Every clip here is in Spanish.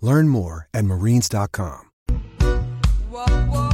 Learn more at marines.com. Crack,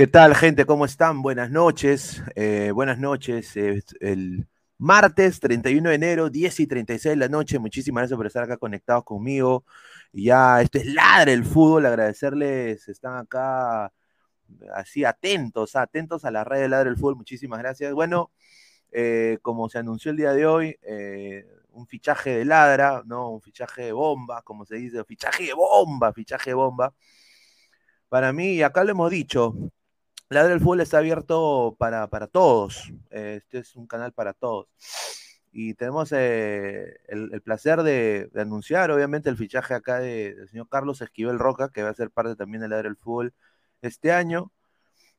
¿Qué tal, gente? ¿Cómo están? Buenas noches. Eh, buenas noches. el martes 31 de enero, 10 y 36 de la noche. Muchísimas gracias por estar acá conectados conmigo. Ya, esto es Ladre el Fútbol. Agradecerles, están acá así atentos, atentos a la red de Ladre el Fútbol. Muchísimas gracias. Bueno, eh, como se anunció el día de hoy, eh, un fichaje de ladra, ¿no? Un fichaje de bomba, como se dice, fichaje de bomba, fichaje de bomba. Para mí, acá lo hemos dicho, Ladra el Fútbol está abierto para, para todos. este es un canal para todos. Y tenemos eh, el, placer de, anunciar, obviamente, el fichaje acá del señor Carlos Esquivel Roca, que va a ser parte también de Ladra el Fútbol este año.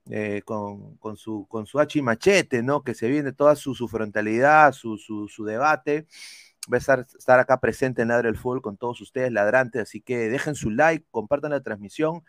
Eh, con, su, con su hachi machete, ¿no? Que se viene toda su, frontalidad, su, su, debate. Va a estar, estar acá presente en Ladre el Fútbol con todos ustedes, ladrantes, así que dejen su like, compartan la transmisión.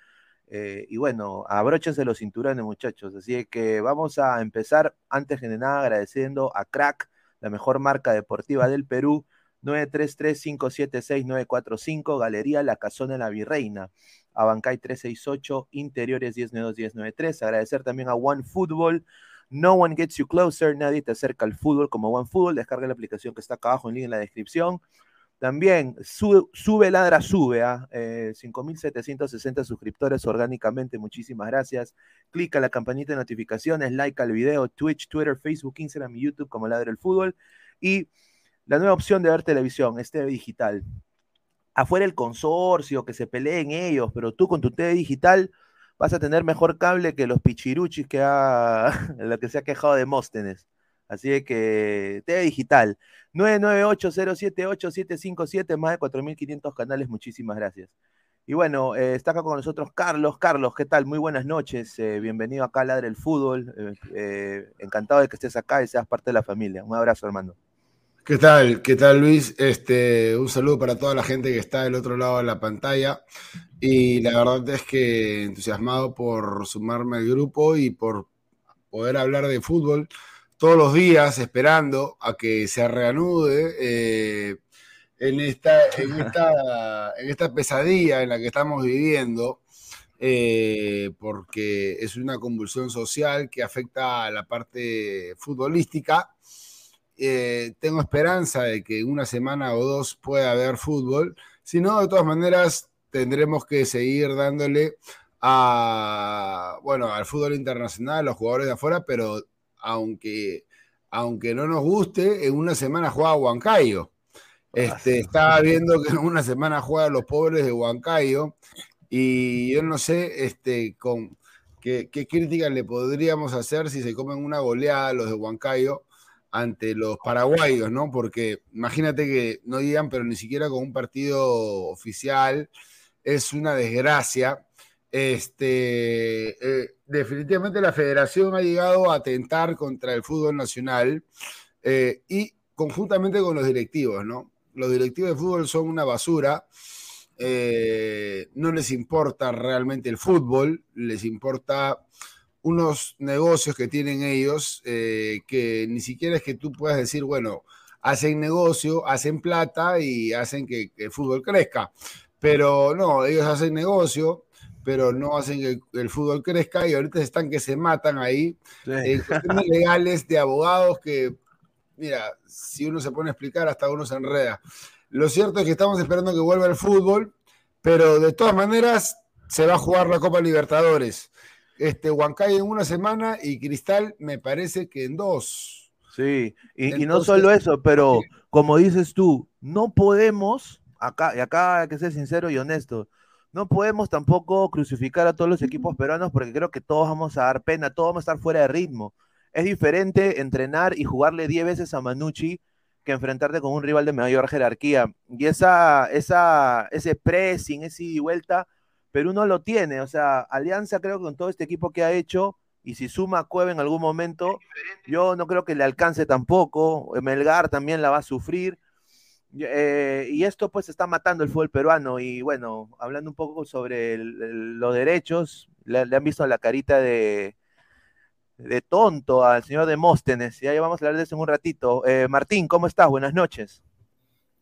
Eh, y bueno, abróchense los cinturones, muchachos. Así que vamos a empezar, antes de nada, agradeciendo a Crack, la mejor marca deportiva del Perú, 933-576-945, Galería La Casona la Virreina. Abancay 368, Interiores 1092-1093. Agradecer también a One Football. No one gets you closer, nadie te acerca al fútbol como One Football. Descarga la aplicación que está acá abajo en link en la descripción. También sube, ladra, sube a 5.760 suscriptores orgánicamente. Muchísimas gracias. Clica la campanita de notificaciones, like al video, Twitch, Twitter, Facebook, Instagram y YouTube como Ladra el Fútbol. Y la nueva opción de ver televisión, este digital afuera el consorcio, que se peleen ellos, pero tú con tu TV digital vas a tener mejor cable que los pichiruchis que ha, que se ha quejado de Móstenes. Así que TV digital, 998078757, más de 4.500 canales, muchísimas gracias. Y bueno, eh, está acá con nosotros Carlos. Carlos, ¿qué tal? Muy buenas noches. Eh, bienvenido acá a Ladre el Fútbol. Eh, encantado de que estés acá y seas parte de la familia. Un abrazo, hermano. ¿Qué tal? ¿Qué tal, Luis? Este, un saludo para toda la gente que está del otro lado de la pantalla. Y la verdad es que entusiasmado por sumarme al grupo y por poder hablar de fútbol todos los días, esperando a que se reanude eh, en, esta, en, esta, pesadilla en la que estamos viviendo. Eh, porque es una convulsión social que afecta a la parte futbolística eh, tengo esperanza de que una semana o dos pueda haber fútbol. Si no, de todas maneras, tendremos que seguir dándole a, bueno, al fútbol internacional, a los jugadores de afuera, pero aunque, aunque no nos guste, en una semana juega Huancayo. Este, estaba viendo que en una semana juegan los pobres de Huancayo y yo no sé este, con qué, qué crítica le podríamos hacer si se comen una goleada a los de Huancayo ante los paraguayos, ¿no? Porque imagínate que no digan, pero ni siquiera con un partido oficial, es una desgracia. Este, eh, definitivamente la federación ha llegado a atentar contra el fútbol nacional eh, y conjuntamente con los directivos, ¿no? Los directivos de fútbol son una basura, eh, no les importa realmente el fútbol, les importa unos negocios que tienen ellos que ni siquiera es que tú puedas decir, bueno, hacen negocio, hacen plata y hacen que, el fútbol crezca. Pero no, ellos hacen negocio, pero no hacen que el fútbol crezca y ahorita están que se matan ahí en cuestiones legales de abogados que, mira, si uno se pone a explicar, hasta uno se enreda. Lo cierto es que estamos esperando que vuelva el fútbol, pero de todas maneras se va a jugar la Copa Libertadores este, Huancay en una semana y Cristal me parece que en dos. Sí, y, no solo eso, pero como dices tú, no podemos, acá, y acá hay que ser sincero y honesto, no podemos tampoco crucificar a todos los equipos peruanos porque creo que todos vamos a dar pena, todos vamos a estar fuera de ritmo. Es diferente entrenar y jugarle 10 veces a Manucci que enfrentarte con un rival de mayor jerarquía. Y esa, esa, ese pressing, ese ida y vuelta, Perú no lo tiene. O sea, Alianza creo que con todo este equipo que ha hecho, y si suma a Cueva en algún momento, yo no creo que le alcance tampoco. Melgar también la va a sufrir. Eh, y esto pues está matando el fútbol peruano. Y bueno, hablando un poco sobre los derechos, le, han visto la carita de, de tonto al señor Demóstenes. Ya vamos a hablar de eso en un ratito. Eh, Martín, ¿cómo estás? Buenas noches.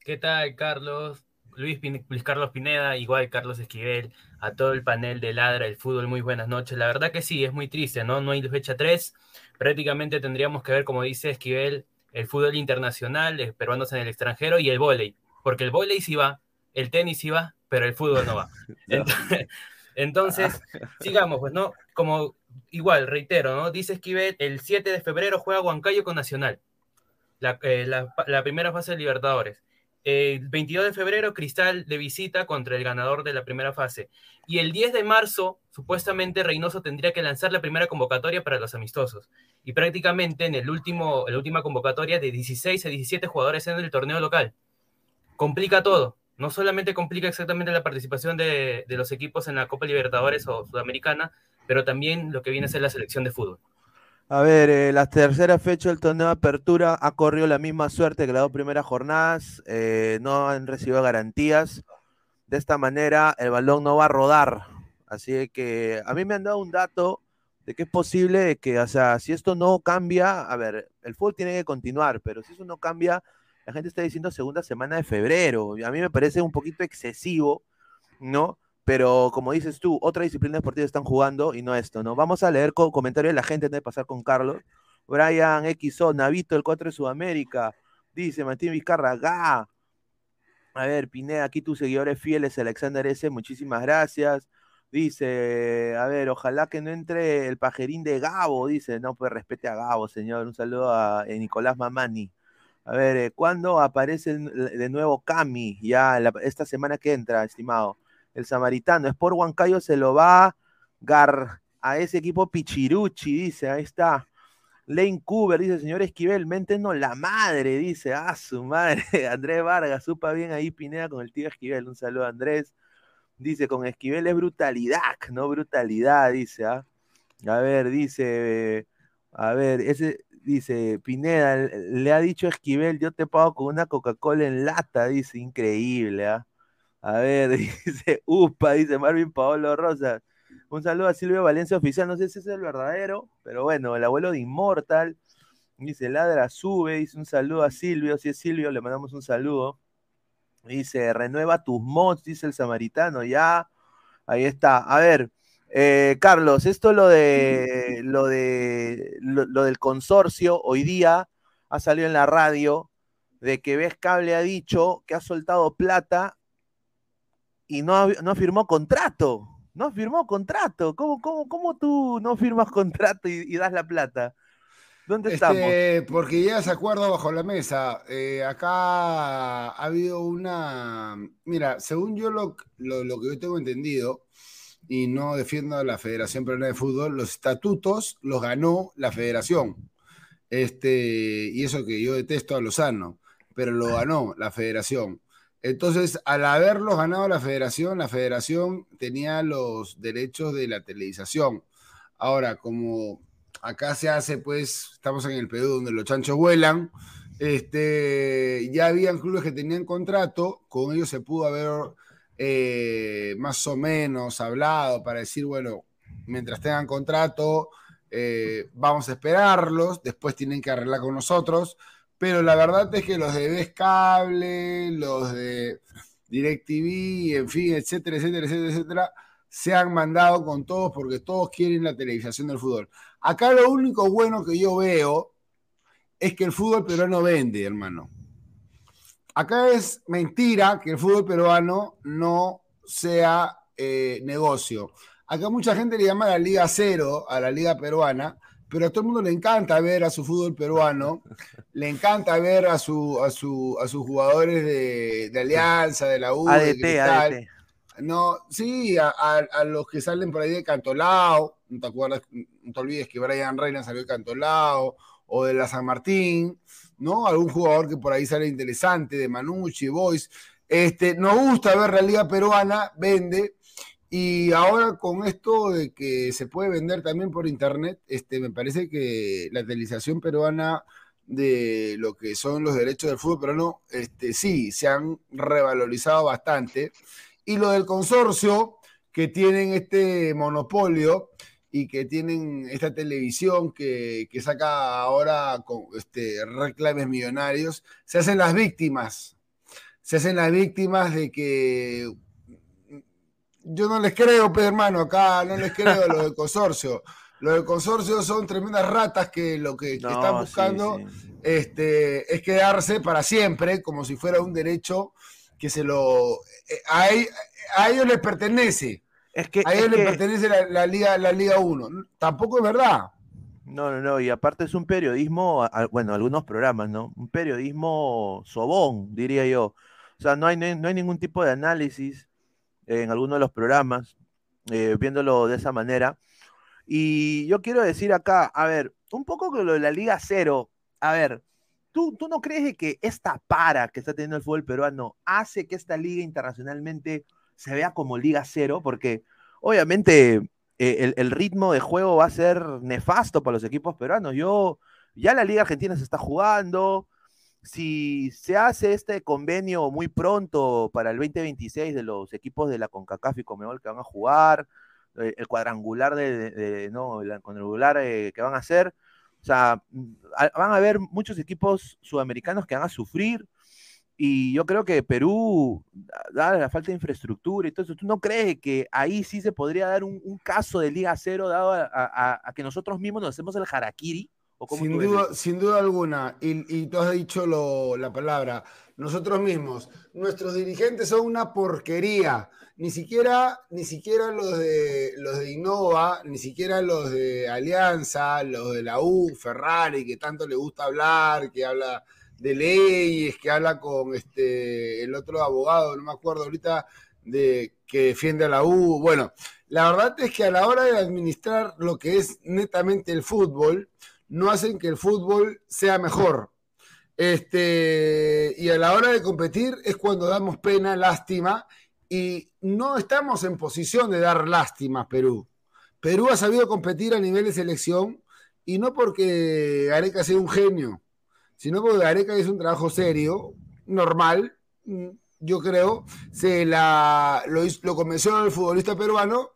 ¿Qué tal, Carlos? Luis, Carlos Pineda, igual Carlos Esquivel, a todo el panel de Ladra, el fútbol, muy buenas noches. La verdad que sí, es muy triste, ¿no? No hay fecha 3. Prácticamente tendríamos que ver, como dice Esquivel, el fútbol internacional, peruanos en el extranjero y el vóley, porque el vóley sí va, el tenis sí va, pero el fútbol no va. Entonces, sigamos, pues, ¿no? Como igual, reitero, ¿no? Dice Esquivel, el 7 de febrero juega Huancayo con Nacional, la, eh, la primera fase de Libertadores. El 22 de febrero, Cristal de visita contra el ganador de la primera fase. Y el 10 de marzo, supuestamente Reynoso tendría que lanzar la primera convocatoria para los amistosos. Y prácticamente en el último, la última convocatoria de 16 a 17 jugadores en el torneo local. Complica todo. No solamente complica exactamente la participación de, de los equipos en la Copa Libertadores o Sudamericana, pero también lo que viene a ser la selección de fútbol. A ver, eh, la tercera fecha del torneo de apertura ha corrido la misma suerte que las dos primeras jornadas. Eh, no han recibido garantías. De esta manera, el balón no va a rodar. Así que a mí me han dado un dato de que es posible que, o sea, si esto no cambia, a ver, el fútbol tiene que continuar, pero si eso no cambia, la gente está diciendo segunda semana de febrero. A mí me parece un poquito excesivo, ¿no? Pero como dices tú, otra disciplina deportiva están jugando y no esto, ¿no? Vamos a leer comentarios de la gente antes de pasar con Carlos. Brian XO, Navito, el 4 de Sudamérica. Dice Martín Vizcarra, ga. A ver, Pineda, aquí tus seguidores fieles, Alexander S., muchísimas gracias. Dice, a ver, ojalá que no entre el pajerín de Gabo, dice, no, pues respete a Gabo, señor. Un saludo a, eh, Nicolás Mamani. A ver, eh, ¿cuándo aparece de nuevo Cami? Ya esta semana que entra, estimado el samaritano. es por Huancayo se lo va a gar a ese equipo Pichiruchi, dice, ahí está. Lane Cooper dice, señor Esquivel, no la madre, dice, ah, su madre, Andrés Vargas, supa bien ahí Pineda con el tío Esquivel, un saludo Andrés. Dice, con Esquivel es brutalidad, no brutalidad, dice, ¿ah? A ver, dice, a ver, ese, dice, Pineda, le ha dicho Esquivel, yo te pago con una Coca-Cola en lata, dice, increíble, ¿ah? A ver, dice Upa, dice Marvin Paolo Rosa. Un saludo a Silvio Valencia Oficial, no sé si es el verdadero, pero bueno, el abuelo de Immortal. Dice Ladra sube, dice un saludo a Silvio, si es Silvio, le mandamos un saludo. Dice, renueva tus mods, dice el samaritano, ya. Ahí está. A ver, eh, Carlos, esto lo de lo de lo, del consorcio hoy día ha salido en la radio de que Ves Cable ha dicho que ha soltado plata y no, no firmó contrato. No firmó contrato. ¿Cómo, cómo, cómo tú no firmas contrato y, das la plata? ¿Dónde este, estamos? Porque ya se acuerdo bajo la mesa. Eh, acá ha habido una. Mira, según yo lo, lo, que yo tengo entendido, y no defiendo a la Federación Peruana de Fútbol, los estatutos los ganó la Federación. Este, y eso que yo detesto a Lozano, pero lo ganó la Federación. Entonces, al haberlos ganado la federación, la federación tenía los derechos de la televisación. Ahora, como acá se hace, pues, estamos en el Perú donde los chanchos vuelan, este, ya habían clubes que tenían contrato, con ellos se pudo haber eh, más o menos hablado para decir, bueno, mientras tengan contrato, eh, vamos a esperarlos, después tienen que arreglar con nosotros pero la verdad es que los de Ves Cable, los de DirecTV, en fin, etcétera, etcétera, etcétera, etcétera, se han mandado con todos porque todos quieren la televisación del fútbol. Acá lo único bueno que yo veo es que el fútbol peruano vende, hermano. Acá es mentira que el fútbol peruano no sea eh, negocio. Acá mucha gente le llama la Liga Cero, a la Liga Peruana, pero a todo el mundo le encanta ver a su fútbol peruano, le encanta ver a, su, a, su, a sus jugadores de, Alianza, de la U, de No, sí, a, los que salen por ahí de Cantolao, no te acuerdas, no te olvides que Brian Reina salió de Cantolao, o de la San Martín, ¿no? Algún jugador que por ahí sale interesante, de Manucci, Boys. Este, nos gusta ver la liga peruana, vende, y ahora con esto de que se puede vender también por internet, este, me parece que la televisación peruana de lo que son los derechos del fútbol peruano, este, sí, se han revalorizado bastante. Y lo del consorcio, que tienen este monopolio y que tienen esta televisión que, que saca ahora con este, reclames millonarios, se hacen las víctimas se hacen las víctimas de que yo no les creo, pues, hermano, acá no les creo lo del consorcio. Los del consorcio son tremendas ratas que lo que, están buscando Este, es quedarse para siempre, como si fuera un derecho que se lo. Eh, a, ellos les pertenece. Es que, a ellos les pertenece la, Liga la Liga 1. Tampoco es verdad. No, no, no, y aparte es un periodismo, bueno, algunos programas, ¿no? Un periodismo sobón, diría yo. O sea, no hay, no hay ningún tipo de análisis en alguno de los programas, eh, viéndolo de esa manera. Y yo quiero decir acá, a ver, un poco con lo de la Liga Cero, a ver, ¿tú, tú no crees que esta para que está teniendo el fútbol peruano hace que esta liga internacionalmente se vea como Liga Cero? Porque obviamente eh, el, ritmo de juego va a ser nefasto para los equipos peruanos. Yo, ya la Liga Argentina se está jugando. Si se hace este convenio muy pronto para el 2026 de los equipos de la CONCACAF y Comebol que van a jugar, eh, el cuadrangular de, no, el cuadrangular eh, que van a hacer. O sea, mm, van a haber muchos equipos sudamericanos que van a sufrir. Y yo creo que Perú, dada la falta de infraestructura y todo eso, ¿tú no crees que ahí sí se podría dar un, caso de Liga Cero dado a, que nosotros mismos nos hacemos el harakiri? Sin, duda, sin duda alguna, y, y tú has dicho la palabra, nosotros mismos, nuestros dirigentes son una porquería. Ni siquiera, ni siquiera los de los de Innova, ni siquiera los de Alianza, los de la U, Ferrari, que tanto le gusta hablar, que habla de leyes, que habla con este el otro abogado, no me acuerdo ahorita, de que defiende a la U. Bueno, la verdad es que a la hora de administrar lo que es netamente el fútbol, no hacen que el fútbol sea mejor. Este, y a la hora de competir es cuando damos pena, lástima y no estamos en posición de dar lástima a Perú. Perú ha sabido competir a nivel de selección y no porque Gareca sea un genio, sino porque Gareca es un trabajo serio, normal, yo creo, se la, lo, lo convenció el futbolista peruano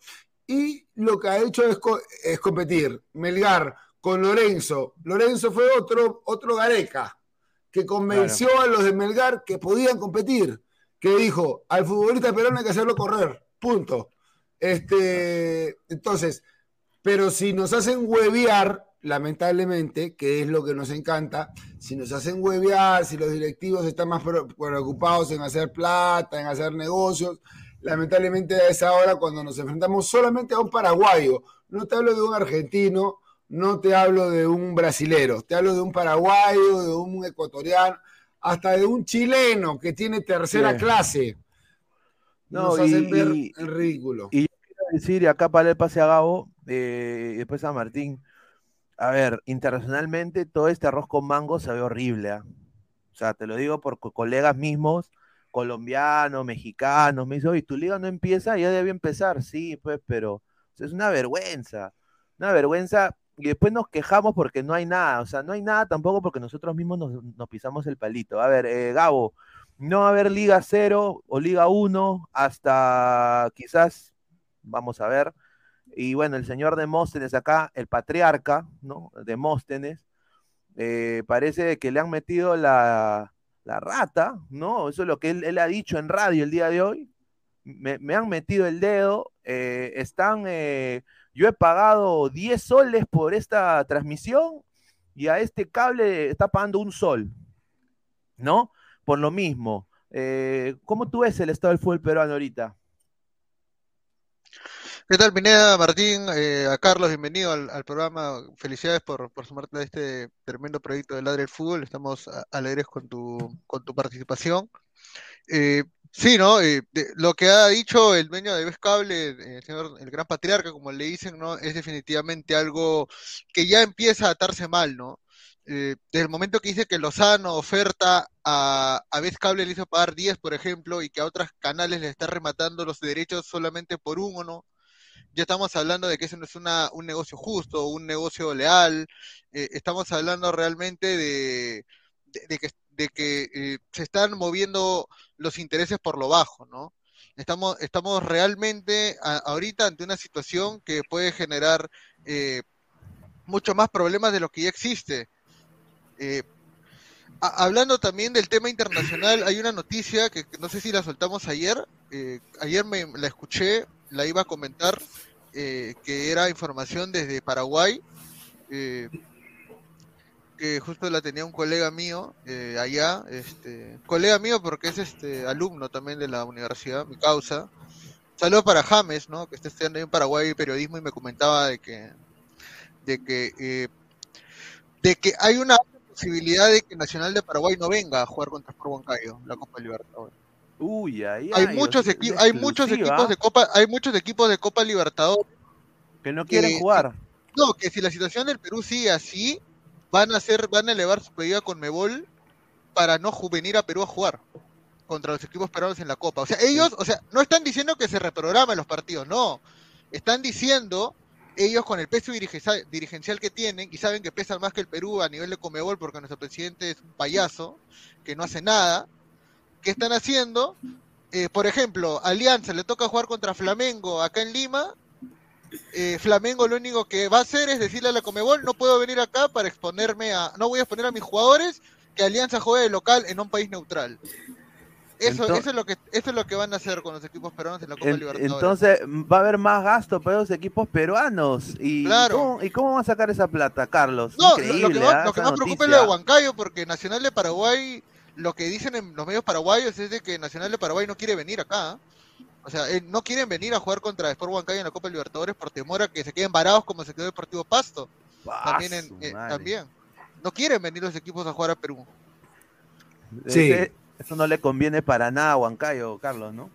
y lo que ha hecho es, es, competir. Melgar con Lorenzo. Lorenzo fue otro, otro Gareca que convenció a los de Melgar que podían competir que dijo, al futbolista peruano hay que hacerlo correr, punto. Este, entonces, pero si nos hacen hueviar, lamentablemente, que es lo que nos encanta, si nos hacen hueviar, si los directivos están más preocupados en hacer plata, en hacer negocios, lamentablemente a esa hora cuando nos enfrentamos solamente a un paraguayo, no te hablo de un argentino, no te hablo de un brasilero, te hablo de un paraguayo, de un ecuatoriano, hasta de un chileno que tiene tercera clase. No, Nos hacen ver el ridículo. Y quiero decir, acá para el pase a Gabo, eh, y después a Martín, a ver, internacionalmente todo este arroz con mango se ve horrible. ¿ah? O sea, te lo digo por colegas mismos, colombianos, mexicanos, me dicen, oye, tu liga no empieza, ya debe empezar, sí, pues, pero es una vergüenza, una vergüenza y después nos quejamos porque no hay nada, o sea, no hay nada tampoco porque nosotros mismos nos, pisamos el palito. A ver, eh, Gabo, no va a haber Liga 0 o Liga 1 hasta quizás, vamos a ver, y bueno, el señor Demóstenes acá, el patriarca, ¿no? Demóstenes, eh, parece que le han metido la, rata, ¿no? Eso es lo que él, ha dicho en radio el día de hoy. Me, han metido el dedo, eh, están yo he pagado 10 soles por esta transmisión y a este cable está pagando un sol, ¿no? Por lo mismo. Eh, ¿Cómo tú ves el estado del fútbol peruano ahorita? ¿Qué tal, Pineda, Martín? Eh, a Carlos, bienvenido al, programa. Felicidades por, sumarte a este tremendo proyecto de Ladre el Fútbol. Estamos alegres con tu, con tu participación. Eh, Sí, ¿no? Eh, lo que ha dicho el dueño de Cable, el señor, el gran patriarca, como le dicen, ¿no? Es definitivamente algo que ya empieza a atarse mal, ¿no? Eh, desde el momento que dice que Lozano oferta a, a Cable le hizo pagar 10, por ejemplo, y que a otros canales le está rematando los derechos solamente por uno, ¿no? Ya estamos hablando de que eso no es una, un negocio justo, un negocio leal, eh, estamos hablando realmente de, de que de que eh, se están moviendo los intereses por lo bajo, ¿no? Estamos, estamos realmente ahorita ante una situación que puede generar eh, mucho más problemas de lo que ya existe. Eh, hablando también del tema internacional, hay una noticia que, no sé si la soltamos ayer. eh, ayer me la escuché, la iba a comentar, que era información desde Paraguay, que justo la tenía un colega mío eh, allá, este, colega mío porque es este alumno también de la universidad, mi causa. Saludos para James, ¿no? Que está estudiando ahí en Paraguay periodismo y me comentaba de que, de que, eh, de que hay una posibilidad de que Nacional de Paraguay no venga a jugar contra Sport Huancayo, la Copa Libertadores. Uy, Hay ay, muchos equipos, hay muchos equipos de Copa, hay muchos equipos de Copa Libertadores. que no quieren que- jugar. No, que si la situación del Perú sigue así, van a hacer, van a elevar su pedido con Mebol para no venir a Perú a jugar contra los equipos peruanos en la Copa. O sea, ellos, o sea, no están diciendo que se reprogramen los partidos, no. Están diciendo ellos con el peso dirigencial, dirigencial que tienen y saben que pesan más que el Perú a nivel de Comebol porque nuestro presidente es un payaso que no hace nada. ¿Qué están haciendo? Eh, por ejemplo, Alianza le toca jugar contra Flamengo acá en Lima eh, Flamengo lo único que va a hacer es decirle a la Comebol, no puedo venir acá para exponerme a, no voy a exponer a mis jugadores que Alianza juegue de local en un país neutral. Eso, eso es lo que eso es lo que van a hacer con los equipos peruanos en la Copa En- Libertadores. entonces va a haber más gasto para los equipos peruanos. ¿Y, Claro. ¿cómo, ¿y cómo van a sacar esa plata, Carlos? no, lo- lo, Increíble, que más, ¿ah? lo que más preocupa es lo de. Huancayo, porque Nacional de Paraguay, lo que dicen en los medios paraguayos es de que Nacional de Paraguay no quiere venir acá. ¿ah? O sea, eh, no quieren venir a jugar contra Sport Huancayo en la Copa Libertadores por temor a que se queden varados como se quedó Deportivo Pasto. Ah, También, en- eh, también. No quieren venir los equipos a jugar a Perú. Sí. Ese- eso no le conviene para nada a Huancayo, Carlos, ¿no?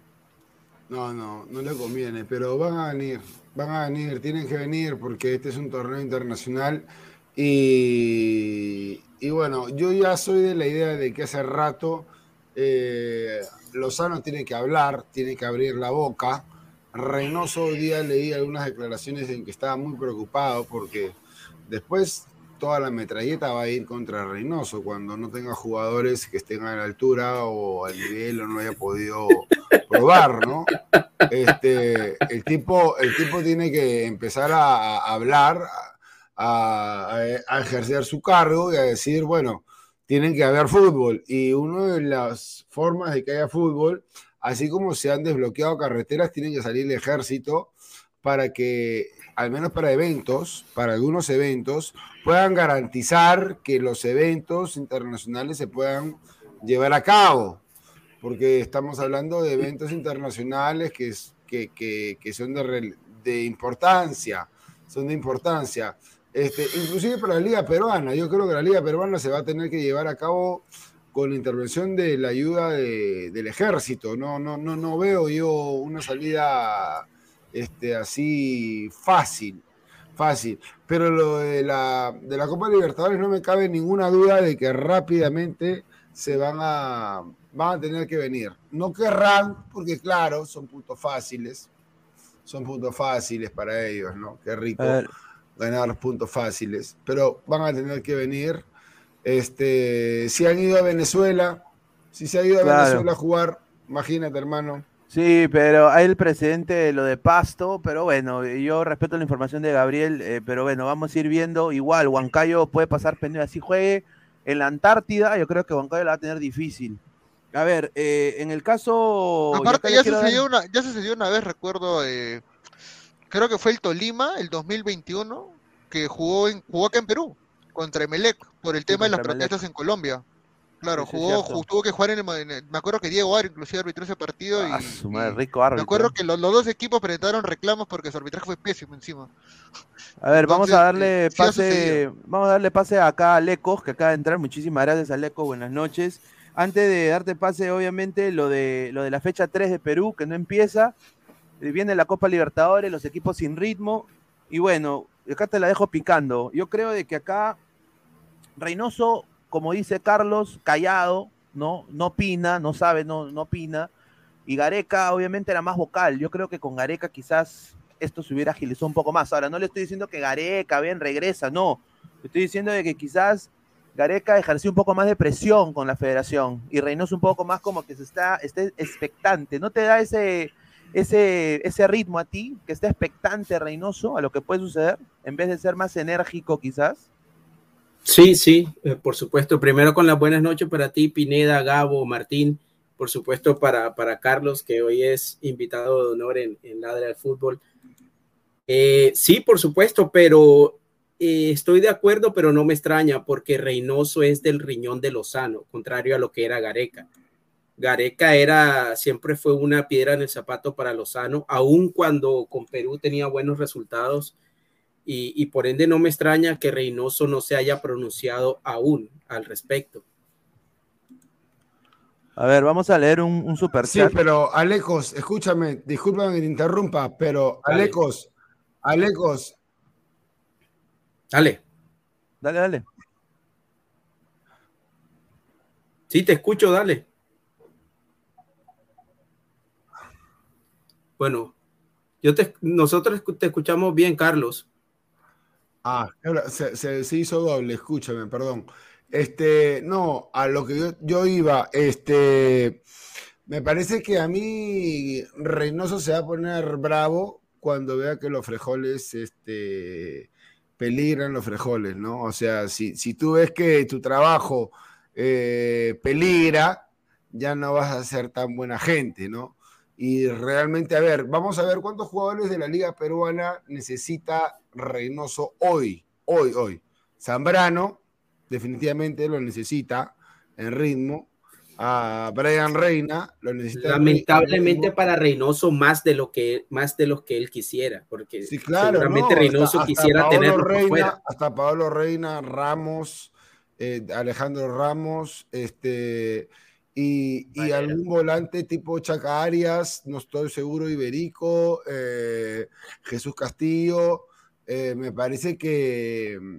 No, no, no le conviene, pero van a venir, van a venir, tienen que venir porque este es un torneo internacional y, y bueno, yo ya soy de la idea de que hace rato eh, Lozano tiene que hablar, tiene que abrir la boca. Reynoso hoy día leí algunas declaraciones en que estaba muy preocupado porque después toda la metralleta va a ir contra Reynoso cuando no tenga jugadores que estén a la altura o al nivel o no haya podido probar, ¿no? Este, el, tipo, el tipo tiene que empezar a, hablar, a ejercer su cargo y a decir, bueno, tienen que haber fútbol. Y una de las formas de que haya fútbol, así como se han desbloqueado carreteras, tienen que salir el ejército para que, al menos para eventos, para algunos eventos, puedan garantizar que los eventos internacionales se puedan llevar a cabo porque estamos hablando de eventos internacionales que, que, que- son de, de importancia, son de importancia. Este, inclusive para la Liga Peruana, yo creo que la Liga Peruana se va a tener que llevar a cabo con la intervención de la ayuda de- del ejército. No, no, no, no veo yo una salida este, así fácil, fácil. Pero lo de la, de la Copa Libertadores no me cabe ninguna duda de que rápidamente se van a, van a tener que venir. No querrán, porque claro, son puntos fáciles. Son puntos fáciles para ellos, ¿no? Qué rico ganar puntos fáciles. Pero van a tener que venir. Este, si han ido a Venezuela, si se ha ido a Claro. Venezuela a jugar, imagínate, hermano. Sí, pero hay el presidente de lo de Pasto, pero bueno, yo respeto la información de Gabriel, eh, pero bueno, vamos a ir viendo. Igual, Huancayo puede pasar pendiente, así juegue en la Antártida, yo creo que Huancayo la va a tener difícil. A ver, eh, en el caso... Aparte, ya dar- sucedió, una, ya sucedió una vez, recuerdo, eh, creo que fue el Tolima, el 2021, que jugó, en, jugó acá en Perú, contra Emelec, por el tema de las protestas en Colombia. Claro, Sí, sí, jugó, cierto. ju- tuvo que jugar en el, Me acuerdo que Diego Ar inclusive arbitró ese partido y, Ah, su madre, y rico me árbitro. acuerdo que los, los dos equipos presentaron reclamos porque su arbitraje fue pésimo encima. A ver, vamos a Entonces, darle eh, sí pase, sucedido. vamos a darle pase acá a Lecos, que acaba de entrar. Muchísimas gracias a Lecos, buenas noches. Antes de darte pase, obviamente, lo de, lo de la fecha 3 de Perú, que no empieza. Eh, Viene la Copa Libertadores, los equipos sin ritmo. Y bueno, acá te la dejo picando. Yo creo de que acá Reynoso, como dice Carlos, callado, ¿no? No opina, no sabe, no, no opina. Y Gareca, obviamente, era más vocal. Yo creo que con Gareca quizás esto se hubiera agilizado un poco más. Ahora, no le estoy diciendo que Gareca, bien, regresa, no. Estoy diciendo de que quizás Gareca ejerció un poco más de presión con la federación y Reynoso un poco más como que se está, esté expectante. ¿No te da ese, ese, ese ritmo a ti, que esté expectante Reynoso a lo que puede suceder, en vez de ser más enérgico quizás? Sí, sí, eh, por supuesto. Primero con las buenas noches para ti, Pineda, Gabo, Martín. Por supuesto para, para Carlos, que hoy es invitado de honor en, en Ladra del Fútbol. Eh, sí, por supuesto, pero eh, estoy de acuerdo, pero no me extraña porque Reynoso es del riñón de Lozano, contrario a lo que era Gareca. Gareca era, siempre fue una piedra en el zapato para Lozano, aun cuando con Perú tenía buenos resultados y, por ende no me extraña que Reynoso no se haya pronunciado aún al respecto. A ver, vamos a leer un, super Sí, pero Alecos, escúchame, discúlpame que te interrumpa, pero Alecos, Alecos. Dale. Dale, dale. Sí, te escucho, dale. Bueno, yo te, nosotros te escuchamos bien, Carlos. Ah, se, se, hizo doble, escúchame, perdón. Este, no, a lo que yo, iba, este, me parece que a mí Reynoso se va a poner bravo cuando vea que los frejoles, este, peligran los frejoles, ¿no? O sea, si, si tú ves que tu trabajo eh, peligra, ya no vas a ser tan buena gente, ¿no? Y realmente, a ver, vamos a ver cuántos jugadores de la Liga Peruana necesita Reynoso hoy, hoy, hoy. Zambrano, definitivamente lo necesita en ritmo. A Brian Reina lo necesita. Lamentablemente para Reynoso más de lo que más de lo que él quisiera, porque sí, claro, seguramente Reynoso quisiera tenerlo Reina, Hasta Pablo Reina, Ramos, eh, Alejandro Ramos, este y, algún volante tipo Chaca Arias, no estoy seguro, Iberico, eh, Jesús Castillo, eh, me parece que... Mm,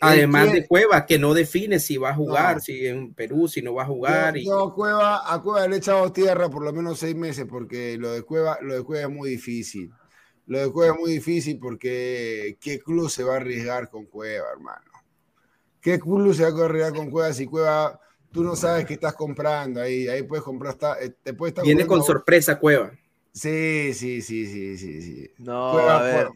Además de Cueva, que no define si va a jugar, si en Perú, si no va a jugar. No, y... Cueva, a Cueva le he echado tierra por lo menos seis meses, porque lo de Cueva, lo de Cueva es muy difícil. Lo de Cueva es muy difícil porque ¿qué club se va a arriesgar con Cueva, hermano? ¿Qué club se va a arriesgar con Cueva si Cueva tú no sabes qué estás comprando. Ahí, ahí puedes comprar, eh, te puede estar Viene con sorpresa, Cueva. Sí, sí, sí, sí, sí, sí. No, a ver.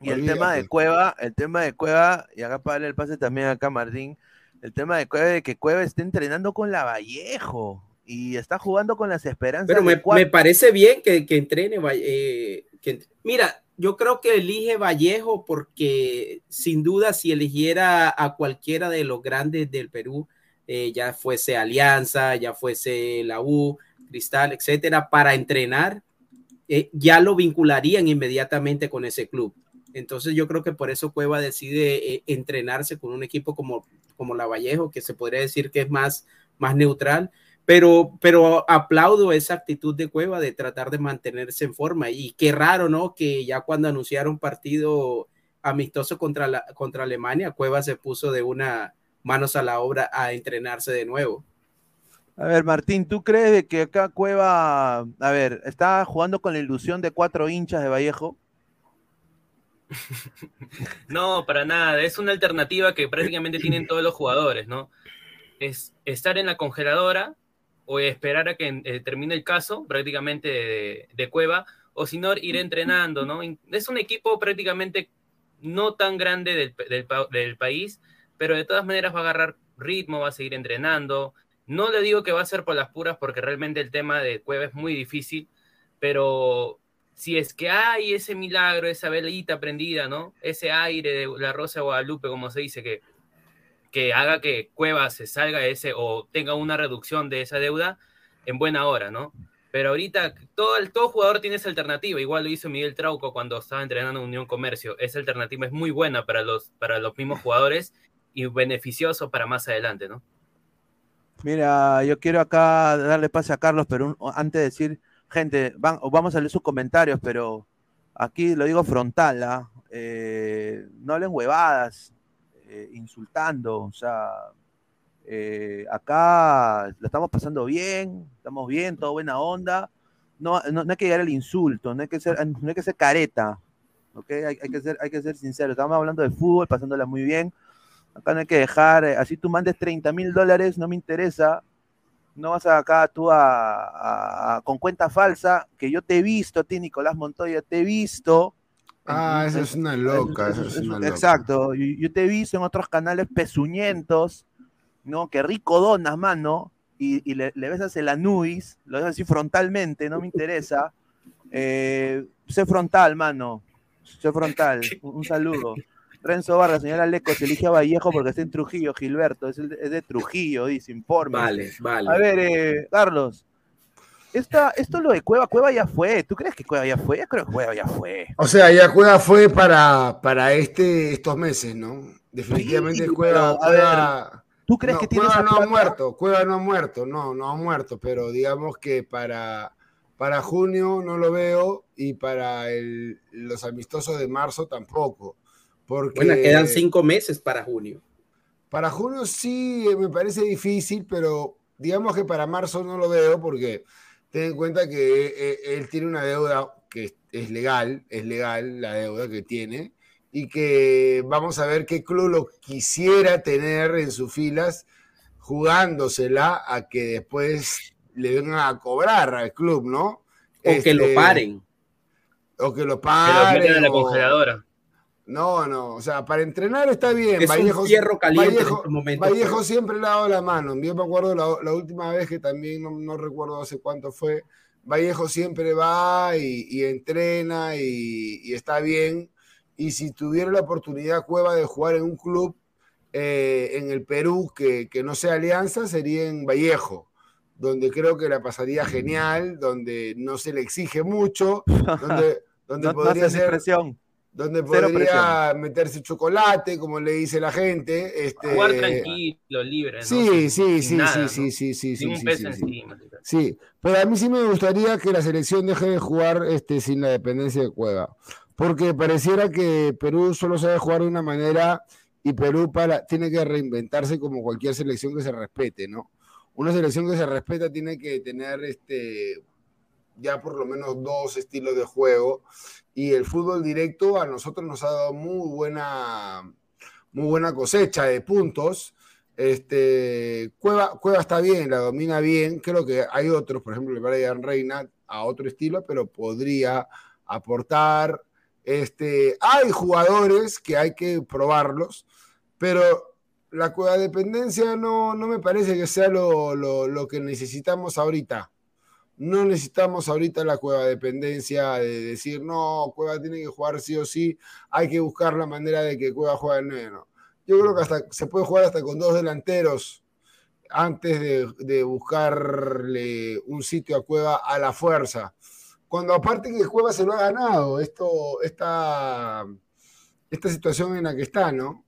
Y el tema de Cueva, el tema de Cueva, y acá para el pase también acá Martín, el tema de Cueva de que Cueva esté entrenando con la Vallejo y está jugando con las esperanzas. Pero me, me parece bien que, que entrene. Eh, que, mira, yo creo que elige Vallejo porque sin duda si eligiera a cualquiera de los grandes del Perú, eh, ya fuese Alianza, ya fuese la U, Cristal, etcétera, para entrenar, eh, ya lo vincularían inmediatamente con ese club. Entonces yo creo que por eso Cueva decide eh, entrenarse con un equipo como, como la Vallejo, que se podría decir que es más, más neutral, pero, pero aplaudo esa actitud de Cueva de tratar de mantenerse en forma. Y qué raro, ¿no? Que ya cuando anunciaron partido amistoso contra, la, contra Alemania, Cueva se puso de una manos a la obra a entrenarse de nuevo. A ver, Martín, ¿tú crees que acá Cueva, a ver, está jugando con la ilusión de cuatro hinchas de Vallejo? No, para nada. Es una alternativa que prácticamente tienen todos los jugadores, ¿no? Es estar en la congeladora o esperar a que eh, termine el caso prácticamente de, Cueva, o si no, ir entrenando, ¿no? Es un equipo prácticamente no tan grande del, del país, pero de todas maneras va a agarrar ritmo, va a seguir entrenando. No le digo que va a ser por las puras porque realmente el tema de Cueva es muy difícil, pero si es que hay ese milagro, esa velita prendida, ¿no? Ese aire de la Rosa Guadalupe, como se dice, que, que haga que Cueva se salga ese o tenga una reducción de esa deuda en buena hora, ¿no? Pero ahorita todo, todo jugador tiene esa alternativa. Igual lo hizo Miguel Trauco cuando estaba entrenando en Unión Comercio. Esa alternativa es muy buena para los, para los mismos jugadores y beneficioso para más adelante, ¿no? Mira, yo quiero acá darle pase a Carlos, pero antes de decir, gente, vamos a leer sus comentarios, pero aquí lo digo frontal, ¿ah? eh, no hablen huevadas, eh, insultando, o sea, eh, acá lo estamos pasando bien, estamos bien, todo buena onda, no, no, hay que llegar al insulto, no hay que ser, no hay que ser careta, ¿ok? Hay, que ser, hay que ser sincero, estamos hablando de fútbol, pasándola muy bien, Acá no hay que dejar, eh, así tú mandes 30 mil dólares, no me interesa. No vas acá tú a, con cuenta falsa, que yo te he visto a ti, Nicolás Montoya, te he visto. Ah, esa es una loca, esa es una loca. Exacto, yo te he visto en otros canales pezuñentos, ¿no? Que rico donas, mano, y, y le, le besas el anuis, lo besas así frontalmente, no me interesa. Eh, sé frontal, mano, sé frontal, un, un saludo. Renzo Vargas, señora Leco, se elige a Vallejo porque está en Trujillo, Gilberto, es, el de- es de Trujillo, dice, informe. Vale, vale. A ver, eh, Carlos, esta, esto lo de Cueva, Cueva ya fue, ¿tú crees que Cueva ya fue? Yo creo que Cueva ya fue. O sea, ya Cueva fue para, para este, estos meses, ¿no? Definitivamente Sí, Cueva, pero, a Cueva- ¿Tú crees no, que tiene Cueva esa no ha muerto, Cueva no ha muerto, no, no ha muerto, pero digamos que para, para junio no lo veo y para el- los amistosos de marzo tampoco. Porque Bueno, quedan cinco meses para junio. para junio sí eh, me parece difícil, pero digamos que para marzo no lo veo porque ten en cuenta que eh, él tiene una deuda que es- legal, es legal la deuda que tiene y que vamos a ver qué club lo quisiera tener en sus filas jugándosela a que después le vengan a cobrar al club, ¿no? O que lo Este, paren. O que lo Que lo meten paren. en la o- congeladora. No, no, o sea, para entrenar está bien. Es un fierro caliente en Vallejo, este momento, Vallejo siempre le ha dado la mano. Yo me acuerdo la, la última vez que también, no, no recuerdo hace cuánto fue, Vallejo siempre va y, y entrena y, y está bien. Y si tuviera la oportunidad Cueva de jugar en un club eh, en el Perú que, que no sea Alianza, sería en Vallejo, donde creo que la pasaría genial, donde no se le exige mucho, donde, donde No, no podría haces ser presión. Donde podría meterse chocolate, como le dice la gente. Este, Jugar tranquilo, libre. ¿no? Sí, Sin- sí, sin sí, nada, sí, ¿no? sí, sí, sí, Sin sí, un sí, peso sí, sí. encima. Sí, pero a mí sí me gustaría que la selección deje de jugar este, sin la dependencia de Cueva, porque pareciera que Perú solo sabe jugar de una manera y Perú para, tiene que reinventarse como cualquier selección que se respete, ¿no? Una selección que se respeta tiene que tener este, ya por lo menos dos estilos de juego y el fútbol directo a nosotros nos ha dado muy buena, muy buena cosecha de puntos. Este, Cueva, Cueva está bien, la domina bien. Creo que hay otros, por ejemplo, el Brian Reina a otro estilo, pero podría aportar. Este, hay jugadores que hay que probarlos, pero la Cueva dependencia no, no me parece que sea lo, lo- lo que necesitamos ahorita. No necesitamos ahorita la Cueva dependencia de decir, no, Cueva tiene que jugar sí o sí, hay que buscar la manera de que Cueva juegue en menos. Yo creo que hasta se puede jugar hasta con dos delanteros antes de, buscarle un sitio a Cueva a la fuerza. Cuando aparte que Cueva se lo ha ganado, esto, esta, esta situación en la que está, ¿no?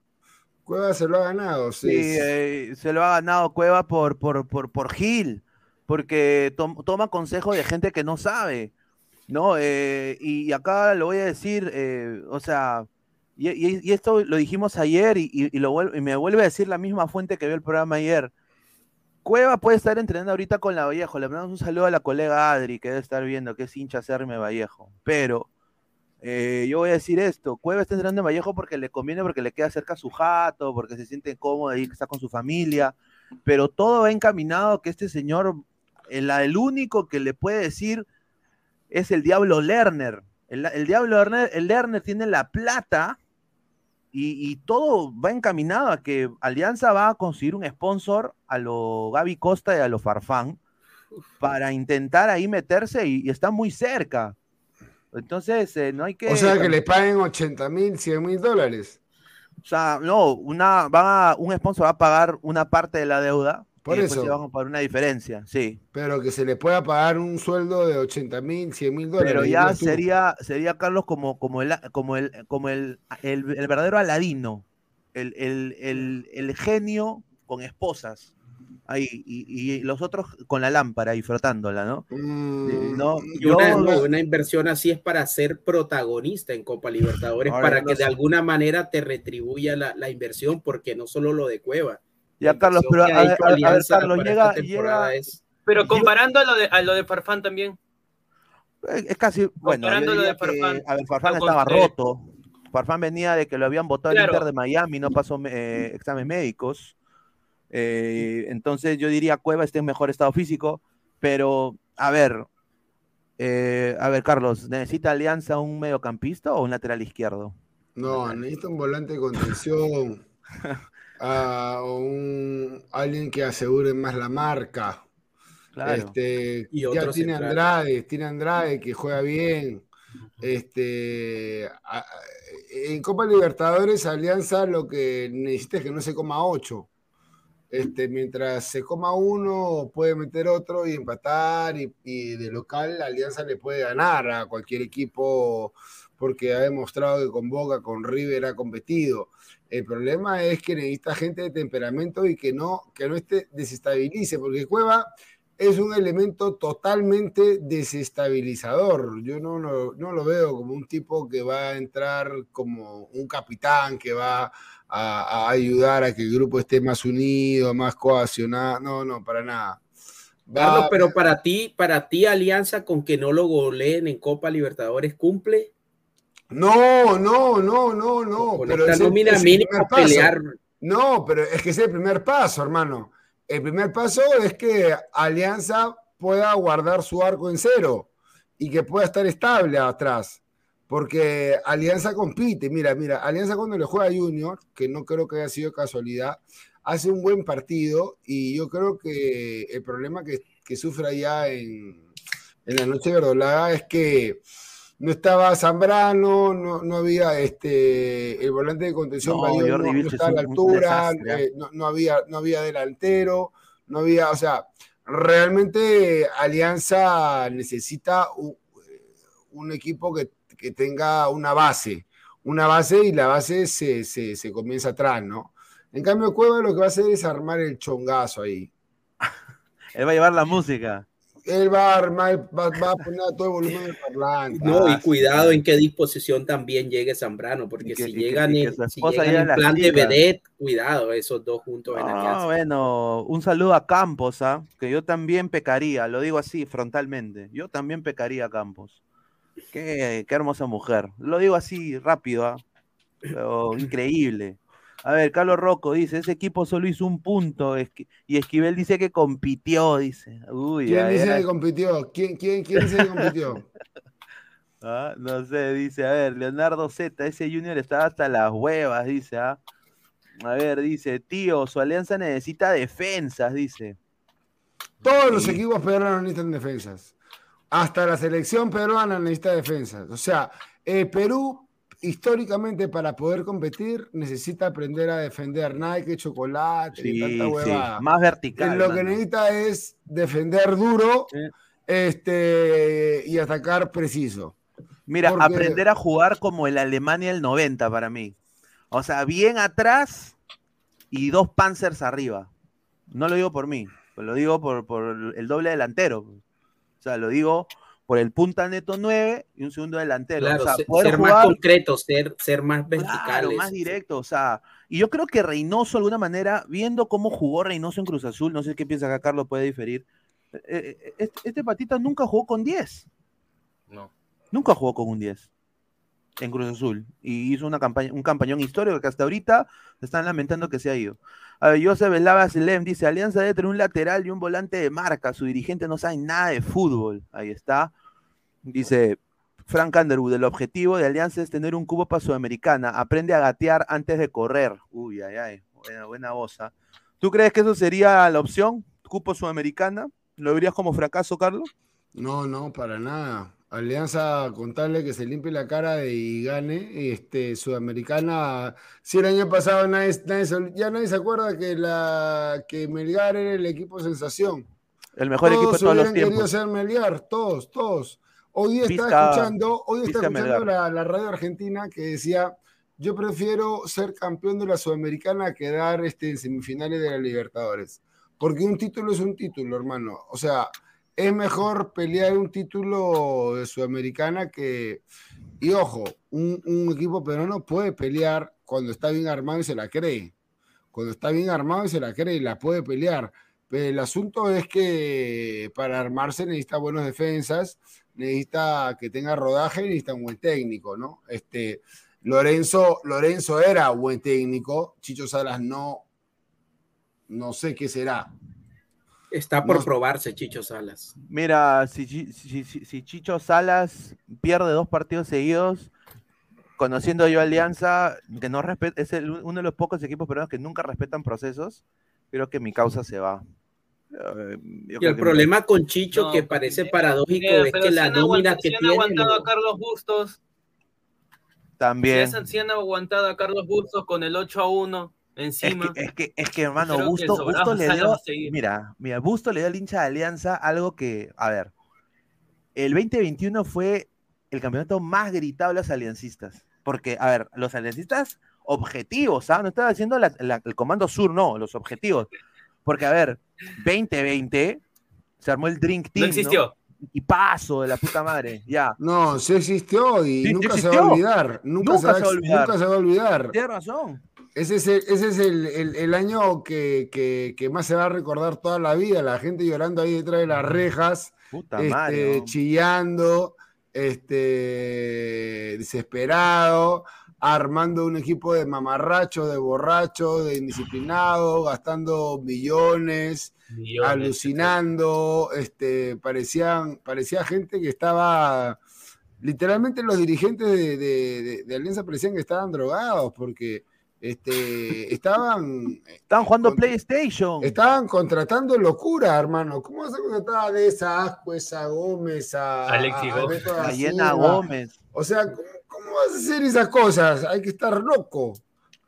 Cueva se lo ha ganado. Sí, sí. eh, se lo ha ganado Cueva por, por, por, por Gil, porque tom- toma consejo de gente que no sabe, ¿no? Eh, y acá lo voy a decir, eh, o sea, y, esto lo dijimos ayer y, me vuelve a decir la misma fuente que vio el programa ayer. Cueva puede estar entrenando ahorita con la Vallejo. Le mandamos un saludo a la colega Adri, que debe estar viendo, que es hincha hacerme Vallejo. Pero eh, yo voy a decir esto: Cueva está entrenando en Vallejo porque le conviene, porque le queda cerca a su jato, porque se siente cómodo ahí, está con su familia. Pero todo va encaminado que este señor, el, el único que le puede decir es el Diablo Lerner. El, el Diablo Lerner, el Lerner tiene la plata y, y todo va encaminado a que Alianza va a conseguir un sponsor a lo Gaby Costa y a lo Farfán para intentar ahí meterse y, y está muy cerca. Entonces, eh, no hay que. O sea que le paguen 80 mil, 100 mil dólares. O sea, no, una, van a- un sponsor va a pagar una parte de la deuda Por y después eso. se van a pagar una diferencia, sí. Pero que se le pueda pagar un sueldo de 80 mil, 100 mil dólares. Pero ya sería, sería Carlos como, como, el, como, el, como el, el, el verdadero Aladino, el, el, el, el genio con esposas, ahí, y, y los otros con la lámpara y frotándola, ¿no? Mm, No, Y yo- una, no, una inversión así es para ser protagonista en Copa Libertadores, Ahora, para no que sé. de alguna manera te retribuya la, la inversión, porque no solo lo de Cueva. Ya, Carlos, pero a ver, a Carlos, llega- es- Pero comparando a lo de, a lo de Farfán también. Es casi, bueno, yo Comparando lo diría de Farfán. que, a ver, Farfán estaba roto. Farfán venía de que lo habían votado el Claro. Inter de Miami, no pasó eh, exámenes médicos. Eh, entonces yo diría Cueva está en mejor estado físico, pero a ver, Eh, a ver, Carlos, ¿necesita Alianza un mediocampista o un lateral izquierdo? No, necesita un volante de contención. o un, alguien que asegure más la marca. Claro. Este, Y ya tiene central. Andrade, tiene Andrade que juega bien. Este, a- a- en Copa Libertadores, Alianza lo que necesita es que no se coma ocho. Este, mientras se coma uno, puede meter otro y empatar. Y, y de local, Alianza le puede ganar a cualquier equipo porque ha demostrado que con Boca, con River ha competido. El problema es que necesita gente de temperamento y que no, que no esté desestabilice, porque Cueva es un elemento totalmente desestabilizador. Yo no, lo- no lo veo como un tipo que va a entrar como un capitán que va a, ayudar a que el grupo esté más unido, más cohesionado. No, no, para nada. Carlos, pero para ti, para ti, Alianza con que no lo goleen en Copa Libertadores cumple. No, no, no, no, no. con pero esta es nómina mínima pelear. No, pero es que es el primer paso, hermano. El primer paso es que Alianza pueda guardar su arco en cero y que pueda estar estable atrás. Porque Alianza compite. Mira, mira, Alianza cuando le juega a Junior, que no creo que haya sido casualidad, hace un buen partido y yo creo que el problema que, que sufre allá en, en la noche verdolaga es que no estaba Zambrano, no, no había este el volante de contención No, no, estaba a la altura, desastre, eh, no, no había, no había delantero, no había, o sea, realmente Alianza necesita un, un equipo que, que tenga una base, una base y la base se, se, se comienza atrás, ¿no? En cambio, Cueva lo que va a hacer es armar el chongazo ahí. Él va a llevar la música. Él va a armar, va, va a poner a todo el volumen del parlante. No, y Ah, cuidado en qué disposición también llegue Zambrano, porque que- si llegan y que en, si llegan en plan de vedette, cuidado esos dos juntos en Ah, Alianza. bueno, un saludo a Campos, ¿ah? que yo también pecaría, lo digo así, frontalmente. Yo también pecaría a Campos. Qué, qué hermosa mujer. Lo digo así, rápido, ¿ah? Pero increíble. A ver, Carlos Rocco dice, ese equipo solo hizo un punto y Esquivel dice que compitió, dice. Uy, ¿Quién dice que compitió? ¿Quién, quién, quién dice que compitió? Ah, no sé, dice, a ver, Leonardo Z, ese Junior estaba hasta las huevas, dice, ¿ah? A ver, dice, tío, su alianza necesita defensas, dice. Todos los equipos peruanos necesitan defensas. Hasta la selección peruana necesita defensas. O sea, eh, Perú históricamente para poder competir necesita aprender a defender. Que chocolate, Sí, ni tanta sí, más vertical. lo que necesita es defender duro Sí. este, y atacar preciso. Mira, Porque- aprender a jugar como el Alemania del 90 para mí. O sea, bien atrás y dos Panzers arriba. No lo digo por mí, lo digo por, por el doble delantero. O sea, lo digo por el punta neto 9 y un segundo delantero. Claro, o sea, ser, poder ser más concreto, ser, ser más Claro, verticales. más directo, o sea, y yo creo que Reynoso, de alguna manera, viendo cómo jugó Reynoso en Cruz Azul, no sé qué piensa acá Carlos, puede diferir. eh, eh, Este, este patita nunca jugó con 10, No. nunca jugó con un 10 en Cruz Azul y hizo una campaña, un campañón histórico que hasta ahorita se están lamentando que se ha ido. A ver, Joseph Velava Selem dice: Alianza debe tener un lateral y un volante de marca. Su dirigente no sabe nada de fútbol. Ahí está. Dice Frank Underwood: el objetivo de Alianza es tener un cubo para Sudamericana. Aprende a gatear antes de correr. Uy, ay, ay. Buena, buena. ¿Tú crees que eso sería la opción? ¿Cupo Sudamericana? ¿Lo verías como fracaso, Carlos? No, no, para nada. Alianza, contarle que se limpie la cara y gane. Este, Sudamericana, si el año pasado nadie, nadie ya nadie se acuerda que, la, que Melgar era el equipo sensación. El mejor equipo de todos todos los tiempos. ser Melgar, todos, todos. Hoy estaba escuchando, hoy estaba escuchando la, la radio argentina que decía, yo prefiero ser campeón de la Sudamericana a quedar este, en semifinales de la Libertadores. Porque un título es un título, hermano. O sea, es mejor pelear un título de Sudamericana que... Y ojo, un, un equipo peruano puede pelear cuando está bien armado y se la cree. Cuando está bien armado y se la cree, la puede pelear. Pero el asunto es que para armarse necesita buenas defensas, necesita que tenga rodaje y necesita un buen técnico, ¿no? Este, Lorenzo, Lorenzo era buen técnico, Chicho Salas no, no sé qué será. Está por No. probarse, Chicho Salas. Mira, si, Chi- si- si- si Chicho Salas pierde dos partidos seguidos, conociendo yo Alianza, que no respeta, es el- uno de los pocos equipos peruanos que nunca respetan procesos, creo que mi causa se va. Eh, yo Y el problema con Chicho, No, que parece paradójico, es que si la nómina que si han tiene. aguantado a Carlos Bustos, si También. si han aguantado a Carlos Bustos con el 8 a 1 Es encima. que, es que, es que, hermano, creo que Busto, Busto le dio. Mira, mira, Busto le dio al hincha de Alianza algo que, a ver, el 2021 fue el campeonato más gritado de los aliancistas. Porque, a ver, los aliancistas objetivos, ¿sabes? No estaba haciendo la- la- el comando sur, no, los objetivos. Porque, a ver, 2020 se armó el Drink no Team. existió. Y paso de la puta madre, ya. No, sí existió y Sí, nunca se va a olvidar. Nunca, Nunca se, va, se va a olvidar. nunca se va a olvidar. Tienes razón. Ese es el, ese es el, el- el año que, que- que más se va a recordar toda la vida. La gente llorando ahí detrás de las rejas, Puta este, madre. ¿no? chillando, este, desesperado, armando un equipo de mamarrachos, de borrachos, de indisciplinados, gastando millones, Millones, alucinando, este, parecían, parecía gente que estaba, literalmente los dirigentes de, de- de- de Alianza parecían que estaban drogados, porque este, estaban, Estaban jugando con- PlayStation. estaban contratando locura, hermano. ¿Cómo vas a contratar a esa Ascuez, a Gómez, a, Alexis a- a Gómez. Ballena Silva? Gómez. O sea, ¿cómo, cómo vas a hacer esas cosas? Hay que estar loco.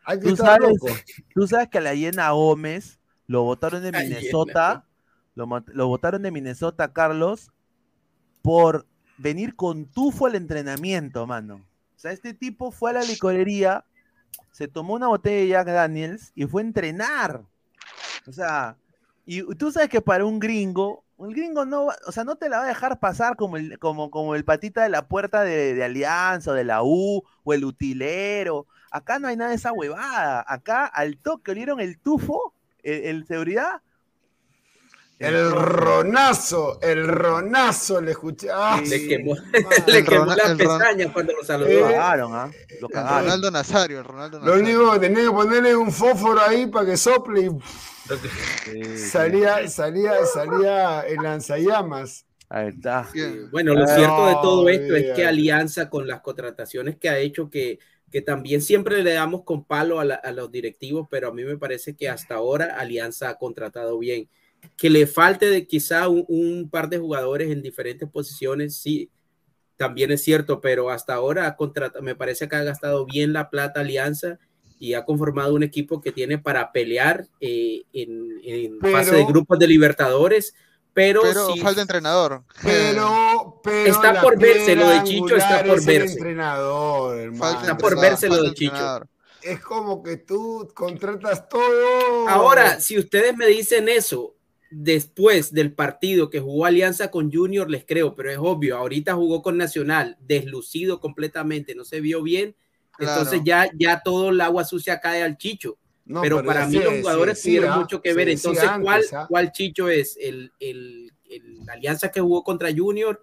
Hay que Tú estar sabes, loco. tú sabes que a la Hiena Gómez lo votaron de Minnesota, lo votaron de Minnesota, Carlos, por venir con tufo al entrenamiento, mano. O sea, este tipo fue a la licorería, se tomó una botella de Jack Daniels y fue a entrenar. O sea, y tú sabes que para un gringo, un gringo no, va- o sea, no te la va a dejar pasar como el, como, como el patita de la puerta de, de Alianza o de la U o el utilero. Acá no hay nada de esa huevada. Acá al toque olieron el tufo, el, el seguridad. El ronazo, el ronazo le escuché. Ah, Le quemó, le quemó las pestañas cuando lo Lo saludó. Eh, cagaron, ¿ah? Lo El cagaron. Ronaldo Nazario, el Ronaldo Lo Nazario. único que tenía que ponerle un fósforo ahí para que sople y Sí, sí. salía, salía, salía el lanzallamas. Ahí está. Bueno, lo cierto de todo esto es que. Alianza con las contrataciones que ha hecho, que, que también siempre le damos con palo a, la- a los directivos, pero a mí me parece que hasta ahora Alianza ha contratado bien. Que le falte de quizá un, un par de jugadores en diferentes posiciones, sí, también es cierto, pero hasta ahora me parece que ha gastado bien la plata Alianza y ha conformado un equipo que tiene para pelear eh, en, en Pero- fase de grupos de Libertadores, pero, Pero sí- falta entrenador. Pero, pero Está por verse, lo de Chicho está por verse. entrenador, hermano. Falta Está por verse lo de Chicho. Es como que tú contratas todo. Ahora, si ustedes me dicen eso después del partido que jugó Alianza con Junior, les creo, pero es obvio, ahorita jugó con Nacional, deslucido completamente, no se vio bien, Claro. entonces ya, ya todo el agua sucia cae al Chicho. No, pero, para mí los jugadores decía, tuvieron mucho que ver. Entonces, ¿cuál, antes, ¿ah? ¿cuál Chicho es? ¿El, el, el Alianza que jugó contra Junior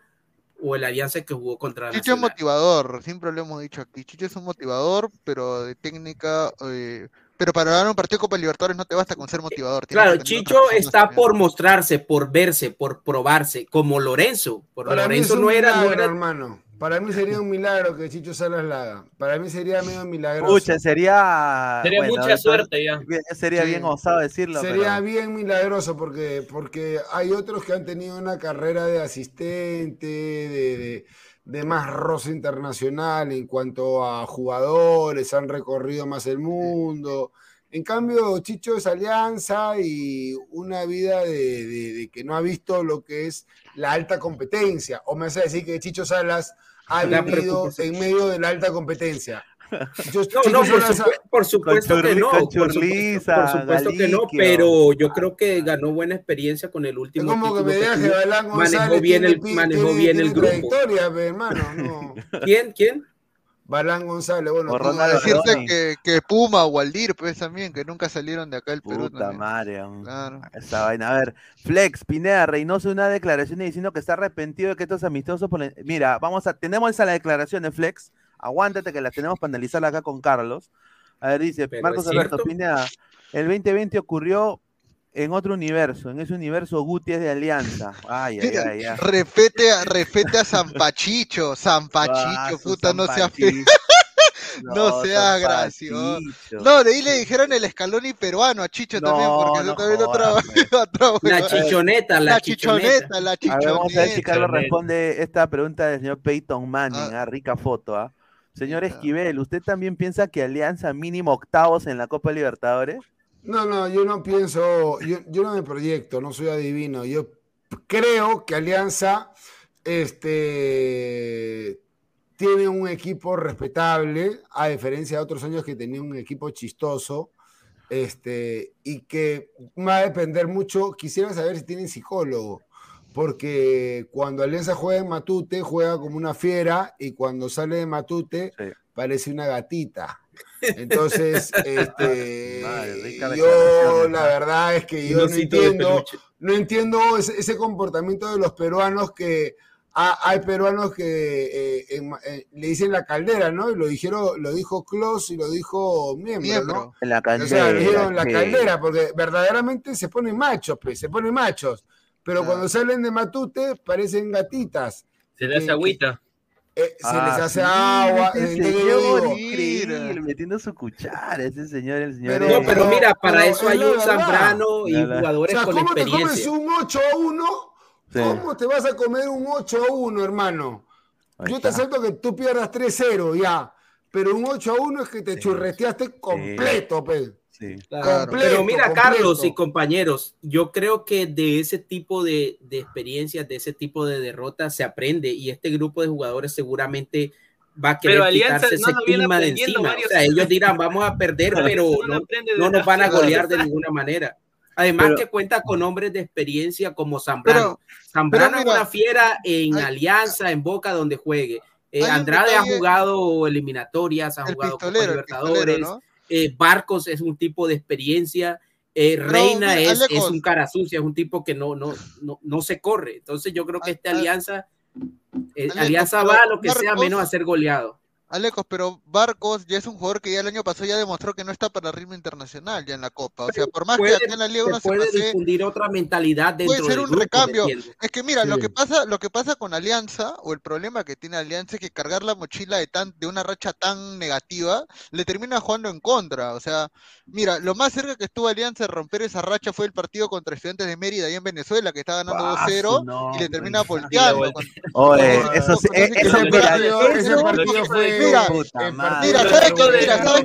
o el Alianza que jugó contra Chicho es Nacional? motivador, siempre lo hemos dicho aquí. Chicho es un motivador, pero de técnica. eh, pero para ganar un partido de Copa Libertadores no te basta con ser motivador. tienes Claro, Chicho está también. por mostrarse, por verse, por probarse, como Lorenzo. Por Lorenzo no era, no era hermano. Para mí sería un milagro que Chicho Salas la haga. Para mí sería medio milagroso. Pucha, sería. Sería bueno, mucha suerte ya. Sería Sí. bien osado decirlo. Sería pero- bien milagroso porque, porque hay otros que han tenido una carrera de asistente, de, de- de más roce internacional en cuanto a jugadores, han recorrido más el mundo. En cambio, Chicho es alianza y una vida de, de- de que no ha visto lo que es la alta competencia. O me a decir que Chicho Salas ha La vivido en medio de la alta competencia. Chicho- No, no, por, supu- por supuesto que no. Por supuesto, por supuesto que no, pero yo creo que ganó buena experiencia con el Es último como que me que digas que. Balán manejó bien tiene el, pi- manejó tiene- bien tiene el grupo. hermano, no. ¿Quién? ¿Quién? Balán González, bueno, tú- Ronaldo Decirte que, que Puma o Waldir, pues también, que nunca salieron de acá del Perú. Puta madre. Claro. Esa vaina. A ver, Flex, Pineda, Reynoso, una declaración diciendo que está arrepentido de que estos amistosos. por Mira, vamos a. Tenemos esa la declaración de Flex. Aguántate que la tenemos para analizarla acá con Carlos. A ver, dice Pero Marcos Alberto. Pineda. El 2020 ocurrió en otro universo. En ese universo Guti es de Alianza. Ay, ay, ay, ay. Respete a, respete a San Pachicho, San Pachicho, Ah, su puta, no sea. No sea San gracioso. Pachicho. No, de ahí le dijeron el escalón peruano a Chicho también, No, porque no eso también jodas, pues. otra La chichoneta, la, La chichoneta. chichoneta, la A ver, vamos a ver si chichoneta. Carlos Chichoneta. responde esta pregunta del señor Peyton Manning. Ah. Ah, rica foto, ¿ah? Señor. Esquivel, ¿usted también piensa que Alianza mínimo octavos en la Copa Libertadores? No, no, yo no pienso, yo, yo no me proyecto, no soy adivino. Yo creo que Alianza este, tiene un equipo respetable, a diferencia de otros años que tenía un equipo chistoso, este, y que va a depender mucho. Quisiera saber si tienen psicólogo, porque cuando Alianza juega en Matute, juega como una fiera, y cuando sale de Matute, Sí. parece una gatita. Entonces, este, Madre, yo declaración, la ¿no? verdad es que yo no entiendo, no entiendo ese, ese comportamiento de los peruanos que ha- hay peruanos que eh, en eh, le dicen la caldera, ¿no? Y lo dijeron, lo dijo Klaus y lo dijo Miembro, Miembro. ¿no? En la O caldera. sea, le dijeron la caldera, porque verdaderamente se ponen machos, pues, se ponen machos. Pero Claro. cuando salen de Matute parecen gatitas. Se le que- hace agüita. Eh, se Ah, les hace sí, agua. ese señor, increíble, metiendo su cuchara, ese señor, el señor. Pero- No, pero mira, para pero eso es hay un. Zambrano y La verdad. O jugadores sea, con ¿cómo te comes experiencia. un 8 a 1? Sí. ¿Cómo te vas a comer un 8 a 1, hermano? Ahí Yo te está. acepto que tú pierdas 3-0 ya, pero un 8 a 1 es que te Sí. churreteaste completo, pe. Sí. Claro, Completo, pero mira, completo. Carlos y compañeros, yo creo que de ese tipo de, de experiencias, de ese tipo de derrotas se aprende y este grupo de jugadores seguramente va a querer Pero quitarse ese no clima de encima. O sea, ellos dirán, vamos a perder, pero no, no nos van a golear de ninguna manera. Además Pero- que cuenta con hombres de experiencia como Zambrano. Zambrano es una fiera en hay- Alianza, en Boca, donde juegue. Eh, Andrade ha jugado eliminatorias, ha el jugado Copa Libertadores. ¿no? Eh, Barcos es un tipo de experiencia. eh, Reina mira, es, un cara sucia, es un tipo que no, no, no, no se corre. Entonces yo creo que esta Al- alianza, eh, alianza va a lo que sea menos a ser goleado. Alecos, pero Barcos ya es un jugador que ya el año pasado ya demostró que no está para ritmo internacional ya en la Copa. O sea, por más Puede- que en la Liga uno se puede pase, difundir otra mentalidad dentro puede ser del un grupo, recambio. Es que mira, lo que pasa, lo que pasa con Alianza, o el problema que tiene Alianza es que cargar la mochila de tan, de una racha tan negativa, le termina jugando en contra. O sea, mira, lo más cerca que estuvo Alianza de romper esa racha fue el partido contra Estudiantes de Mérida ahí en Venezuela, que está ganando Ah, 2-0 su nombre. y le termina volteando. Oye, eso, sí- eh, con- eso, Ese con- mira, partido, eso- ese partido fue. Mira, partido Mira, fue ¿sabes que, mira, ¿sabes,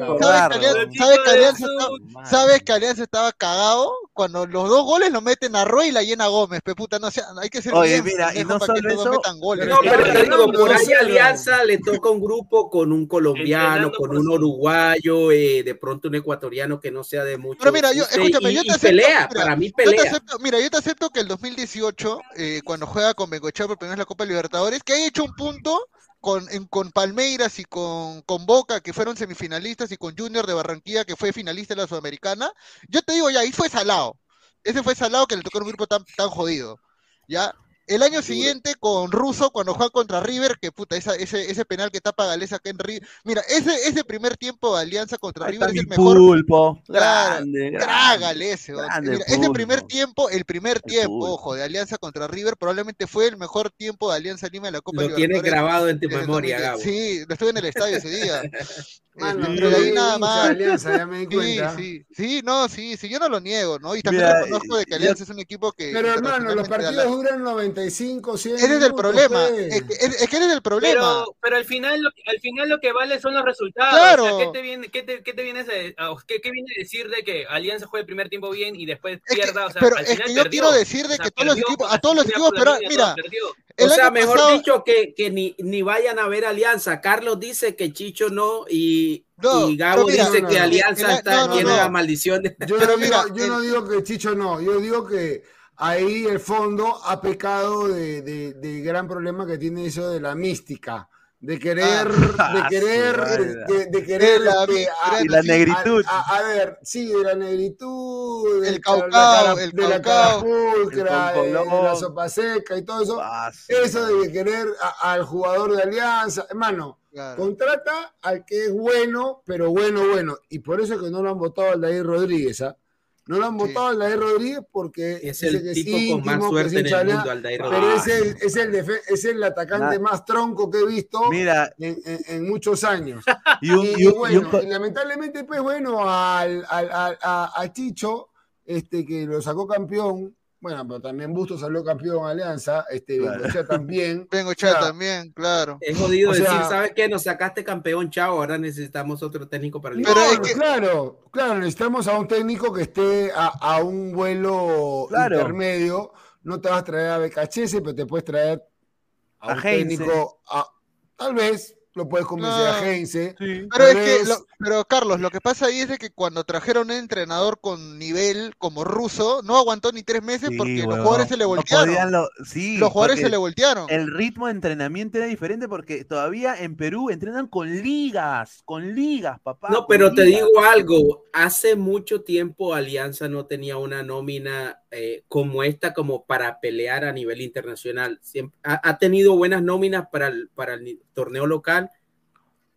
que Alianza, que que estaba cagado cuando los dos goles lo meten a Roy y la llena Gómez? Pe puta, no sea, hay que ser Oye, bien mira, y no para que solo todos eso, metan goles. No, pero te Entrenando digo, por ahí. Alianza le toca un grupo con un colombiano, con un uruguayo, eh, de pronto un ecuatoriano que no sea de mucho. Pero mira, yo, escúchame, y, yo te acepto, pelea, mira, para mí Yo te pelea. acepto, mira, yo te acepto que el 2018, eh, cuando juega con Bengochea por primera vez la Copa Libertadores, que haya hecho un punto con, en- con Palmeiras y con, con Boca, que fueron semifinalistas, y con Junior de Barranquilla, que fue finalista de la Sudamericana, yo te digo ya, ahí fue salado. Ese fue salado que le tocó un grupo tan, tan jodido. ¿Ya? El año siguiente con Russo, cuando juega contra River, que puta, esa, ese, ese penal que tapa Galeza acá en River. Mira, ese, ese primer tiempo de alianza contra Ahí River está es mi el mejor. pulpo. Claro, Grande, grande. Mira, ese primer tiempo, el primer tiempo, pulpo. ojo, de Alianza contra River, probablemente fue el mejor tiempo de Alianza Lima en la Copa Lo tienes grabado en tu memoria, 2010. Gabo. Sí, lo estuve en el estadio ese día. Mano, yo pero de ahí nada más. Alianza, ya me di Sí, cuenta. sí, sí, no, sí, sí, yo no lo niego, ¿no? Y también Mira, reconozco de que yo- Alianza es un equipo que Pero hermano, los partidos la- duran 95, 100 Ese es el minutos, problema, es que, es- es que ese es el problema. Pero, pero al final, lo, al final lo que vale son los resultados. Claro. O sea, ¿qué te viene, qué te, qué te vienes a, qué, qué viene a decir de que Alianza juegue el primer tiempo bien y después Es que- pierda? o sea, pero al es final que yo perdió. quiero decir de O sea, que todos los perdió equipos, con a todos los equipos, pero mira, o sea, mejor pasado- dicho que, que ni, ni vayan a ver Alianza. Carlos dice que Chicho no y, No, y Gabo mira, dice no, que Alianza está, no, no, tiene no. la maldición de... Yo, Pero mira, digo, yo el- no digo que Chicho no, yo digo que ahí el fondo ha pecado de, de- de gran problema que tiene eso de la mística, de querer, Ah, de querer, de, de querer, De la este, a- Y la negritud. A, a- a ver, sí, de la negritud, El caucao, el de la carapulcra, de, la sopa seca y todo eso. Ah, sí, Eso de querer al jugador de Alianza, hermano, Claro. contrata al que es bueno, pero bueno, bueno. Y por eso es que no lo han votado al David Rodríguez, ¿ah? No lo han Sí. votado a Aldair Rodríguez porque Es dice el que tipo es con más suerte en el de mundo, Aldair Pero Rodríguez. es el, es, el defe- es el atacante más tronco que he visto Mira, en, en- en muchos años. y un, Y, y un- y bueno, un co- y lamentablemente, pues bueno, al, al- al- a, a Chicho, este, que lo sacó campeón, bueno, pero también Busto salió campeón Alianza, este, Claro. Bengochea también. Vengo O sea, chat también, claro. Es jodido O decir, sea- ¿sabes qué? Nos sacaste campeón, chao, ahora necesitamos otro técnico para el No, Pero es que- claro, claro, necesitamos a un técnico que esté a, a un vuelo Claro. intermedio. No te vas a traer a BKHS, pero te puedes traer a, A un Heinze. técnico. a- tal vez lo puedes convencer a Heinze. sí. Pero es Tal que, vez- lo- pero Carlos, lo que pasa ahí es de que cuando trajeron un entrenador con nivel como ruso, no aguantó ni tres meses Sí, porque los jugadores se le voltearon. lo- sí, los jugadores se le voltearon. El ritmo de entrenamiento era diferente porque todavía en Perú entrenan con ligas, con ligas, papá. No, pero te ligas. digo algo, hace mucho tiempo Alianza no tenía una nómina eh, como esta, como para pelear a nivel internacional. Siempre, ha, ha tenido buenas nóminas para el, para el torneo local,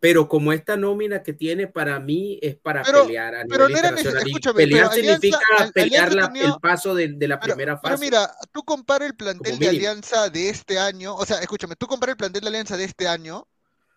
pero como esta nómina que tiene para mí es para Pero- pelear a pero nivel internacional. neces- Y escúchame, pelear pero Alianza- significa Al- pelear Alianza la- tenía- el paso de, de la Pero, primera pero fase. mira, tú compara el plantel de. Alianza de este año, o sea, escúchame, tú compara el plantel de Alianza de este año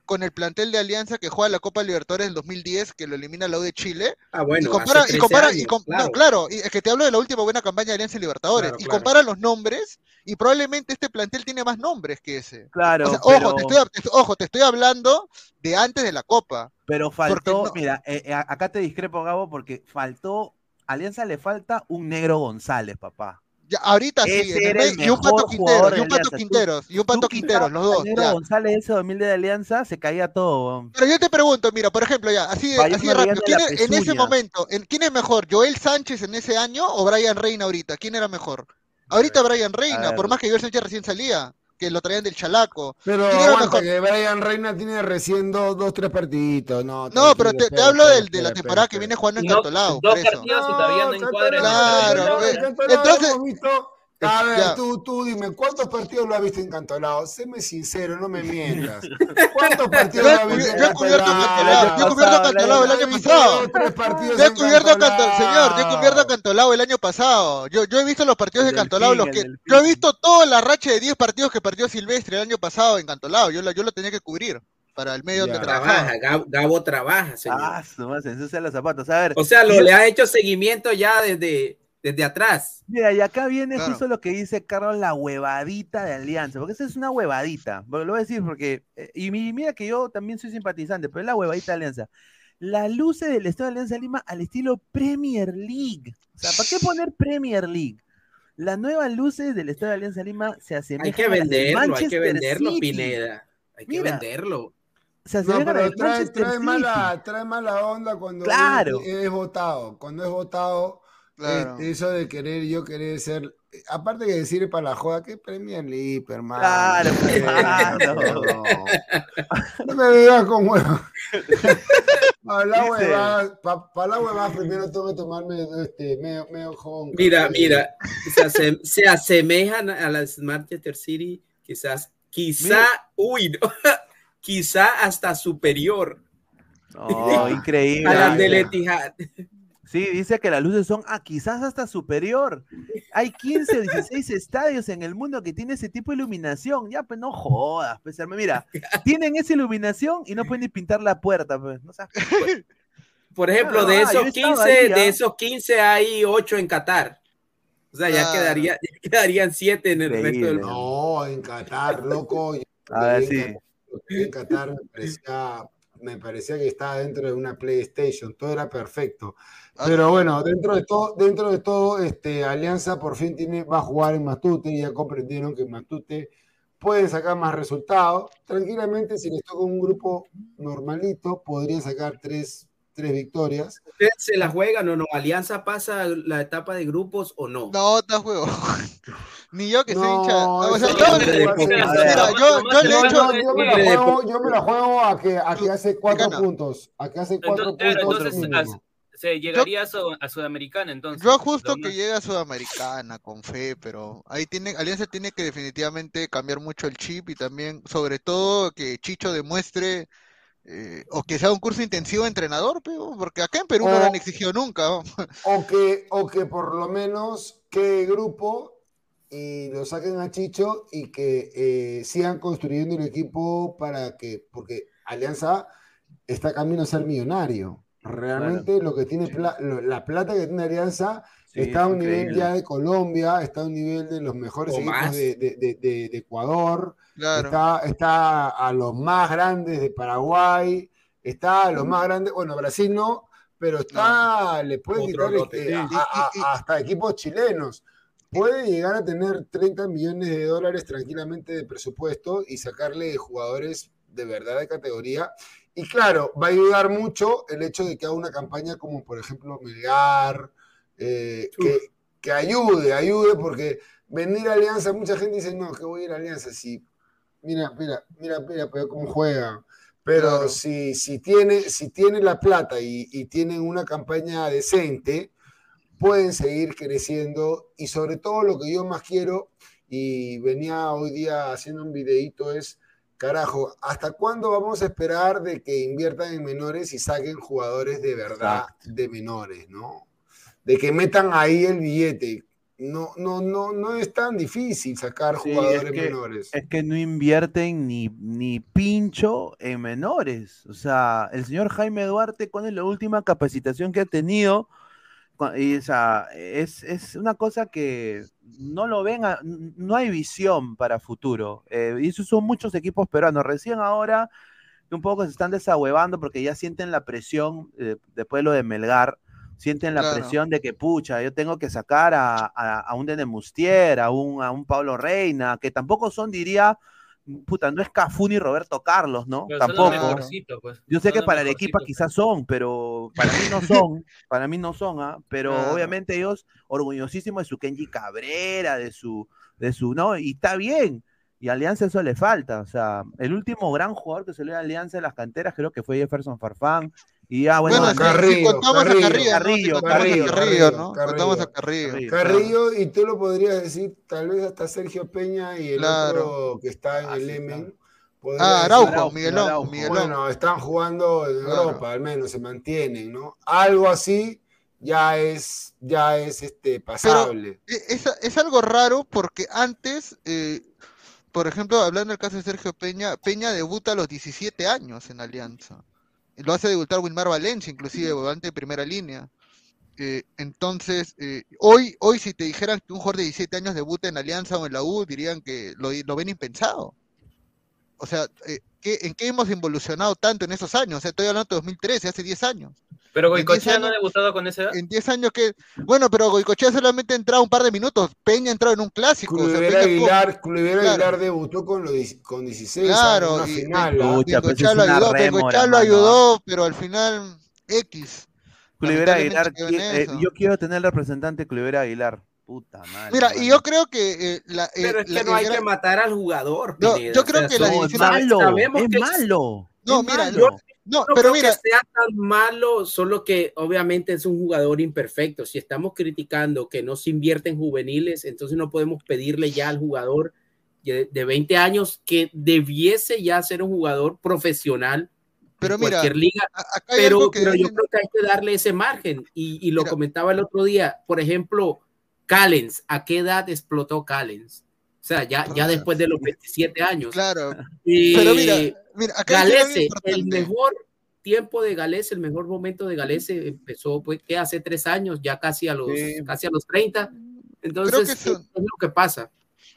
con el plantel de Alianza que juega la Copa Libertadores del 2010, que lo elimina la U de Chile, ah, bueno, y compara, hace y 13 compara, y com- no, claro. claro, y es que te hablo de la última buena campaña de Alianza Libertadores, Claro, y claro. compara los nombres, y probablemente este plantel tiene más nombres que ese. Claro, O sea, pero, ojo, te estoy, ojo, te estoy hablando de antes de la Copa. pero faltó, no- mira, eh, eh, acá te discrepo, Gabo, porque faltó, Alianza le falta un negro González, papá. Ya, ahorita sí, en el y un Pato Quinteros, y un Pato Quinteros, y un Pato Quinteros, los dos. ya. González ese 2000 de Alianza, se caía todo. Pero yo te pregunto, mira, por ejemplo, ya, así de, Vaya así rápido, riendo ¿quién la es- en ese momento, en- ¿quién es mejor? ¿Joel Sánchez en ese año o Brian Reina ahorita? ¿Quién era mejor? Ahorita Brian Reina, por más que Joel Sánchez recién salía, que lo traían del chalaco. Pero ¿Quién era aguanta mejor? que Brian Reina tiene recién dos, dos tres partiditos. No, No, pero te, hablo del- de la temporada que viene jugando en Cantolao, dos partidos y todavía no encuadra en Claro, Entonces- A ver, Ya. tú, tú dime, ¿cuántos partidos lo has visto en Cantolao? Séme sincero, no me mientas. ¿Cuántos partidos lo he has visto yo he cubierto Cantolao? Cantolao, yo he cubierto Cantolao el año pasado. Yo he en cubierto Cantolao. señor, yo he cubierto a Cantolao el año pasado. Yo, yo he visto los partidos de Cantolao, los que yo he visto toda la racha de 10 partidos que perdió Silvestre el año pasado en Cantolao. Yo, yo lo tenía que cubrir para el medio Ya. donde trabajaba. Trabaja, Gabo, Gabo trabaja, señor. Ah, su madre, se ensucian los zapatos. A ver, o sea, lo, le ha hecho seguimiento ya desde, desde atrás. Mira, y acá viene Claro. justo lo que dice Carlos, la huevadita de Alianza, porque esa es una huevadita, lo voy a decir porque, eh, y mi- mira que yo también soy simpatizante, pero es la huevadita de Alianza. Las luces del Estado de Alianza Lima al estilo Premier League. O sea, ¿para qué poner Premier League? Las nuevas luces del Estado de Alianza Lima se asemejan Hay que a las del venderlo, hay que venderlo, City. Pineda. Hay que Mira. venderlo. Se No, pero trae, trae mala, trae mala onda cuando Claro. es, es votado. Cuando es votado, Claro. este, eso de querer, yo querer ser. Aparte que decir para la joda, que Premier League, hermano. Claro, claro. no. No me digas con huevos. Para la huevada, para la huevada primero tengo que tomarme este, medio, medio. Mira, mira, se, ase- se asemejan a las Manchester City, quizás, quizá, Mira. uy, no, quizá hasta superior increíble. a las del. Etihad. Sí, dice que las luces son ah, quizás hasta superior. Hay 15 o 16 estadios en el mundo que tienen ese tipo de iluminación. Ya, pues no jodas, pues. Mira, tienen esa iluminación y no pueden ni pintar la puerta, pues. No seas- Por ejemplo, Claro, de ah, esos yo estaba 15, ahí, ah. de esos 15 hay 8 en Qatar. O sea, ya quedaría, ya quedarían 7 en el resto del No, en Qatar, loco. A ver, sí. Qatar- En Qatar me parecía, me parecía que estaba dentro de una PlayStation, todo era perfecto. Ah, Pero bueno, dentro de todo, dentro de todo, este, Alianza por fin tiene, va a jugar en Matute, ya comprendieron que en Matute pueden sacar más resultados. Tranquilamente, si les toca un grupo normalito, podrían sacar tres, tres victorias. ¿Ustedes se la juegan o no? ¿Alianza pasa la etapa de grupos o no? No, está juego. Ni yo que soy No, hincha. O sea, eso yo, no puede mira, yo, yo le he Yo, hecho. yo- yo me la juego, yo me la juego a que, a que hace cuatro puntos. A que hace cuatro Entonces, puntos. entonces se llegaría a, Sud- a Sudamericana entonces. Yo justo que llegue a Sudamericana con fe, pero ahí tiene, Alianza tiene que definitivamente cambiar mucho el chip y también, sobre todo, que Chicho demuestre eh, o que sea un curso intensivo de entrenador, pero, porque acá en Perú no lo han exigido nunca. ¿no? O que, o que por lo menos que grupo y lo saquen a Chicho y que eh, sigan construyendo el equipo para que, porque Alianza está camino a ser millonario. Realmente lo que tiene pla- lo- la plata que tiene Alianza Sí, está a un nivel ya de Colombia, está a un nivel de los mejores O equipos de, de- de- de- de Ecuador, Claro. está, está a los más grandes de Paraguay, está a los más grandes, bueno, Brasil no, pero está, le puede quitar este, a- Sí, a- y- y- a- hasta equipos chilenos. Puede llegar a tener 30 millones de dólares tranquilamente de presupuesto y sacarle jugadores de verdad de categoría. Y claro, va a ayudar mucho el hecho de que haga una campaña como por ejemplo Melgar, eh, que, que ayude, ayude, porque venir a Alianza, mucha gente dice, no, que voy a ir a Alianza, si, mira, mira, mira, mira, pero cómo juegan. Pero Claro. si, si, tiene, si tiene la plata y, y tienen una campaña decente, pueden seguir creciendo y sobre todo lo que yo más quiero, y venía hoy día haciendo un videíto, es, carajo, ¿hasta cuándo vamos a esperar de que inviertan en menores y saquen jugadores de verdad de menores, ¿no? De que metan ahí el billete. No, no, no, no es tan difícil sacar Sí, jugadores es que- menores. Es que no invierten ni, ni pincho en menores. O sea, el señor Jaime Duarte, ¿cuál es la última capacitación que ha tenido? Y, o sea, es, es una cosa que no lo ven, a- no hay visión para futuro. Eh, y esos son muchos equipos peruanos. Recién ahora que un poco se están desahuevando porque ya sienten la presión, eh, después de lo de Melgar, sienten la Claro. presión de que, pucha, yo tengo que sacar a, a, a un Dene Mustier, a un, a un Pablo Reina, que tampoco son, diría, puta, no es Cafú ni Roberto Carlos, ¿no? Pero son los tampoco. pues. Yo sé Son que para Arequipa quizás son, pero para mí no son, para mí no son, ¿ah? Pero obviamente ellos orgullosísimos de su Kenji Cabrera, de su, de su, ¿no? Y está bien. Y a Alianza eso le falta. O sea, el último gran jugador que salió de Alianza en las canteras creo que fue Jefferson Farfán. Y ya, bueno, Bueno, no, si- Carrillo, contamos Carrillo, a Carrillo, ¿no? Carrillo, contamos a Carrillo, Carrillo, ¿no? Carrillo. Contamos a Carrillo. Carrillo. Y tú lo podrías decir, tal vez hasta Sergio Peña y el Claro. otro que está en Ah, el Emen. Ah, Araujo, Araujo, Miguelón, Araujo. Miguelón. Bueno, están jugando en Claro. Europa, al menos se mantienen, ¿no? Algo así ya es, ya es este, pasable. E- Es, es algo raro porque antes, eh, por ejemplo, hablando del caso de Sergio Peña, Peña debuta a los 17 años en Alianza. Lo hace debutar Wilmar Valencia, inclusive, volante de primera línea. Eh, entonces, eh, hoy, hoy si te dijeran que un jugador de 17 años debuta en Alianza o en la U, dirían que lo, lo ven impensado. O sea, eh, ¿qué- ¿en qué hemos involucionado tanto en esos años? O sea, estoy hablando de 2013, hace 10 años. Pero En 10 Goicochea no ha debutado con esa edad. En 10 años que... Bueno, pero Goicochea solamente ha entrado un par de minutos. Peña ha entrado en un clásico. o sea, Aguilar, Cluivera Claro. Aguilar debutó con, dieci- con 16 Claro, años y- final. pues es lo ayudó, rémora, lo ayudó, pero al final X. Lamentablemente Aguilar, eh, yo quiero tener representante Clivera Aguilar. Puta madre. Mira, y yo creo que eh, la, eh, Pero es que la- no hay el que gran- matar al jugador. No, yo creo que la No, es división- malo, sabemos es que- malo. No, es mira, malo. yo- no, no pero creo mira, que sea tan malo, solo que obviamente es un jugador imperfecto. Si estamos criticando que no se invierte en juveniles, entonces no podemos pedirle ya al jugador de, de 20 años que debiese ya ser un jugador profesional pero en mira, cualquier liga. a- acá hay Pero, algo que pero yo creo que hay que darle ese margen. Y, y lo Mira. comentaba el otro día, por ejemplo, Callens, ¿a qué edad explotó Callens? O sea, ya, ya después de los 27 años. claro, Y pero mira, mira, acá el mejor tiempo de Galese, el mejor momento de Galese empezó pues, que hace tres años, ya casi a los, Sí. casi a los 30. Entonces, Creo que son- es lo que pasa.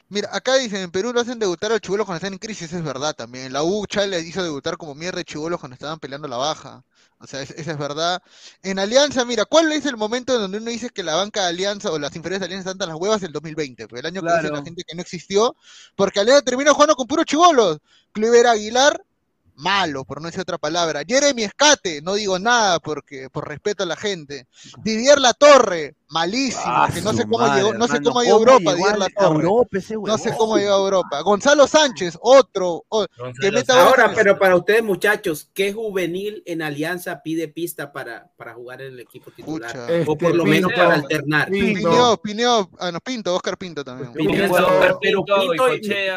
Mira, acá dicen, en Perú lo hacen debutar a los chibolos cuando están en crisis, es verdad también. La U Chale hizo debutar como mierda de chibolos cuando estaban peleando la baja. O sea, es- esa es verdad. En Alianza, mira, ¿cuál es el momento donde uno dice que la banca de Alianza o las inferiores de Alianza están tan las huevas? El 2020, pues el año que dice Claro. la gente que no existió, porque Alianza termina jugando con puros chibolos. Cliver Aguilar, malo, por no decir otra palabra. Jeremy Escate, no digo nada porque por respeto a la gente. Didier La Torre, malísimo, Ah, que no sé cómo madre, llegó, no sé cómo llegó a Europa, Didier La Torre. Europa No sé cómo llegó a Europa. Gonzalo Sánchez, otro. Gonzalo que meta. Ahora, pero para ustedes, muchachos, ¿qué juvenil en Alianza pide pista para, para jugar en el equipo titular? Pucha. o Este, por lo menos para alternar. Pinto. Pinto, ah, no, Pinto, Oscar Pinto también. Pinto, Pero- Pinto.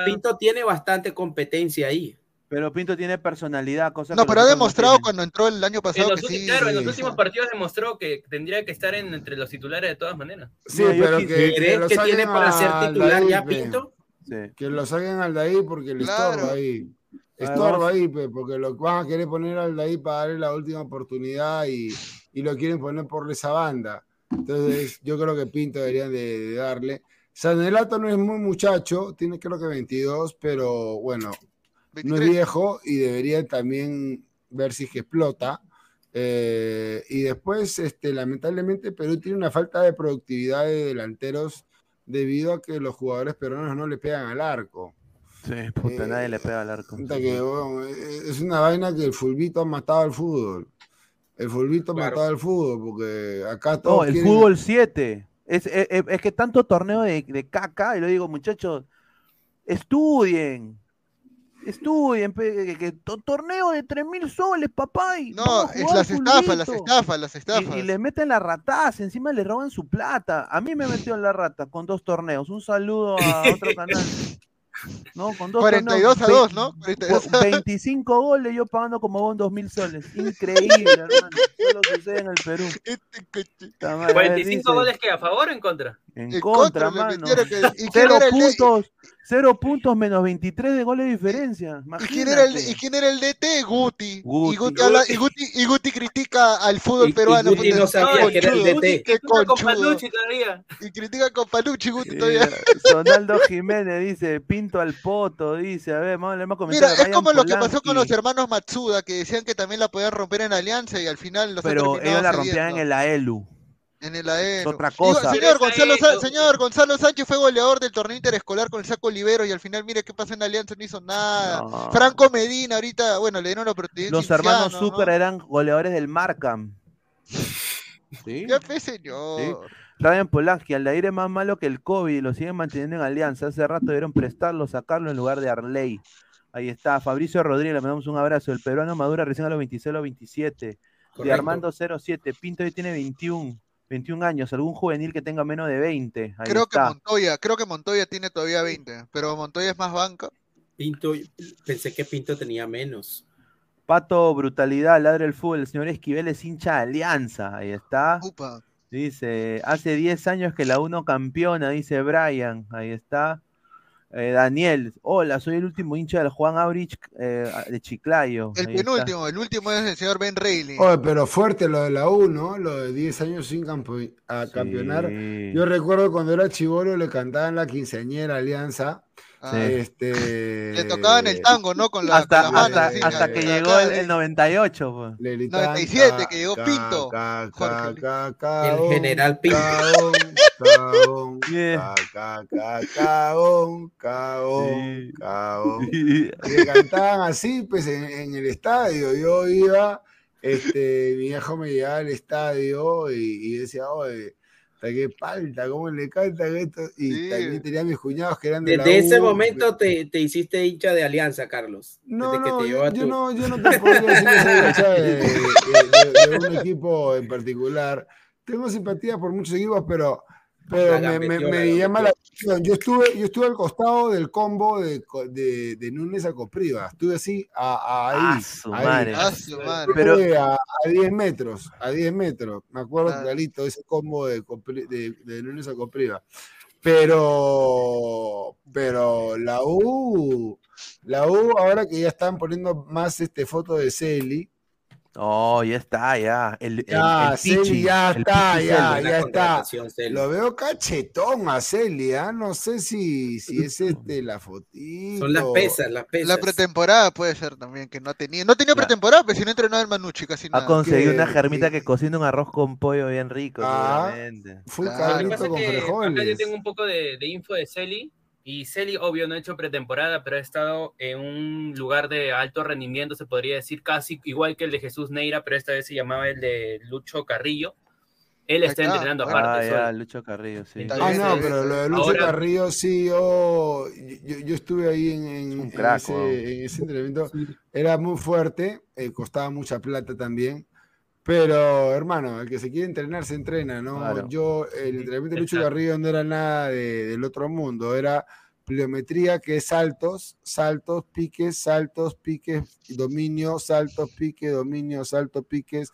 Pinto tiene bastante competencia ahí. Pero Pinto tiene personalidad, cosa No, que pero ha no demostrado cuando entró el año pasado que sí. claro, en los sí. últimos partidos demostró que tendría que estar en, entre los titulares de todas maneras. Sí, yo pero que, ¿Crees lo que tiene para ser titular ya. Pinto? Sí. Que lo saquen al de ahí porque le Claro. estorba ahí. Ah, Estorba ahí, pe, porque lo van a querer poner al de ahí para darle la última oportunidad y, y lo quieren poner por esa banda. Entonces, yo creo que Pinto deberían de, de darle. Sanelato no es muy muchacho, tiene creo que 22, pero bueno, no es 23. viejo y debería también ver si es que explota. Eh, y después, este, lamentablemente, Perú tiene una falta de productividad de delanteros debido a que los jugadores peruanos no le pegan al arco. Sí, puta, Eh, nadie le pega al arco. Puta que, bueno, es una vaina que el fulbito ha matado al fútbol. El fulbito ha Claro. matado al fútbol, porque acá No, todos el quieren- fútbol 7. Es, es, es- es que tanto torneo de, de caca, y lo digo, muchachos, estudien. Estudien, pe, que, que to- torneo de 3 mil soles, papá. Y No, es las estafas, las estafas, las Y, estafas. y le meten la rataza, encima le roban su plata. A mí me metió en la rata con dos torneos. Un saludo a otro canal. No, con dos 42 a torneos, 2, ¿no? ve- 42 a 2. 25 goles, yo pagando como vos 2 mil soles. Increíble, hermano. Solo sucede en el Perú. Este coche. Puta madre, 45 dice, goles que a favor o en contra. En En contra, contra mano. que- ¿Y puntos, cero puntos menos 23 de goles de diferencia. ¿Y quién, era el. ¿Y quién era el DT? Guti. Guti. Y, Guti habla- y, Guti, y Guti critica al fútbol Y- y peruano. Guti puta, no sabía que era el DT. Qué Con. Palucci todavía. Y critica con Palucci, Guti Eh, todavía. Sonaldo Jiménez dice, pinto al poto, dice, a ver, vamos a leer más Mira, es como lo que pasó con los hermanos Matsuda, que decían que también la podían romper en Alianza y al final los Pero ellos la rompían en cediendo. el AELU. En el. Es otra Digo, cosa. señor, Pero Gonzalo, esa Sa- es- señor Gonzalo Sánchez fue goleador del torneo interescolar con el saco Olivero y al final, mire qué pasa en Alianza, no hizo nada. No. Franco Medina, ahorita, bueno, le dieron la oportunidad. Los hermanos Super eran goleadores del Markham. ¿Sí? Ya fe, señor. Ryan Polanski, Aldair es más malo que el COVID, lo siguen manteniendo en alianza. Hace rato debieron prestarlo, sacarlo en lugar de Arley. Ahí está, Fabricio Rodríguez, le mandamos un abrazo. El peruano madura recién a los 26 o 27. De Correcto. Armando 07, Pinto hoy tiene 21, 21 años. ¿Algún juvenil que tenga menos de 20? Ahí Creo que. Montoya, creo que Montoya tiene todavía 20, pero Montoya es más banca. Pinto, pensé que Pinto tenía menos. Pato, brutalidad, ladre el fútbol. El señor Esquivel es hincha de alianza. Ahí está. Upa. Dice, hace 10 años que la uno campeona, dice Brian. Ahí está. Eh, Daniel, hola, soy el último hincha del Juan Aurich eh, de Chiclayo. El Ahí está. penúltimo, el último es el señor Ben Reilly. Oye, pero fuerte lo de la U, ¿no? Lo de 10 años sin campo- a campeonar. Yo recuerdo cuando era chivolo le cantaban la quinceañera Alianza. Ah, sí. Este, Le tocaban el tango, ¿no? Con la, hasta, con la mano, hasta, así, hasta que llegó el, el 98. pues. Le gritaban 97 ca- que llegó ca- Pinto, ca- Jorge. ca- El general Pinto. caón, caón, ca- ca- ca- caón, caón, le cantaban así, pues, en, en el estadio. Yo iba, este, mi hijo me llevaba al estadio y, y decía, oye, hasta qué palta, cómo le cantan esto. Y Sí. también tenía mis cuñados que eran de la Desde ese U, momento te, te hiciste hincha de Alianza, Carlos. no, Desde que no, te llevó yo, yo no, yo no te podría decir que soy hincha de, de- de- de un equipo en particular. Tengo simpatía por muchos equipos, pero, pero me, me- me la llama la atención. Yo estuve, yo estuve al costado del combo de, de, de Núñez a Copriva. Estuve así, a, a ahí. Ah, su ahí. madre. Ah, su madre. Pero- a, a 10 metros, a 10 metros. Me acuerdo Ah. clarito ese combo de, de, de Núñez a Copriva. Pero, pero la U, la U, ahora que ya están poniendo más este foto de Celi, Oh, ya está, ya. El, Ya, el Celi, Pichi, ya el está, Pichi ya, ya está. Celi. lo veo cachetón a Celi, ¿ah? No sé si, si es este la fotito. Son las pesas, las pesas. La pretemporada puede ser también, que no ha tenido. No tenía pretemporada, pero si no entrenaba el Manucci casi Ha nada. conseguido una germita que- cocina un arroz con pollo bien rico, Ah. Full Claro. Lo que Carlito pasa con es que acá yo tengo un poco de, de info de Celi. Y Celi, obvio, no ha hecho pretemporada, pero ha estado en un lugar de alto rendimiento, se podría decir, casi igual que el de Jesús Neira, pero esta vez se llamaba el de Lucho Carrillo. Él está entrenando aparte. Ah, ya, Lucho Carrillo, sí. Entonces, Ah, no, pero lo de Lucho ahora- Carrillo sí, yo, yo, yo estuve ahí en, ese, en ese entrenamiento. Era muy fuerte, eh, costaba mucha plata también. Pero, hermano, el que se quiere entrenar, se entrena, ¿no? Claro. Yo, el entrenamiento de Lucho Exacto. Carrillo no era nada de- del otro mundo, era pliometría, que es saltos, saltos, piques, saltos, piques, dominio, saltos, pique, dominio, saltos, piques,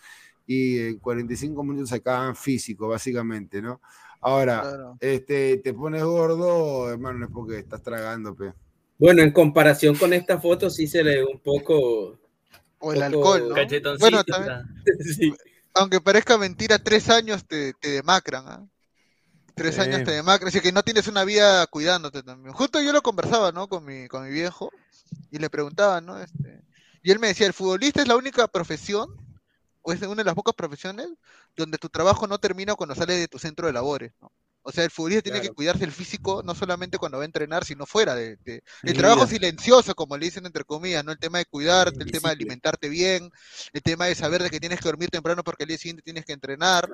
y en 45 minutos se acaban físico, básicamente, ¿no? Ahora, Claro. este, te pones gordo, hermano, es porque estás tragando, pe. Bueno, en comparación con esta foto, sí se le ve un poco. O el alcohol, ¿no? Cachetoncito. Bueno, también, sí. aunque parezca mentira, tres años te, te demacran, ¿ah? Tres Sí. años te demacran, así que no tienes una vida cuidándote también. Justo yo lo conversaba, ¿no? Con mi, con mi viejo y le preguntaba, ¿no? Este, y él me decía, el futbolista es la única profesión, o es una de las pocas profesiones, donde tu trabajo no termina cuando sales de tu centro de labores, ¿no? O sea, el futbolista tiene que cuidarse el físico no solamente cuando va a entrenar, sino fuera de... de- el trabajo silencioso, como le dicen entre comillas, ¿no? El tema de cuidarte, el tema de alimentarte bien, el tema de saber de que tienes que dormir temprano porque al día siguiente tienes que entrenar.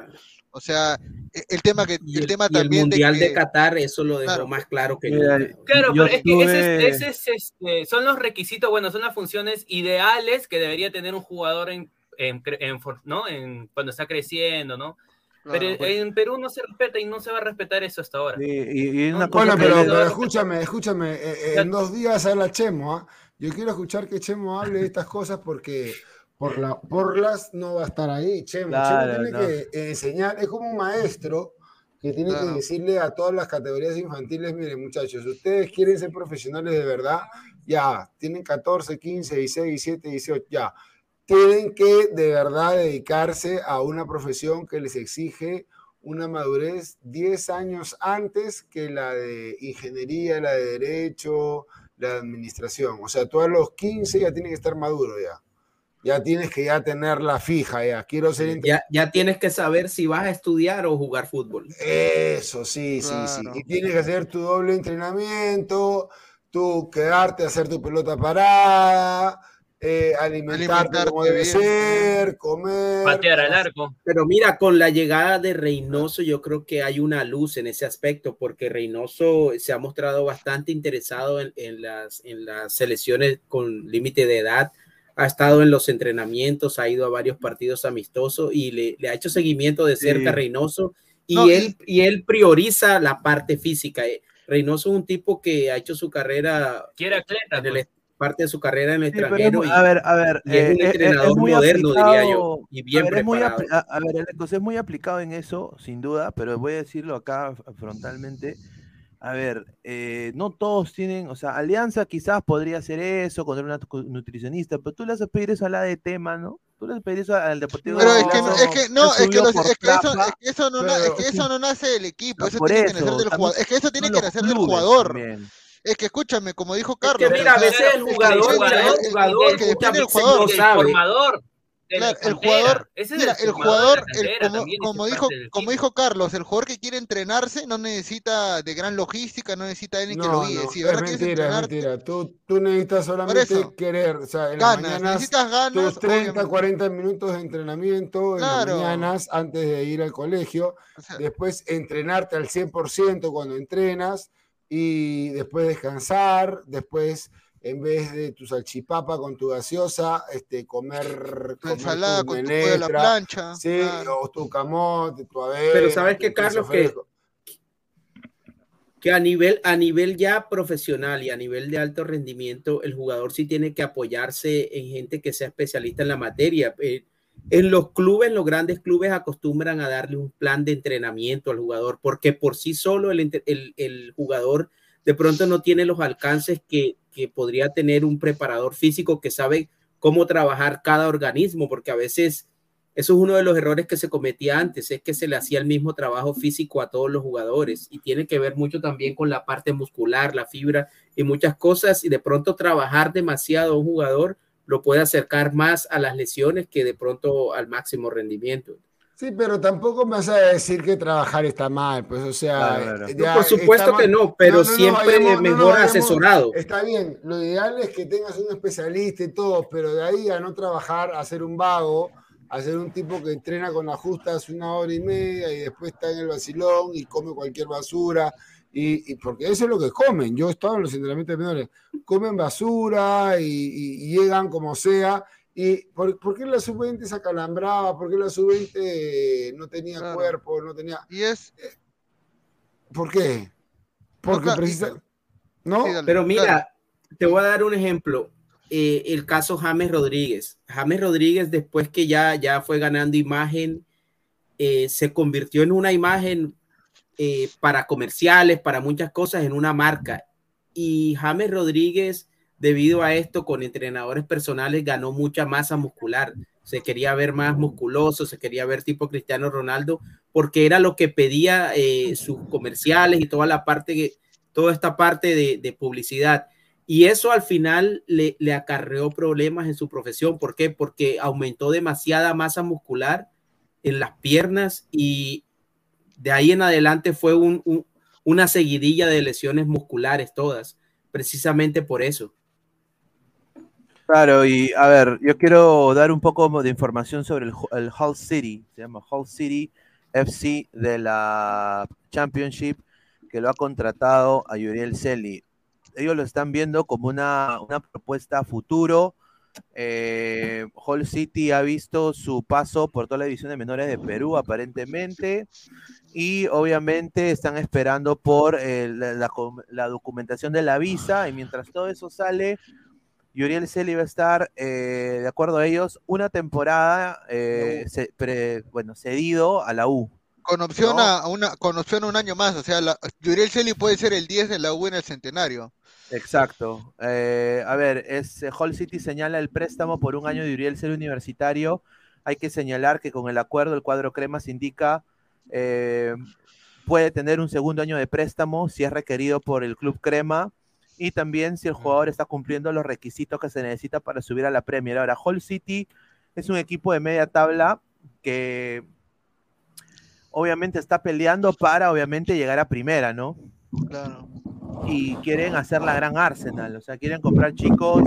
O sea, e- el tema que el el, tema y el también Mundial de Qatar, eso lo dejó Claro. más claro que Mira, nunca. Claro, Yo pero es que ese ese es, este, son los requisitos, bueno, son las funciones ideales que debería tener un jugador en, en ¿no? en, cuando está creciendo, ¿no? Pero Claro. en Perú no se respeta y no se va a respetar eso hasta ahora. Y, y una No, cosa Bueno, pero, pero escúchame, escúchame, eh, eh, en dos días habla Chemo, ¿ah? Yo quiero escuchar que Chemo hable de estas cosas porque por la, Porlas no va a estar ahí, Chemo. Claro, Chemo tiene no. que enseñar, es como un maestro que tiene Claro. que decirle a todas las categorías infantiles, miren muchachos, ustedes quieren ser profesionales de verdad, ya, tienen 14, 15, 16, 17, 18, ya. Tienen que de verdad dedicarse a una profesión que les exige una madurez 10 años antes que la de ingeniería, la de derecho, la de administración. O sea, tú a los 15 ya tienes que estar maduro ya. Ya tienes que ya tenerla fija ya. Quiero ser... Ya, ya tienes que saber si vas a estudiar o jugar fútbol. Eso, sí, sí, sí. Y tienes que hacer tu doble entrenamiento, tú quedarte a hacer tu pelota parada, eh, alimentarte, como debe ser, comer. Patear al arco. Pero mira, con la llegada de Reynoso, yo creo que hay una luz en ese aspecto, porque Reynoso se ha mostrado bastante interesado en, en las, en las selecciones con límite de edad. Ha estado en los entrenamientos, ha ido a varios partidos amistosos y le, le ha hecho seguimiento de cerca Sí. a Reynoso. Y, No, él, y él prioriza la parte física. Eh, Reynoso es un tipo que ha hecho su carrera, Quiere atleta. en el- pues. Parte de su carrera en el Sí, es extranjero. a ver, a ver, y es un eh, eh, entrenador es muy moderno, diría yo, y bien a ver, es muy preparado. apli- a, a ver, es muy aplicado en eso, sin duda, pero voy a decirlo acá frontalmente. A ver, eh, no todos tienen, o sea, Alianza quizás podría hacer eso, contra una nutricionista, pero tú le vas a pedir eso a la ADT, mano. Tú le vas a pedir eso al Deportivo Pero es Garcilaso, que, no- es que no, es que, los- es que eso, es que eso no, na- es que eso no nace del equipo, No, eso tiene que nacer del jugador. Es que eso tiene que nacer del jugador. también. Es que escúchame, como dijo Es Carlos. que mira, a veces el jugador, el el- jugador, que depende del jugador. no el Claro, el jugador, Ese es mira, el jugador, el- como, como dijo, como dijo Carlos, el jugador que quiere entrenarse no necesita de gran logística, no necesita alguien que lo No, guíe. no, Si verdad quieres mentira, es entrenarte, mentira. Tú, tú necesitas solamente querer, o sea, en las ganas, mañanas necesitas ganas. tus 30, obviamente. 40 minutos de entrenamiento en Claro. las mañanas antes de ir al colegio, O sea, después entrenarte al 100% cuando entrenas y después descansar, después en vez de tu salchipapa con tu gaseosa, este, comer, tu comer ensalada con tu pollo a la plancha. sí, claro. o tu camote, tu avena. Pero ¿sabes queso Carlos? Que- que a nivel, a nivel ya profesional y a nivel de alto rendimiento, el jugador sí tiene que apoyarse en gente que sea especialista en la materia. Eh, en los clubes, los grandes clubes acostumbran a darle un plan de entrenamiento al jugador, porque por sí solo el, jugador de pronto no tiene los alcances que, que podría tener un preparador físico que sabe cómo trabajar cada organismo, porque a veces eso es uno de los errores que se cometía antes, es que se le hacía el mismo trabajo físico a todos los jugadores y tiene que ver mucho también con la parte muscular, la fibra y muchas cosas y de pronto trabajar demasiado a un jugador lo puede acercar más a las lesiones que de pronto al máximo rendimiento. Sí, pero tampoco me vas a decir que trabajar está mal, pues, o sea, Claro, claro. No, ya por supuesto que no, pero No, no nos siempre vayamos- mejor asesorado. Está bien, lo ideal es que tengas un especialista y todo, pero de ahí a no trabajar, a ser un vago, a ser un tipo que entrena con ajustas una hora y media y después está en el vacilón y come cualquier basura. Y, y porque eso es lo que comen. Yo he estado en los entrenamientos menores. Comen basura y, y- y llegan como sea. ¿Y por, por qué la sub-20 se acalambraba? ¿Por qué la sub-20 no tenía Claro. cuerpo? No tenía... Y es, ¿Por qué? Porque precisa... ¿No? Sí, dale, Pero mira, dale. te voy a dar un ejemplo. Eh, el caso James Rodríguez. James Rodríguez, después que ya, ya fue ganando imagen, eh, se convirtió en una imagen eh, para comerciales, para muchas cosas, en una marca. Y James Rodríguez, debido a esto, con entrenadores personales, ganó mucha masa muscular. Se quería ver más musculoso, se quería ver tipo Cristiano Ronaldo, porque era lo que pedía eh, sus comerciales y toda la parte toda esta parte de, de publicidad. Y eso al final le, le, acarreó problemas en su profesión. ¿Por qué? Porque aumentó demasiada masa muscular en las piernas y de ahí en adelante fue un, un, una seguidilla de lesiones musculares todas, precisamente por eso. Claro, y a ver, yo quiero dar un poco de información sobre el, el Hull City, se llama Hull City FC de la Championship, que lo ha contratado a Yuriel Celi. Ellos lo están viendo como una, una propuesta futuro. Eh, Hull City ha visto su paso por toda la división de menores de Perú, aparentemente, y obviamente están esperando por eh, la, la, la, documentación de la visa, y mientras todo eso sale, Yuriel Celi va a estar, eh, de acuerdo a ellos, una temporada eh, se, pre, bueno, cedido a la U. Con opción, ¿no? a una, con opción a un año más, o sea, la, Yuriel Celi puede ser el 10 de la U en el centenario. Exacto. Eh, a ver, es, Hall City señala el préstamo por un año de Yuriel Celi universitario. Hay que señalar que con el acuerdo el cuadro Cremas indica eh, puede tener un segundo año de préstamo si es requerido por el Club Crema y también si el jugador está cumpliendo los requisitos que se necesita para subir a la Premier. Ahora, Hall City es un equipo de media tabla que obviamente está peleando para obviamente llegar a primera, ¿no? Claro. Y quieren hacer la gran Arsenal, o sea, quieren comprar chicos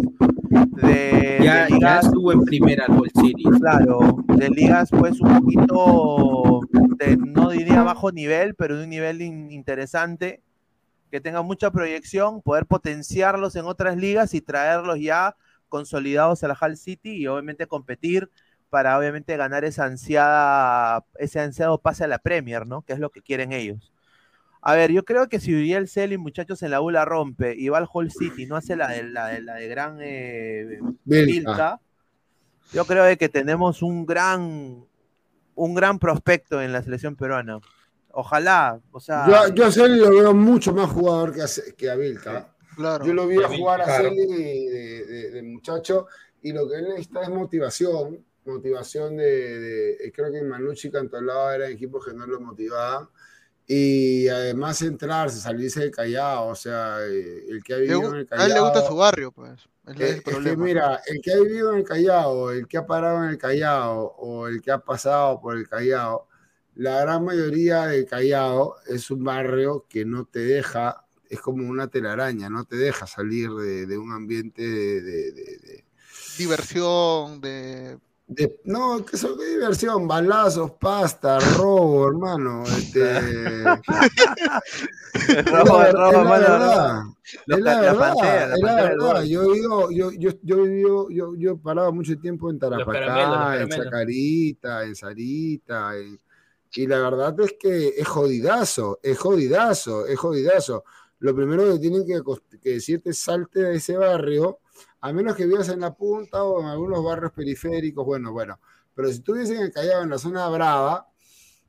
de, ya, de ligas, ya estuvo en primera Hall City. Claro, de ligas pues un poquito de, no diría bajo nivel, pero de un nivel in, interesante que tenga mucha proyección, poder potenciarlos en otras ligas y traerlos ya consolidados a la Hull City y obviamente competir para obviamente ganar esa ansiada, ese ansiado pase a la Premier, ¿no? Que es lo que quieren ellos. A ver, yo creo que si Uriel Celi, muchachos, en la U la rompe y va al Hull City, no hace la de, la de, la de gran eh, Vilca, yo creo que tenemos un gran, un gran prospecto en la selección peruana. Ojalá, o sea. Yo, yo a Celi lo veo mucho más jugador que a, que a Vilca. Claro. Yo lo vi a jugar a Celi de, de, de, muchacho y lo que él necesita es motivación. Motivación de. de creo que Manucci Cantolao era equipos que no lo motivaban. Y además centrarse, salirse del Callao. O sea, eh, el que ha vivido en el Callao. A él le gusta su barrio, pues. Es, es, es que mira, el que ha vivido en el Callao, el que ha parado en el Callao o el que ha pasado por el Callao la gran mayoría del Callao es un barrio que no te deja, es como una telaraña, no te deja salir de, de un ambiente de, de, de, diversión, de... no, que son de diversión, balazos, pasta, robo, hermano. Este... robo, robo, mano. Es la verdad, es la verdad. Yo vivo, yo, yo, yo, yo, yo, yo paraba mucho tiempo en Tarapacá, en Chacarita, en Sarita, en y la verdad es que es jodidazo, es jodidazo, es jodidazo. Lo primero que tienen que, que decirte es salte de ese barrio, a menos que vivas en la punta o en algunos barrios periféricos, bueno, bueno. Pero si tú vives en el Callao, en la zona brava,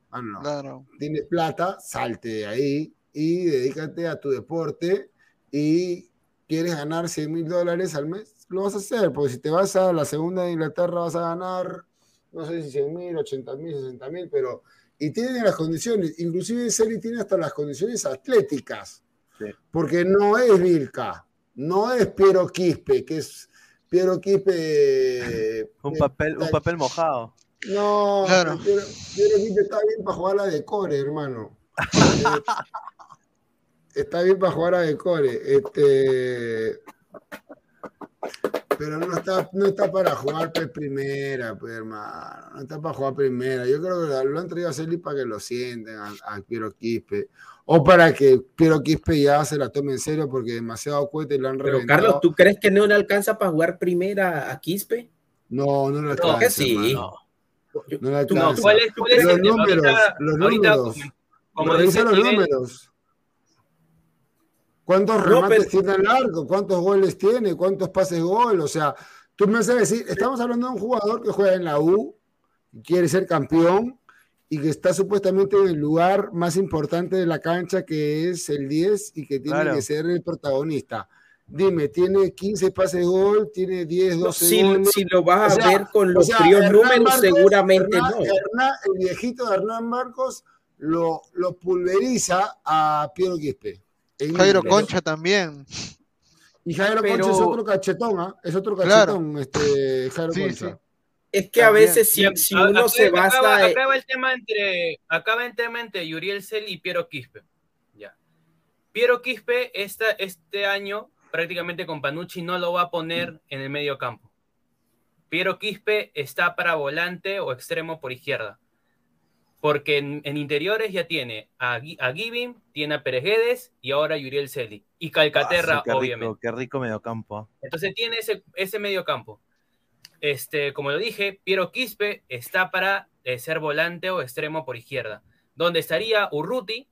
bueno, claro. tienes plata, salte de ahí y dedícate a tu deporte y quieres ganar 100 mil dólares al mes, lo vas a hacer, porque si te vas a la segunda de Inglaterra vas a ganar, no sé si 100 mil, 80 mil, 60 mil, pero y tiene las condiciones, inclusive Celi tiene hasta las condiciones atléticas, sí. porque no es Vilca, no es Piero Quispe, que es Piero Quispe. un, papel, un papel mojado. No, claro. Piero, Piero Quispe está bien para jugar a decore, hermano. está bien para jugar a decore. Este, pero no está, no está para jugar pues, primera, pues, hermano. No está para jugar primera. Yo creo que lo han traído a Celi para que lo sienten a, a, Piero Quispe. O para que Piero Quispe ya se la tome en serio porque demasiado cohete lo han Pero Carlos, ¿tú crees que no le alcanza para jugar primera a Quispe? No, no le alcanza. No, que sí. No, no le alcanza. No, ¿cuál es, cuál es los, el números, ahorita, los ahorita, números, como Revisa dice los nivel, números. ¿Cuántos No, remates pero- tiene el arco? ¿Cuántos goles tiene? ¿Cuántos pases gol? O sea, tú me vas a decir, estamos hablando de un jugador que juega en la U, quiere ser campeón y que está supuestamente en el lugar más importante de la cancha, que es el 10 y que tiene Claro. que ser el protagonista. Dime, tiene 15 pases gol, tiene 10, 12 Si, goles. si lo vas O a sea, ver con O los sea, fríos Hernán números, Marcos- seguramente Hernán- no. Hernán- el viejito de Hernán Marcos lo, lo pulveriza a Piero Quispe. Jairo. Concha también. Y Jairo Pero- Concha es otro cachetón, ¿ah? Es otro Claro. cachetón, este, Jairo Sí, Concha. sí. Es que a veces si, si uno acá- se basa acaba, en- acaba el tema entre acaba el tema entre Yuriel Cel y Piero Quispe. Ya. Piero Quispe esta, este año prácticamente con Panucci no lo va a poner en el medio campo. Piero Quispe está para volante o extremo por izquierda. Porque en, en interiores ya tiene a, a Giving, tiene a Perejedes y ahora a Yuriel Celi. Y Calcaterra, Ah, qué rico, obviamente. Qué rico mediocampo. Entonces tiene ese, ese medio campo. Este, como lo dije, Piero Quispe está para eh, ser volante o extremo por izquierda, donde estaría Urruti,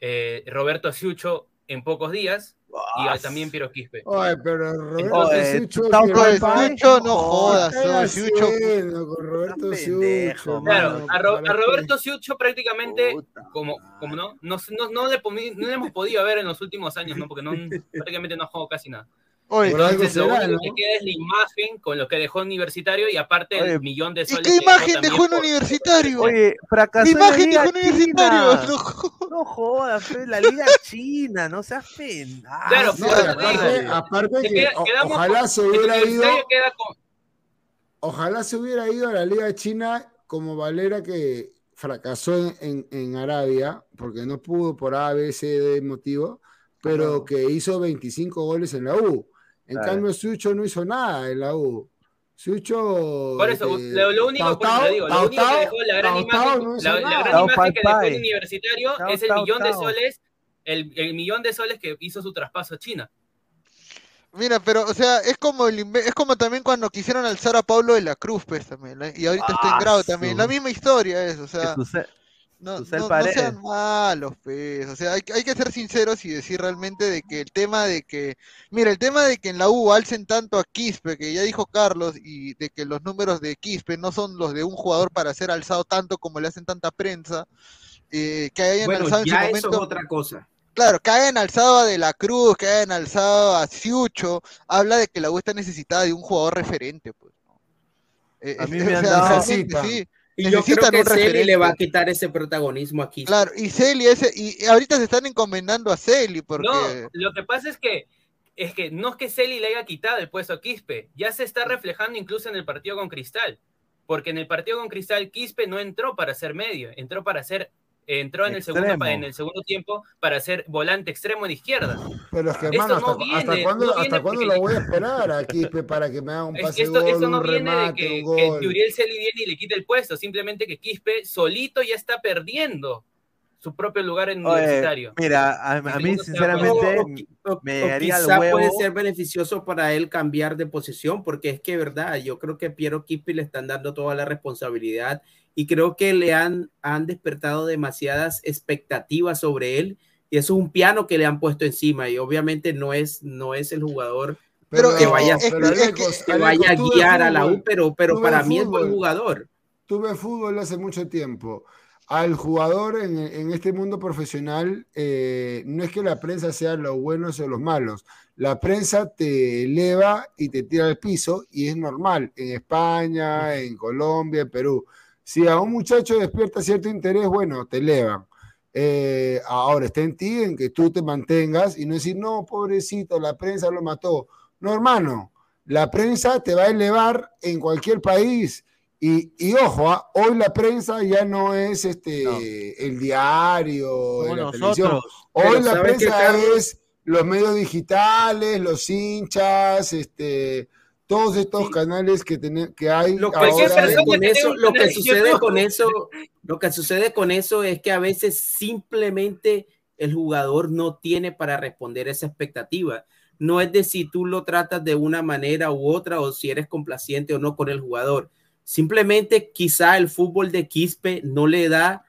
eh, Roberto Siucho en pocos días y Ah, también Piero Quispe. Ay, pero Roberto Siucho, no jodas, ¿Qué no, estás Siucho. haciendo con Roberto Siucho? Claro, a. Roberto Siucho prácticamente, como, como no, no, no, no le, pomi- no le hemos podido ver en los últimos años, ¿no? porque no, prácticamente no jugó casi nada. Oye, Entonces, lo que queda es la imagen con lo que dejó Universitario y aparte Oye, el millón de ¿y soles. qué que imagen dejó en por- universitario? Oye, fracasó ¿Qué imagen dejó en universitario? No jodas. No jodas, fe, la Liga China, no seas pendejo. Claro, No, y aparte, que o- ojalá con- se hubiera ido, con- ojalá se hubiera ido a la Liga China como Valera que fracasó en, en- en Arabia, porque no pudo por A, B, C, D motivo, pero que hizo 25 goles en la U. En Claro. cambio, Sucho no hizo nada en la U. Sucho. Por eso, este, lo, lo único, por eso Tautau- te digo, lo único que dejó la gran Tautau imagen, no la, gran imagen que dejó el universitario es el millón de soles, el, el millón de soles que hizo su traspaso a China. Mira, pero, o sea, es como el es como también cuando quisieron alzar a Pablo de la Cruz, pues, también, ¿eh? y ahorita está en Ah, grado también, la misma historia es, o sea, no, no- sean malos, pues, o sea, hay, hay que ser sinceros y decir realmente de que el tema de que, mira, el tema de que en la U alcen tanto a Quispe, que ya dijo Carlos, y de que los números de Quispe no son los de un jugador para ser alzado tanto como le hacen tanta prensa, eh, que hayan Bueno, alzado en su ya eso es otra cosa. Claro, que hayan alzado a De la Cruz, que hayan alzado a Siucho, habla de que la U está necesitada de un jugador referente, pues. ¿no? Eh, A mí o me han dado- sí, Y yo creo que un Celi le va a quitar ese protagonismo aquí. Claro, y Celi, ese, y y ahorita se están encomendando a Celi, porque No, lo que pasa es que es que no es que Celi le haya quitado el puesto a Quispe, ya se está reflejando incluso en el partido con Cristal, porque en el partido con Cristal Quispe no entró para ser medio, entró para ser entró en el segundo en el segundo tiempo para ser volante extremo de izquierda. Pero es que, Esto hermano, no ¿hasta, viene, hasta cuándo, no hasta viene cuándo porque- lo voy a esperar aquí para que me haga un Es- pase esto, gol, esto no un viene de remate, que, un que gol? Yuriel Celi viene y le quite el puesto, simplemente que Quispe solito ya está perdiendo su propio lugar en Oye, universitario. mira, a, a mí sinceramente O- o- me daría el quizá puede huevo. ser beneficioso para él cambiar de posición, porque es que, verdad, yo creo que Piero Quispe le están dando toda la responsabilidad y creo que le han, han despertado demasiadas expectativas sobre él y eso es un piano que le han puesto encima y obviamente no es, no es el jugador Pero que vaya, es pero es que- que vaya a guiar a la fútbol, U, pero, pero para mí es buen fútbol. jugador. Tuve fútbol hace mucho tiempo. Al jugador en, en este mundo profesional, eh, no es que la prensa sea los buenos o los malos. La prensa te eleva y te tira al piso y es normal en España, en Colombia, en Perú. Si a un muchacho despierta cierto interés, bueno, te elevan. Eh, ahora está en ti, en que tú te mantengas y no decir, no, pobrecito, la prensa lo mató. No, hermano, la prensa te va a elevar en cualquier país. Y, y ojo, ah, hoy la prensa ya no es este No. el diario, Como la televisión. Hoy Pero la ¿sabes qué, prensa es los medios digitales, los hinchas, este, todos estos Sí. canales que, tene- que hay Lo ahora. sucede persona con que tenga eso, un lo que sucede con eso, lo que sucede con eso es que a veces simplemente el jugador no tiene para responder esa expectativa. No es de si tú lo tratas de una manera u otra o si eres complaciente o no con el jugador. Simplemente quizá el fútbol de Quispe no le da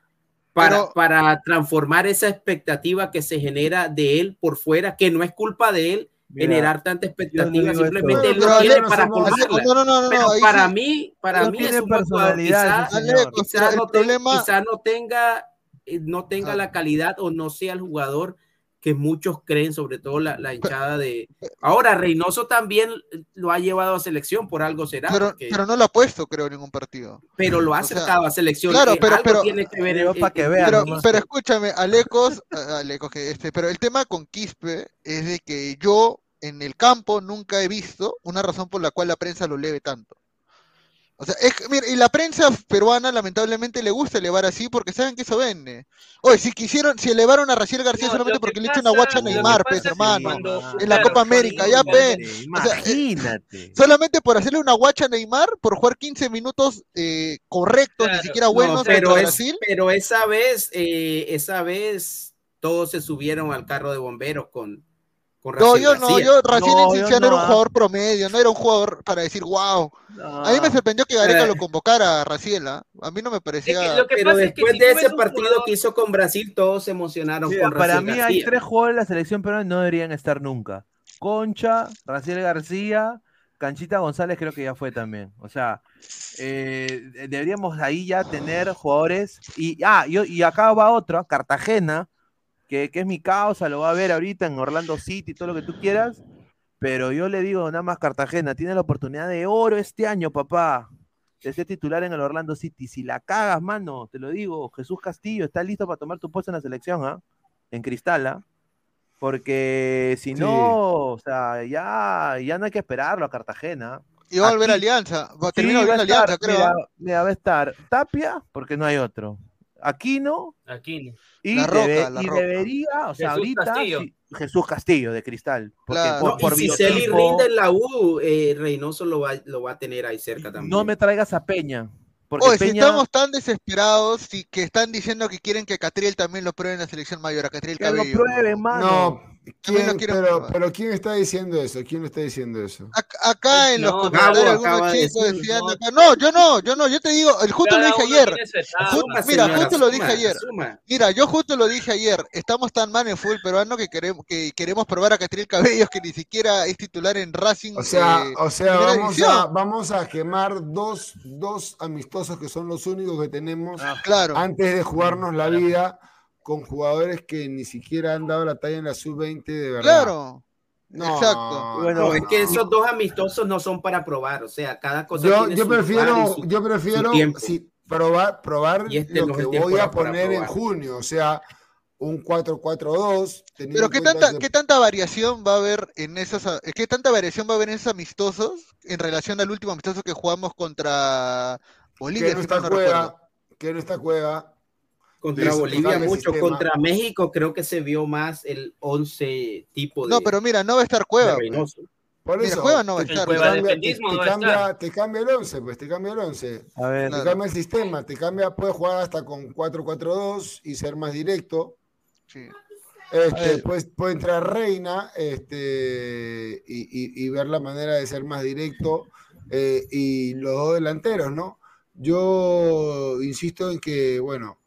para, Pero- para transformar esa expectativa que se genera de él por fuera, que no es culpa de él Mira, generar tanta expectativa, simplemente él no Pero tiene para no somos- colmarla. No, no, no, no, Pero para sí. mí, para No mí es un personalidad Quizá, ese señor. Alex, quizá no, problema- quizá no tenga, eh, no tenga Ajá. la calidad o no sea el jugador que muchos creen, sobre todo la, la hinchada de... Ahora, Reynoso también lo ha llevado a selección, por algo será, Pero, porque- pero no lo ha puesto, creo, en ningún partido. pero lo ha o sea, acercado a selección. claro, Eh, pero- algo pero- tiene que ver Digo, en- pa' que vean Pero, pero escúchame, Alecos, Alecos, que este, pero el tema con Quispe es de que yo en el campo nunca he visto una razón por la cual la prensa lo leve tanto. O sea, es, que, mira, y la prensa peruana lamentablemente le gusta elevar así porque saben que eso vende. Oye, si quisieron, si elevaron a Raciel García No, solamente porque le echa una guacha a Neymar, pues, hermano. cuando- En la Copa América, ya, pe. Imagínate. Solamente por hacerle una guacha a Neymar, por jugar 15 minutos eh, correctos, Claro. ni siquiera No, buenos pero, contra es- Brasil. pero esa vez, eh, esa vez todos se subieron al carro de bomberos con, con No, yo no, yo Raciel No, en yo Cienciano era no, un ah. jugador promedio, no era un jugador para decir wow. A mí me sorprendió que Gareca Eh. lo convocara a Raciela. A mí no me Es parecía. que lo que Pero pasa es que después si de ese partido jugador- que hizo con Brasil, todos se emocionaron Mira, con para Raciel mí hay tres jugadores de la selección peruana que no deberían estar nunca. Concha, Raciel García, Canchita González creo que ya fue también. O sea, eh, deberíamos ahí ya tener jugadores. Y, ah, y, y acá va otro, Cartagena, que, que es mi causa, lo va a ver ahorita en Orlando City, todo lo que tú quieras. Pero yo le digo nada más Cartagena, tiene la oportunidad de oro este año, papá. De ser titular en el Orlando City. Si la cagas, mano, te lo digo, Jesús Castillo está listo para tomar tu puesto en la selección, ¿ah? En Cristal, ¿ah? Porque si Sí. no, o sea, ya, ya no hay que esperarlo a Cartagena. Y va a volver a Alianza. Va, Sí, va a estar, Alianza, creo. mira, ¿ah? mira, va a estar Tapia, porque no hay otro. Aquino, Aquí. y, La Roca, debe- la y Roca. debería, o sea, Jesús ahorita Castillo. Jesús Castillo de Cristal. Porque Claro. por, No, por y si Celi rinde en la U, eh, Reynoso lo va, lo va a tener ahí cerca también. no me traigas a Peña. Porque Oye, si estamos tan desesperados y que están diciendo que quieren que Catriel también lo pruebe en la selección mayor, a Catriel que lo Cabello. pruebe, mano. No, ¿quién- lo quieren pero, pero ¿quién está diciendo eso? ¿Quién está diciendo eso? Ac- Acá en los No, comentarios algunos de chicos decían, no. acá- no, yo no, yo no, yo te digo, justo lo dije ayer. etapa. Justo- mira, señora, justo lo dije ayer. Mira, yo justo lo dije ayer, estamos tan mal en fútbol peruano que queremos, que queremos probar a Catriel Cabellos que ni siquiera es titular en Racing. O sea, eh, o sea, vamos a, vamos a quemar dos, dos amistosos que son los únicos que tenemos Claro. antes de jugarnos la vida con jugadores que ni siquiera han dado la talla en la sub-20 de verdad. Claro. No, exacto. Bueno, No, es que no. esos dos amistosos no son para probar, o sea, cada cosa Yo, tiene yo su prefiero, su- yo prefiero sí, probar, probar Y este lo no que voy a poner en junio, o sea, un 4-4-2. teniendo Pero ¿qué tanta, que- ¿qué tanta variación va a haber en esas, a- qué tanta variación va a haber en esos amistosos en relación al último amistoso que jugamos contra Bolivia? que no si está mal no recuerdo? Cueva, que no está Cueva. Contra Eso, Bolivia mucho, sistema. contra México creo que se vio más el 11 tipo de, No, pero mira, no va a estar Cueva. pues. Por Mira, eso, Cueva no va a te- estar. te Cueva cambia- te- te no va a cambia- estar. te cambia el 11, pues te cambia el 11. A ver, Te Claro. cambia el sistema, te cambia, puedes jugar hasta con 4-4-2 y ser más directo. Sí. Este, pues, puede entrar Reina este, y, y- y ver la manera de ser más directo. eh, y los dos delanteros, ¿no? Yo insisto en que, bueno,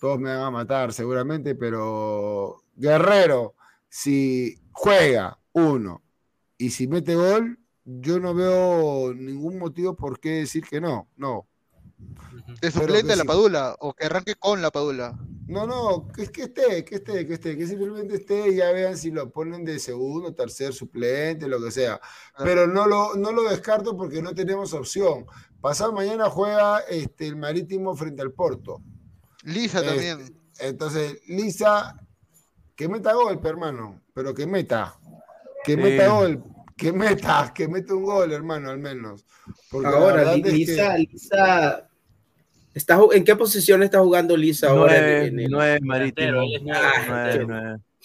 todos me van a matar seguramente, pero Guerrero, si juega uno y si mete gol, yo no veo ningún motivo por qué decir que no. No, De suplente la sí. Padula, o que arranque con la Padula. No, no, que, que esté, que esté, que esté, que simplemente esté y ya vean si lo ponen de segundo, tercer suplente, lo que sea. Pero no lo, no lo descarto porque no tenemos opción. Pasado mañana juega este, el Marítimo frente al Porto. Lisa este, también. Entonces, Lisa, que meta gol, hermano, pero que meta. Que meta eh. gol, que meta, que meta un gol, hermano, al menos. Porque ahora, Lisa. Lisa. Está, ¿En qué posición está jugando Lisa ahora? 9, en el... 9, Marítimo.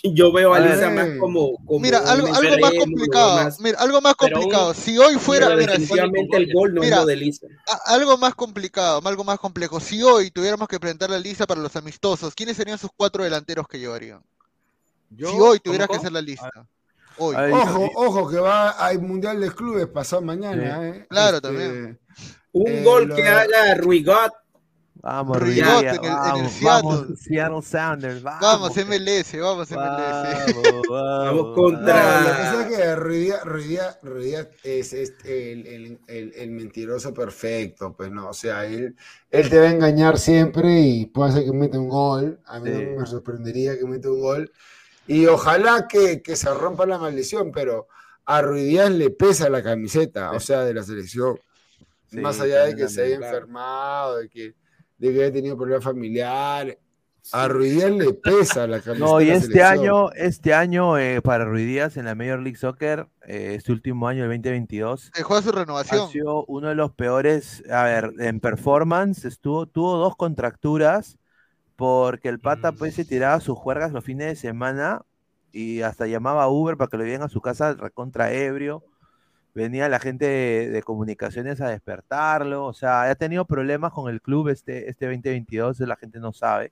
Yo veo a A Lisa eh. más como, como Mira, algo, algo más complicado. más- Mira, algo más un- complicado. Si hoy fuera, Mira, mira, si- definitivamente el gol no Mira, es de Lisa. a- algo más complicado, algo más complejo. Si hoy tuviéramos que presentar la lista para los amistosos, ¿quiénes serían sus cuatro delanteros que llevarían? Yo, si hoy tuvieras ¿cómo, que hacer la lista. Hoy. A Ojo, ojo, que va al Mundial de Clubes pasado mañana. ¿eh? Claro, Este, también. Un Eh, gol lo- que haga Ruigot Vamos, Ruidías, en el- en el vamos, Seattle. vamos, Seattle Sounders, vamos. Vamos, MLS, vamos, MLS. Vamos, Vamos contra- No, lo que pasa es que Ruidías, Ruidías- Ruidías es, es el, el- el- el mentiroso perfecto, pues no, o sea, él, él te va a engañar siempre y puede ser que meta un gol, a mí Sí. no me sorprendería que meta un gol, y ojalá que, que se rompa la maldición, pero a Ruidías le pesa la camiseta, o sea, de la selección, Sí, más allá de que se haya enfermado, de que, de que haya tenido problemas familiares, a Ruidías le pesa la camiseta No, de y la este año, este año eh, para Ruidías en la Major League Soccer, eh, este último año, el 2022, Dejó a su ha renovación. sido uno de los peores, a ver, en performance, estuvo, tuvo dos contracturas porque el pata pues se tiraba sus juergas los fines de semana y hasta llamaba a Uber para que lo lleven a su casa recontra ebrio. Venía la gente de, de comunicaciones a despertarlo, o sea, ha tenido problemas con el club este, este 2022, la gente no sabe,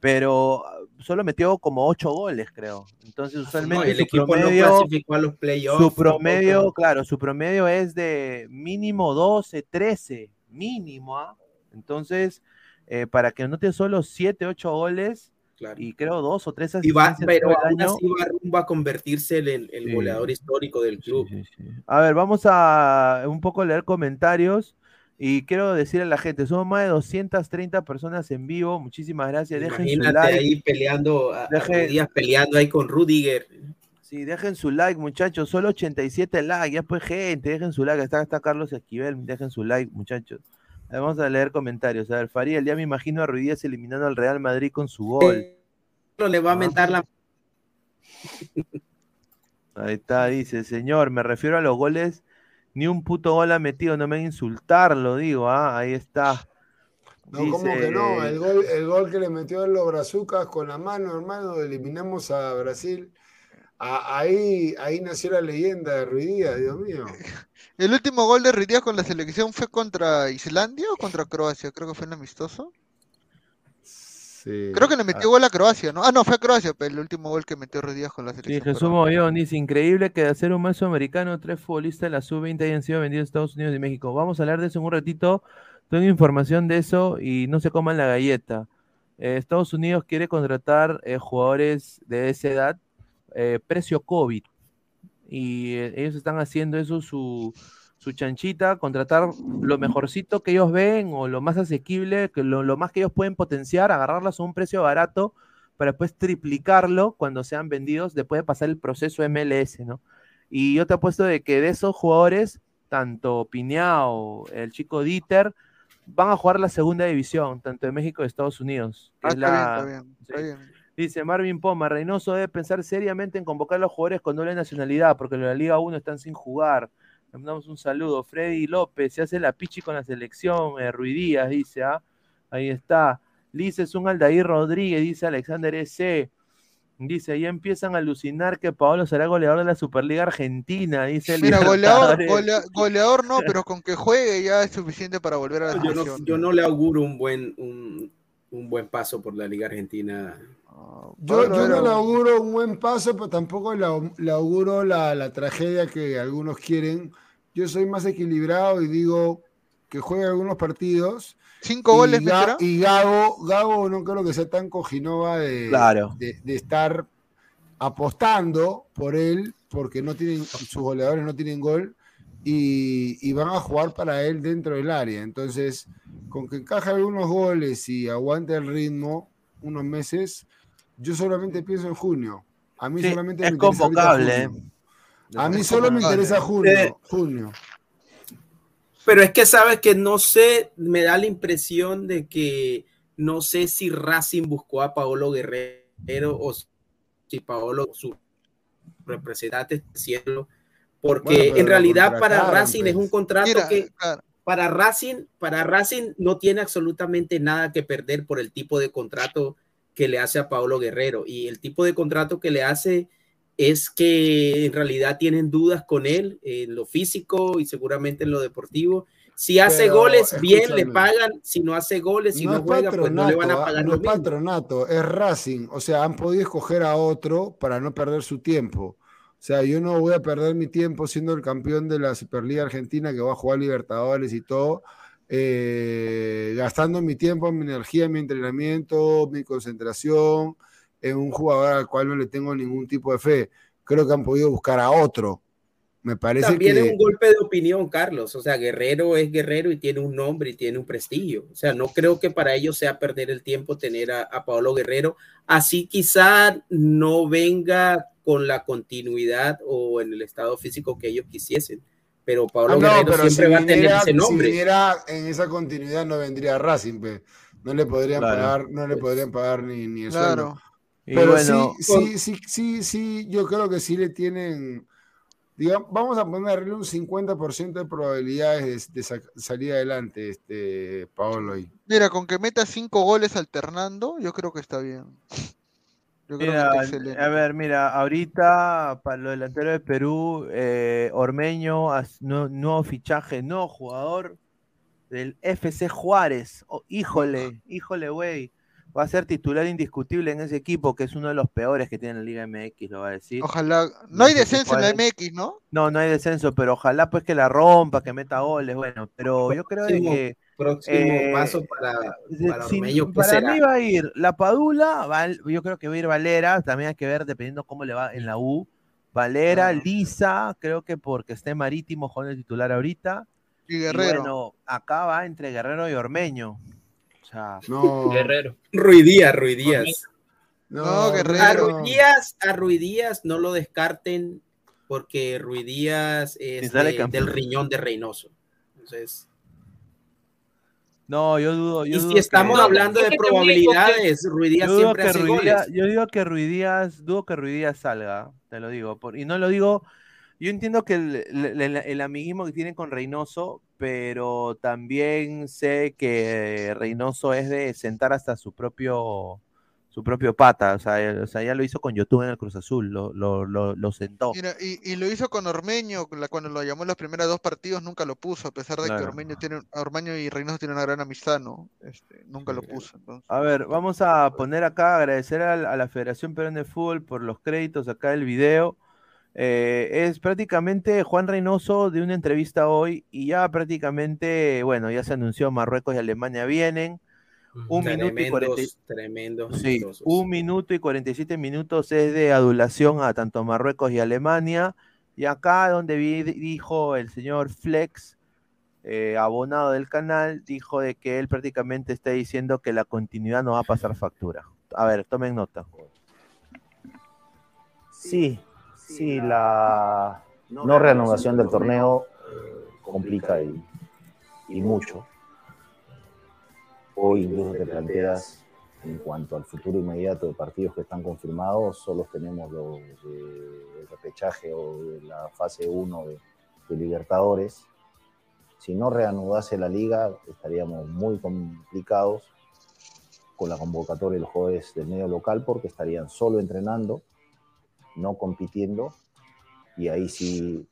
pero ah, solo metió como ocho goles, creo. Entonces, No, usualmente el su equipo promedio, no clasificó a los playoffs. su tampoco. promedio, claro, su promedio es de mínimo 12, 13, mínimo, ¿ah? Entonces, eh, para que anote solo 7, 8 goles Claro. y creo dos o tres Y va, pero aún así va a convertirse en el, el Sí. goleador histórico del club. Sí, sí, sí. A ver, vamos a un poco leer comentarios y quiero decirle a la gente, somos más de 230 personas en vivo, muchísimas gracias, dejen su Imagínate like. ahí peleando, Deje- Díaz peleando ahí con Rudiger. Sí, dejen su like, muchachos. Solo 87 likes. Ya pues, gente, dejen su like. Está, está Carlos Esquivel. Dejen su like, muchachos. A ver, Vamos a leer comentarios. A ver, Farid, ya me imagino a Ruidías eliminando al Real Madrid con su gol. Le va a mentar la Ahí está, dice, señor, me refiero a los goles. Ni un puto gol ha metido, no me van a insultarlo, digo, ah, ahí está. No, ¿cómo Dice- que no? El gol, el gol que le metió a los brazucas con la mano, hermano, eliminamos a Brasil. A- ahí, ahí nació la leyenda de Ruidía, Dios mío. El último gol de Ruidías con la selección fue contra Islandia o contra Croacia, creo que fue en amistoso. Sí. Creo que le metió gol a Croacia, ¿no? Ah, no, fue a Croacia, pero el último gol que metió Ruidías con la Sí, selección. Jesús perdón. Mogollón dice, increíble que de hacer un mazo americano, tres futbolistas de la sub-20 hayan sido vendidos a Estados Unidos y México. Vamos a hablar de eso en un ratito. Tengo información de eso y no se coman la galleta. Eh, Estados Unidos quiere contratar eh, jugadores de esa edad, eh, precio COVID. Y eh, ellos están haciendo eso su, su chanchita, contratar lo mejorcito que ellos ven o lo más asequible, que lo, lo más que ellos pueden potenciar, agarrarlas a un precio barato para después triplicarlo cuando sean vendidos después de pasar el proceso MLS, ¿no? Y yo te apuesto de que de esos jugadores, tanto Piñao, el chico Dieter, van a jugar la segunda división, tanto de México y de Estados Unidos. Ah, es está la- bien, está bien, está bien. Dice Marvin Poma, Reynoso debe pensar seriamente en convocar a los jugadores con doble nacionalidad, porque en la Liga 1 están sin jugar. Le mandamos un saludo. Freddy López, se hace la pichi con la selección. Eh, Ruidías, dice, ¿ah? Ahí está. Liz es un Aldair Rodríguez, dice Alexander S. Dice, ahí empiezan a alucinar que Paolo será goleador de la Superliga Argentina, dice el Mira, goleador, golea- goleador no, pero con que juegue ya es suficiente para volver a la Yo no, yo no le auguro un buen, un, un buen paso por la Liga Argentina. Yo, yo no le auguro un buen paso, pero tampoco le, au- le auguro la, la tragedia que algunos quieren. Yo soy más equilibrado y digo que juegue algunos partidos. ¿Cinco y, goles Ga- y Gago, Gago no creo que sea tan cojinova de, Claro. de, de estar apostando por él, porque no tienen, sus goleadores no tienen gol, y, y van a jugar para él dentro del área. Entonces, con que encaje algunos goles y aguante el ritmo unos meses, yo solamente pienso en junio. A mí Sí, solamente es me convocable, junio. ¿eh? A mí solo me interesa junio. Eh, junio. Pero es que sabes que no sé, me da la impresión de que no sé si Racing buscó a Paolo Guerrero o si Paolo, su representante, cielo, porque Bueno, en realidad para Racing es pues. un contrato Mira, que claro, para Racing, para Racing no tiene absolutamente nada que perder por el tipo de contrato que le hace a Paolo Guerrero. Y el tipo de contrato que le hace es que en realidad tienen dudas con él en lo físico y seguramente en lo deportivo. Si hace Pero, goles, bien le pagan. Si no hace goles, si no, es juega, pues no le van a pagar no lo es mismo. patronato, es Racing. O sea, han podido escoger a otro para no perder su tiempo. O sea, yo no voy a perder mi tiempo siendo el campeón de la Superliga Argentina que va a jugar Libertadores y todo, eh, gastando mi tiempo, mi energía, mi entrenamiento, mi concentración en un jugador al cual no le tengo ningún tipo de fe. Creo que han podido buscar a otro. Me parece También que... es un golpe de opinión, Carlos. O sea, Guerrero es Guerrero y tiene un nombre y tiene un prestigio. O sea, no creo que para ellos sea perder el tiempo tener a, a Paolo Guerrero. Así quizá no venga con la continuidad o en el estado físico que ellos quisiesen. Pero Paolo Ah, no, Guerrero pero siempre si va a tener ese nombre. Si viniera en esa continuidad no vendría Racing, pe. no le podrían Claro. pagar, no le podrían pagar ni, ni el Claro. sueldo. Pero bueno, sí, sí, sí, sí, sí, yo creo que sí le tienen, digamos, vamos a ponerle un 50% de probabilidades de, de sa- salir adelante, este Paolo ahí. Mira, con que meta cinco goles alternando, yo creo que está bien. Yo creo Mira, que está excelente. a ver, mira, ahorita para los delanteros de Perú, eh, Ormeño, nuevo fichaje, nuevo jugador del FC Juárez. Oh, híjole, híjole, güey. Va a ser titular indiscutible en ese equipo, que es uno de los peores que tiene la Liga MX, lo va a decir. Ojalá. No hay descenso en la MX, ¿no? No, no hay descenso, pero ojalá pues que la rompa, que meta goles, bueno, pero yo creo de que Próximo Eh, paso para, para Sí, Ormeño, ¿qué para será? mí va a ir la Padula, va- yo creo que va a ir Valera, también hay que ver dependiendo cómo le va en la U. Valera. Lisa, creo que porque esté Marítimo jugando de titular ahorita. Y Y Guerrero. bueno, acá va entre Guerrero y Ormeño. O sea, No, Guerrero. Ruiz Díaz. No, Guerrero. A Díaz, a Ruiz Díaz no lo descarten porque Ruiz Díaz es de- del riñón de Reynoso. Entonces, no, yo dudo. Yo y dudo si estamos que- hablando es de probabilidades, digo siempre que hace goles. Yo digo que Ruiz Díaz, dudo que Ruiz Díaz salga, te lo digo. por- y no lo digo, yo entiendo que el, el- el- el amiguismo que tienen con Reynoso, pero también sé que Reynoso es de sentar hasta su propio su propio pata, o sea, él- o sea, ya lo hizo con YouTube en el Cruz Azul, lo, lo, lo, lo sentó. Mira, y, y lo hizo con Ormeño, cuando lo llamó en los primeros dos partidos, nunca lo puso, a pesar de que. Ormeño tiene, Ormeño y Reynoso tienen una gran amistad, ¿no? Este, nunca lo puso. Entonces. A ver, vamos a poner acá, agradecer al- a, la Federación Peruana de Fútbol por los créditos acá del video. Eh, es prácticamente Juan Reynoso de una entrevista hoy y ya prácticamente, bueno, ya se anunció Marruecos y Alemania vienen. Un minuto y tremendos, 40 y- tremendos. Sí, un minuto y 47 minutos es de adulación a tanto Marruecos y Alemania. Y acá donde vi- dijo el señor Flex, eh, abonado del canal, dijo de que él prácticamente está diciendo que la continuidad no va a pasar factura. A ver, tomen nota. Sí, sí, la no reanudación del torneo eh, complica y, y mucho. Hoy incluso te planteas en cuanto al futuro inmediato de partidos que están confirmados, solo tenemos los del repechaje o de la fase 1 de, de Libertadores. Si no reanudase la liga, estaríamos muy complicados con la convocatoria de los jugadores del medio local porque estarían solo entrenando no compitiendo y ahí sí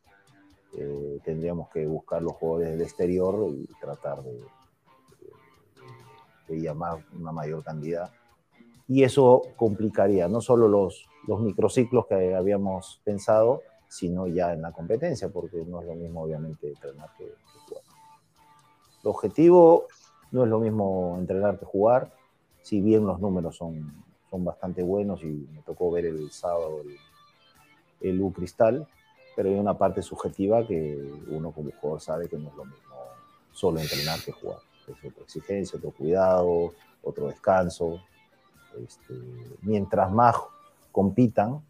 eh, tendríamos que buscar los jugadores del exterior y tratar de, de llamar una mayor cantidad. Y eso complicaría no solo los, los microciclos que habíamos pensado, sino ya en la competencia, porque no es lo mismo obviamente entrenar que, que jugar. El objetivo no es lo mismo entrenar que jugar, si bien los números son, son bastante buenos y me tocó ver el sábado el, el U Cristal, pero hay una parte subjetiva que uno como jugador sabe que no es lo mismo solo entrenar que jugar. Es otra exigencia, otro cuidado, otro descanso. Este, mientras más compitan,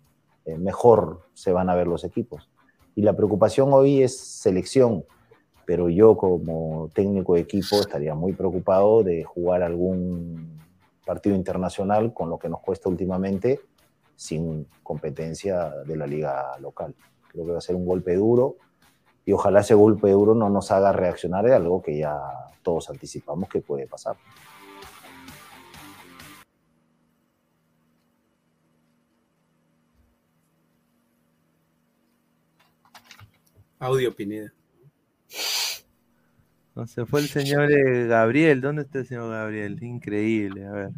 eh, mejor se van a ver los equipos. Y la preocupación hoy es selección, pero yo como técnico de equipo estaría muy preocupado de jugar algún partido internacional con lo que nos cuesta últimamente sin competencia de la liga local. Creo que va a ser un golpe duro y ojalá ese golpe duro no nos haga reaccionar de algo que ya todos anticipamos que puede pasar. Audio Pineda. No se fue el señor eh, Gabriel. ¿Dónde está el señor Gabriel? Increíble. A ver.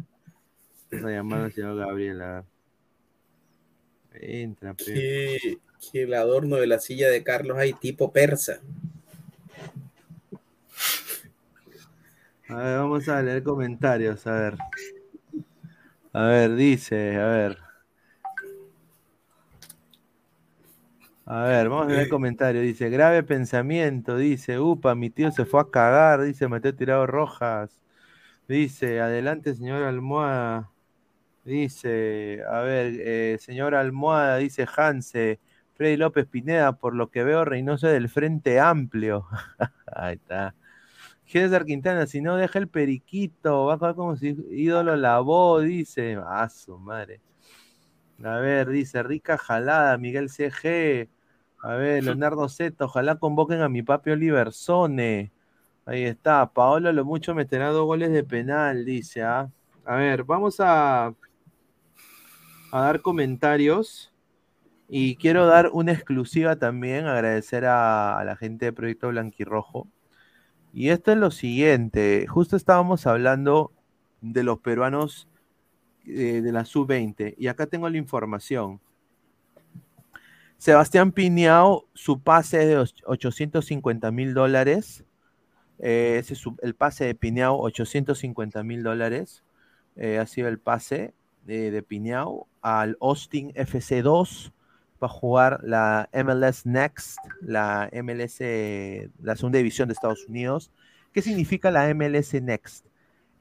Vamos a llamar al señor Gabriel. A ver. Entra, pe. Que, que el adorno de la silla de Carlos hay tipo persa. A ver, vamos a leer comentarios, a ver. A ver, dice, a ver. A ver, vamos a leer comentarios. Dice, grave pensamiento, dice, upa, mi tío se fue a cagar, dice, Mateo Tirado Rojas. Dice, adelante, señor Almohada. Dice, a ver, eh, señor Almohada, dice Hanse, Freddy López Pineda, por lo que veo, Reynoso del Frente Amplio. Ahí está. César Quintana, si no deja el periquito, va a jugar como si ídolo la voz, dice. Ah, su madre. A ver, dice, rica jalada, Miguel CG. A ver, Leonardo Z, ojalá convoquen a mi papi Oliver Sone. Ahí está, Paolo lo mucho meterá dos goles de penal, dice. ¿ah? A ver, vamos a, a dar comentarios. Y quiero dar una exclusiva también, agradecer a, la gente de Proyecto Blanquirrojo. Y esto es lo siguiente, justo estábamos hablando de los peruanos eh, de la sub-20 y acá tengo la información. Sebastián Piñao, su pase es de 850 mil dólares. Eh, ese es el pase de Piñao, 850 mil dólares. Eh, ha sido el pase de, de Piñao al Austin FC2 para jugar la MLS Next, la MLS, la segunda división de Estados Unidos. ¿Qué significa la MLS Next?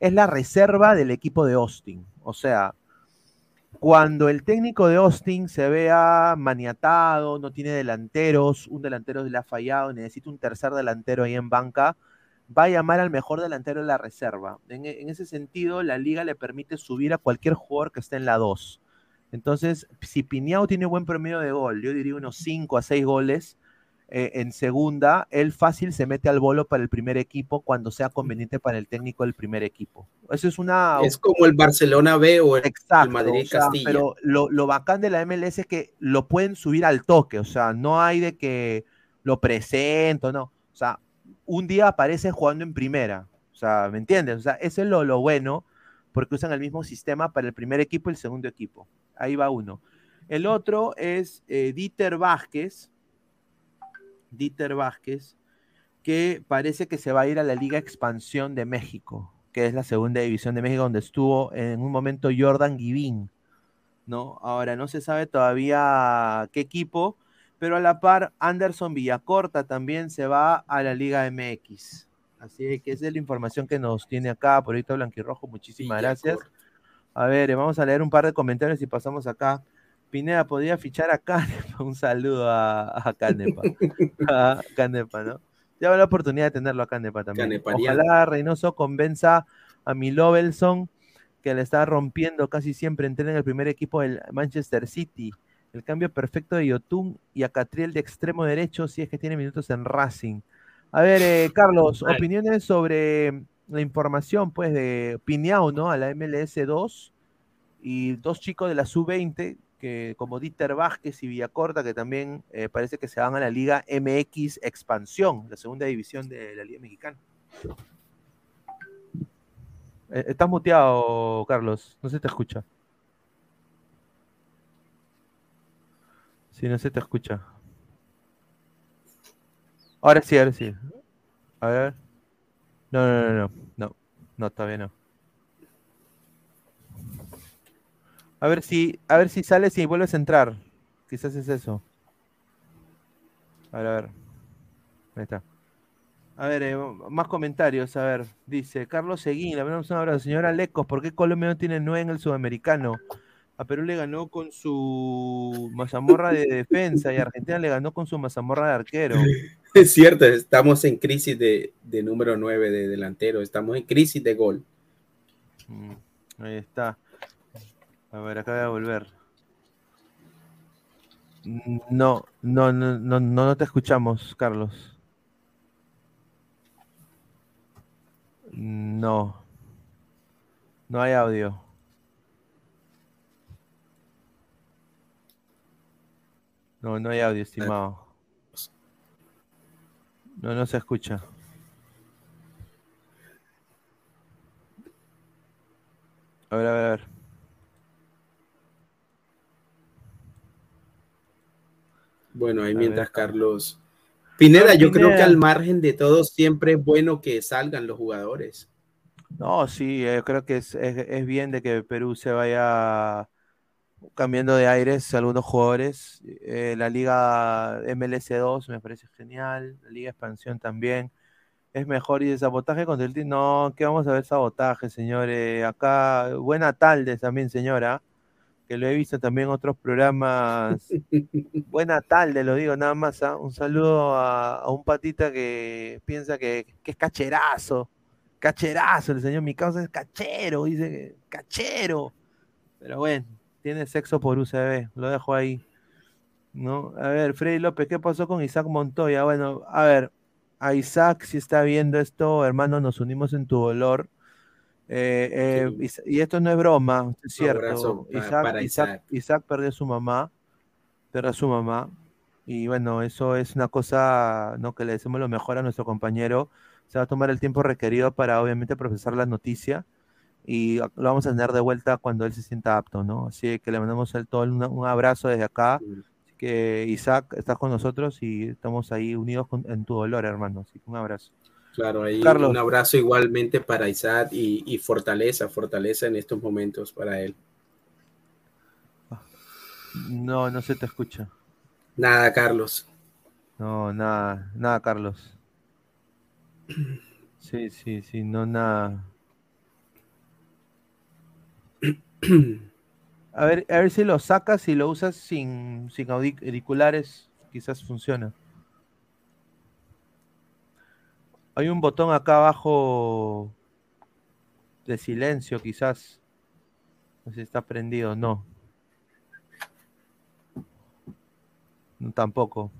Es la reserva del equipo de Austin. O sea, cuando el técnico de Austin se vea maniatado, no tiene delanteros, un delantero le ha fallado, necesita un tercer delantero ahí en banca, va a llamar al mejor delantero de la reserva. En, en ese sentido, la liga le permite subir a cualquier jugador que esté en la 2. Entonces, si Piñao tiene buen promedio de gol, yo diría unos 5 a 6 goles eh, en segunda, él fácil se mete al bolo para el primer equipo cuando sea conveniente para el técnico del primer equipo. Eso es una... Es como el Barcelona B o el, Exacto, el Madrid o sea, Castilla. pero lo, lo bacán de la MLS es que lo pueden subir al toque, o sea, no hay de que lo presento, no. O sea, un día aparece jugando en primera, o sea, ¿me entiendes? O sea, eso es lo, lo bueno, porque usan el mismo sistema para el primer equipo y el segundo equipo. Ahí va uno. El otro es eh, Dieter Vázquez, Dieter Vázquez, que parece que se va a ir a la Liga Expansión de México, que es la segunda división de México, donde estuvo en un momento Jordan Givín, ¿no? Ahora no se sabe todavía qué equipo, pero a la par Anderson Villacorta también se va a la Liga MX. Así que esa es la información que nos tiene acá, por ahorita Blanquirrojo, muchísimas gracias. A ver, eh, vamos a leer un par de comentarios y pasamos acá. Pineda, ¿podría fichar a Canepa? Un saludo a, a Canepa. a Canepa, ¿no? Ya habrá la oportunidad de tenerlo a Canepa también. Ojalá Reynoso convenza a mi Lovelson, que le está rompiendo casi siempre, entrena en el primer equipo del Manchester City. El cambio perfecto de Yotun y a Catriel de extremo derecho, si es que tiene minutos en Racing. A ver, eh, Carlos, opiniones sobre la información, pues, de Piñao, ¿no? A la MLS 2 y dos chicos de la sub-20, que como Dieter Vázquez y Villacorta, que también eh, parece que se van a la Liga MX Expansión, la segunda división de la Liga Mexicana. Eh, estás muteado, Carlos, no se te escucha. Sí, no se te escucha. Ahora sí, ahora sí. A ver. No, no, no, no, no, no, todavía no. A ver si, a ver si sales y vuelves a entrar. Quizás es eso. A ver, a ver. Ahí está. A ver, eh, más comentarios. A ver, dice Carlos Seguín, le mandamos un. Señora Lecos, ¿por qué Colombia no tiene nueve en el sudamericano? A Perú le ganó con su mazamorra de defensa y a Argentina le ganó con su mazamorra de arquero. Es cierto, estamos en crisis de, de número 9 de delantero, estamos en crisis de gol. Mm, Ahí está. A ver, acá voy a volver. No, no, no, no, no, no te escuchamos, Carlos. No. No hay audio. No, no hay audio, estimado. No, no se escucha. A ver, a ver, a ver. Bueno, ahí A mientras ver. Carlos. Pineda, No, yo creo que al margen de todo siempre es bueno que salgan los jugadores. No, sí, eh, creo que es, es- es bien de que Perú se vaya cambiando de aires algunos jugadores. Eh, la Liga MLS2 me parece genial, la Liga Expansión también. Es mejor y de sabotaje contra el team. No, que vamos a ver sabotaje, señores. Acá, buena tarde también, señora, que lo he visto también en otros programas. Buena tarde, lo digo nada más. ¿ah? Un saludo a, a un patita que piensa que, que es cacherazo. Cacherazo, el señor mi causa es cachero, dice que cachero. Pero bueno, tiene sexo por UCB, lo dejo ahí. ¿No? A ver, Freddy López, ¿qué pasó con Isaac Montoya? Bueno, a ver, a Isaac, si está viendo esto, hermano, nos unimos en tu dolor. Eh, eh, Is- y esto no es broma, es cierto. abrazo pa- Isaac, para Isaac, Isaac. Isaac perdió a su mamá, perdió a su mamá. Y bueno, eso es una cosa, ¿no? Que le decimos lo mejor a nuestro compañero. Se va a tomar el tiempo requerido para, obviamente, procesar la noticia. Y lo vamos a tener de vuelta cuando él se sienta apto, ¿no? Así que le mandamos a él todo un, un abrazo desde acá. Así que, Isaac, estás con nosotros y estamos ahí unidos con- en tu dolor, hermano. Así que un abrazo. Claro, ahí Carlos. un abrazo igualmente para Isaac y, y fortaleza, fortaleza en estos momentos para él. No, no se te escucha. Nada, Carlos. No, nada, nada, Carlos. Sí, sí, sí, no, nada. A ver, a ver si lo sacas y lo usas sin, sin auriculares, quizás funciona. Hay un botón acá abajo de silencio, quizás. No sé si está prendido, no. No, tampoco.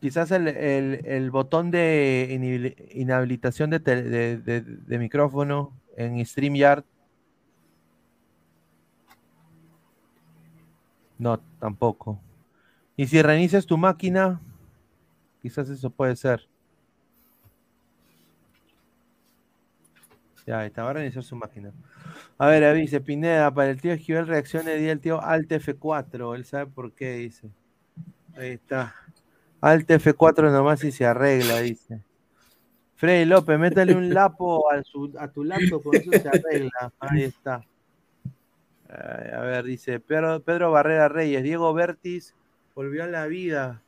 Quizás el, el- el botón de inhabilitación de, tel- de- de- de micrófono en StreamYard. No, tampoco. Y si reinicias tu máquina, quizás eso puede ser. Ya, está, va a reiniciar su máquina. A ver, avise Pineda, para el tío Esquivel reaccione di el tío Alt F4. Él sabe por qué, dice. Ahí está. Alt F4 nomás y se arregla, dice. Freddy López, métale un lapo a, su- a tu laptop, con eso se arregla. Ahí está. Ay, a ver, dice Pedro, Pedro Barrera Reyes, Diego Bertis volvió a la vida,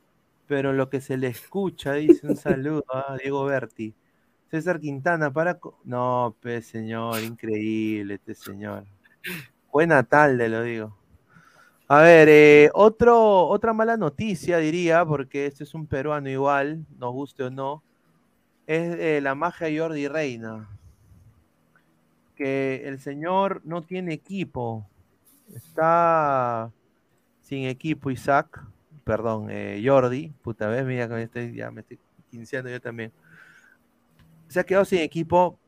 pero lo que se le escucha, dice un saludo a Diego Berti. César Quintana, para. No, pues señor, increíble este señor. Buena tarde, lo digo. A ver, eh, otro, otra mala noticia, diría, porque este es un peruano igual, nos guste o no, es eh, la magia Jordi Reina. Que el señor no tiene equipo, está sin equipo Isaac, perdón, eh, Jordi, puta vez, mira que me estoy, ya me estoy quinceando yo también. Se ha quedado sin equipo.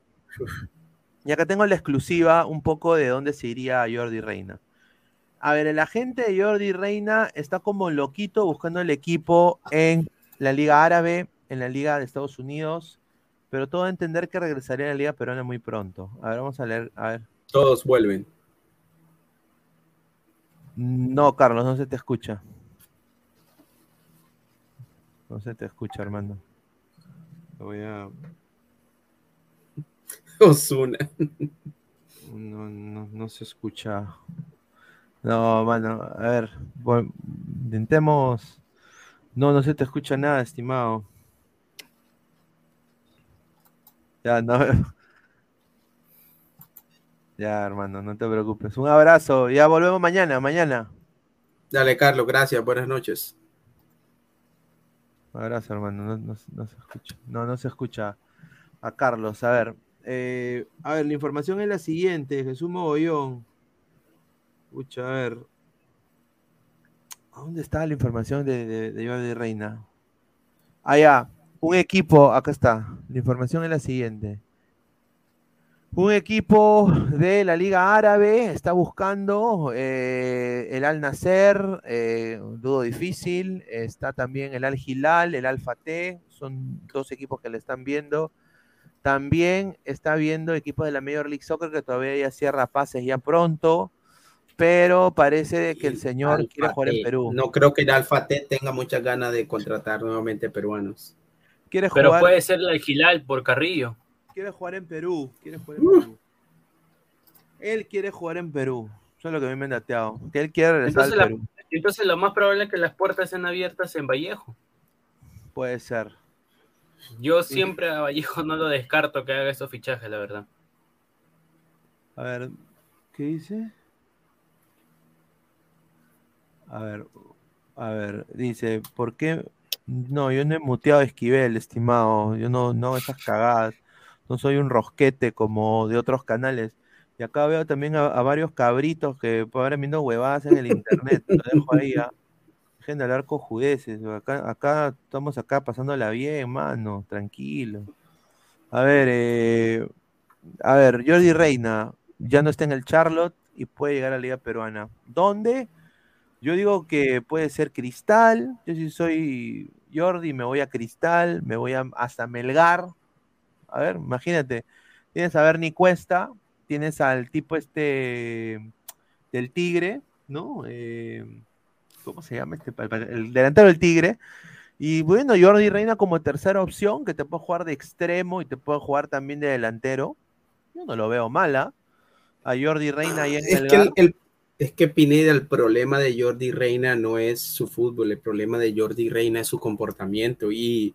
Y acá tengo la exclusiva un poco de dónde se iría Jordi Reina. A ver, el agente de Jordi Reina está como loquito buscando el equipo en la Liga Árabe, en la Liga de Estados Unidos, pero todo a entender que regresaría a la Liga Peruana muy pronto. A ver, vamos a leer, a ver. Todos vuelven. No, Carlos, no se te escucha. No se te escucha, Armando. Lo voy a. Osuna. No, no, no se escucha. No, mano, a ver, intentemos. No, no se te escucha nada, estimado. Ya, no. Ya, hermano, no te preocupes. Un abrazo. Ya volvemos mañana, mañana. Dale, Carlos, gracias. Buenas noches. Un abrazo, hermano. No, no- no se escucha. No, no se escucha a Carlos. A ver. eh, a ver, la información es la siguiente. Jesús Mogollón. Escucha, a ver. ¿A ¿Dónde está la información de, de, de Jordi Reina? Allá. Un equipo. Acá está. La información es la siguiente. Un equipo de la Liga Árabe está buscando eh, el Al Nasser, eh, dudo difícil. Está también el Al Hilal, el Al Fateh, son dos equipos que le están viendo. También está viendo equipos de la Major League Soccer que todavía ya cierra pases ya pronto. Pero parece que el señor quiere jugar en T. Perú. No creo que el Alfa T tenga muchas ganas de contratar nuevamente peruanos. Quiere Pero jugar, puede ser la de Gilal por Carrillo. quiere jugar en Perú. Quiere jugar en Perú. Él quiere jugar en Perú. Eso es lo que a mí me han dateado. Que él quiere regresar Entonces, al la- Perú. entonces lo más probable es que las puertas sean abiertas en Vallejo. Puede ser. Yo siempre a Vallejo no lo descarto que haga esos fichajes, la verdad. A ver, ¿qué dice? A ver, a ver, dice, ¿por qué? No, yo no he muteado a Esquivel, estimado. Yo no, no esas cagadas. No soy un rosquete como de otros canales. Y acá veo también a, varios cabritos que pueden viendo huevadas en el internet. Lo dejo ahí, ¿ah? Dejen de hablar cojudeces. Acá, acá estamos acá pasándola bien, mano, tranquilo. A ver, eh, a ver, Jordi Reina ya no está en el Charlotte y puede llegar a la Liga Peruana. ¿Dónde? Yo digo que puede ser Cristal. Yo si soy Jordi, me voy a Cristal, me voy a, hasta Melgar. A ver, imagínate. Tienes a Bernie Cuesta, tienes al tipo este del Tigre, ¿no? Eh, ¿Cómo se llama este? El delantero del Tigre. Y bueno, Jordi Reina como tercera opción, que te puede jugar de extremo y te puede jugar también de delantero. Yo no lo veo mala. A Jordi Reina ahí en Es que, Melgar. el, el- es que Pineda, el problema de Jordi Reina no es su fútbol, el problema de Jordi Reina es su comportamiento. Y,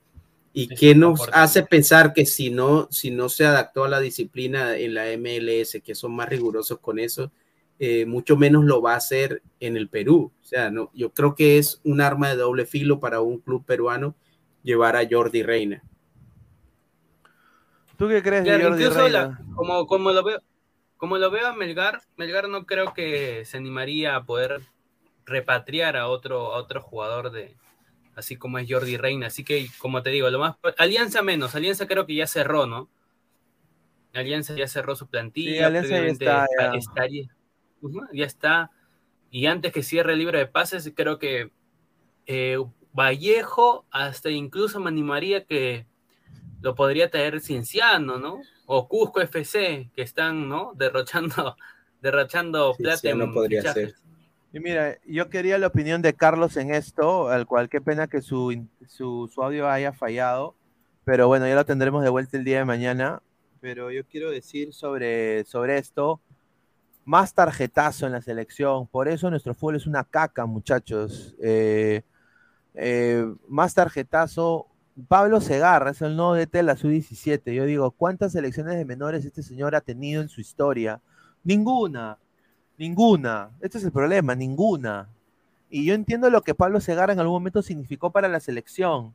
y qué nos hace pensar que si no, si no se adaptó a la disciplina en la MLS, que son más rigurosos con eso, eh, mucho menos lo va a hacer en el Perú. O sea, no, yo creo que es un arma de doble filo para un club peruano llevar a Jordi Reina. ¿Tú qué crees de Jordi la- Reina? como, como lo veo, como lo veo a Melgar, Melgar no creo que se animaría a poder repatriar a otro, a otro jugador de así como es Jordi Reina. Así que, como te digo, lo más Alianza menos, Alianza creo que ya cerró, ¿no? Alianza ya cerró su plantilla, Sí, Alianza ya está, ya. estaría- ya está. Y antes que cierre el libro de pases, creo que eh, Vallejo, hasta incluso me animaría que lo podría traer Cienciano, ¿no? O Cusco FC, que están, ¿no? Derrochando, derrochando plata Cienciano en podría fichajes. ser. Y mira, yo quería la opinión de Carlos en esto, al cual qué pena que su, su audio haya fallado, pero bueno, ya lo tendremos de vuelta el día de mañana. Pero yo quiero decir sobre, sobre esto, más tarjetazo en la selección, por eso nuestro fútbol es una caca, muchachos. Eh, eh, más tarjetazo, Pablo Segarra es el nuevo DT de la Sub-17. Yo digo, ¿cuántas selecciones de menores este señor ha tenido en su historia? Ninguna. Ninguna. Este es el problema, ninguna. Y yo entiendo lo que Pablo Segarra en algún momento significó para la selección.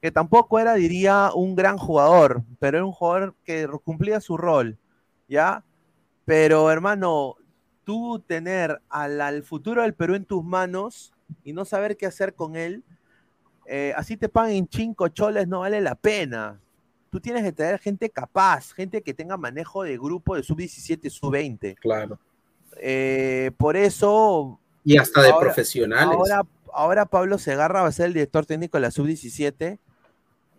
Que tampoco era, diría, un gran jugador, pero era un jugador que cumplía su rol, ¿ya? Pero, hermano, tú tener al, al futuro del Perú en tus manos y no saber qué hacer con él, eh, así te paguen cinco choles, no vale la pena. Tú tienes que tener gente capaz, gente que tenga manejo de grupo de sub-17, sub-20. Claro. Eh, por eso. Y hasta de ahora- profesionales. Ahora, ahora Pablo Segarra va a ser el director técnico de la sub-17.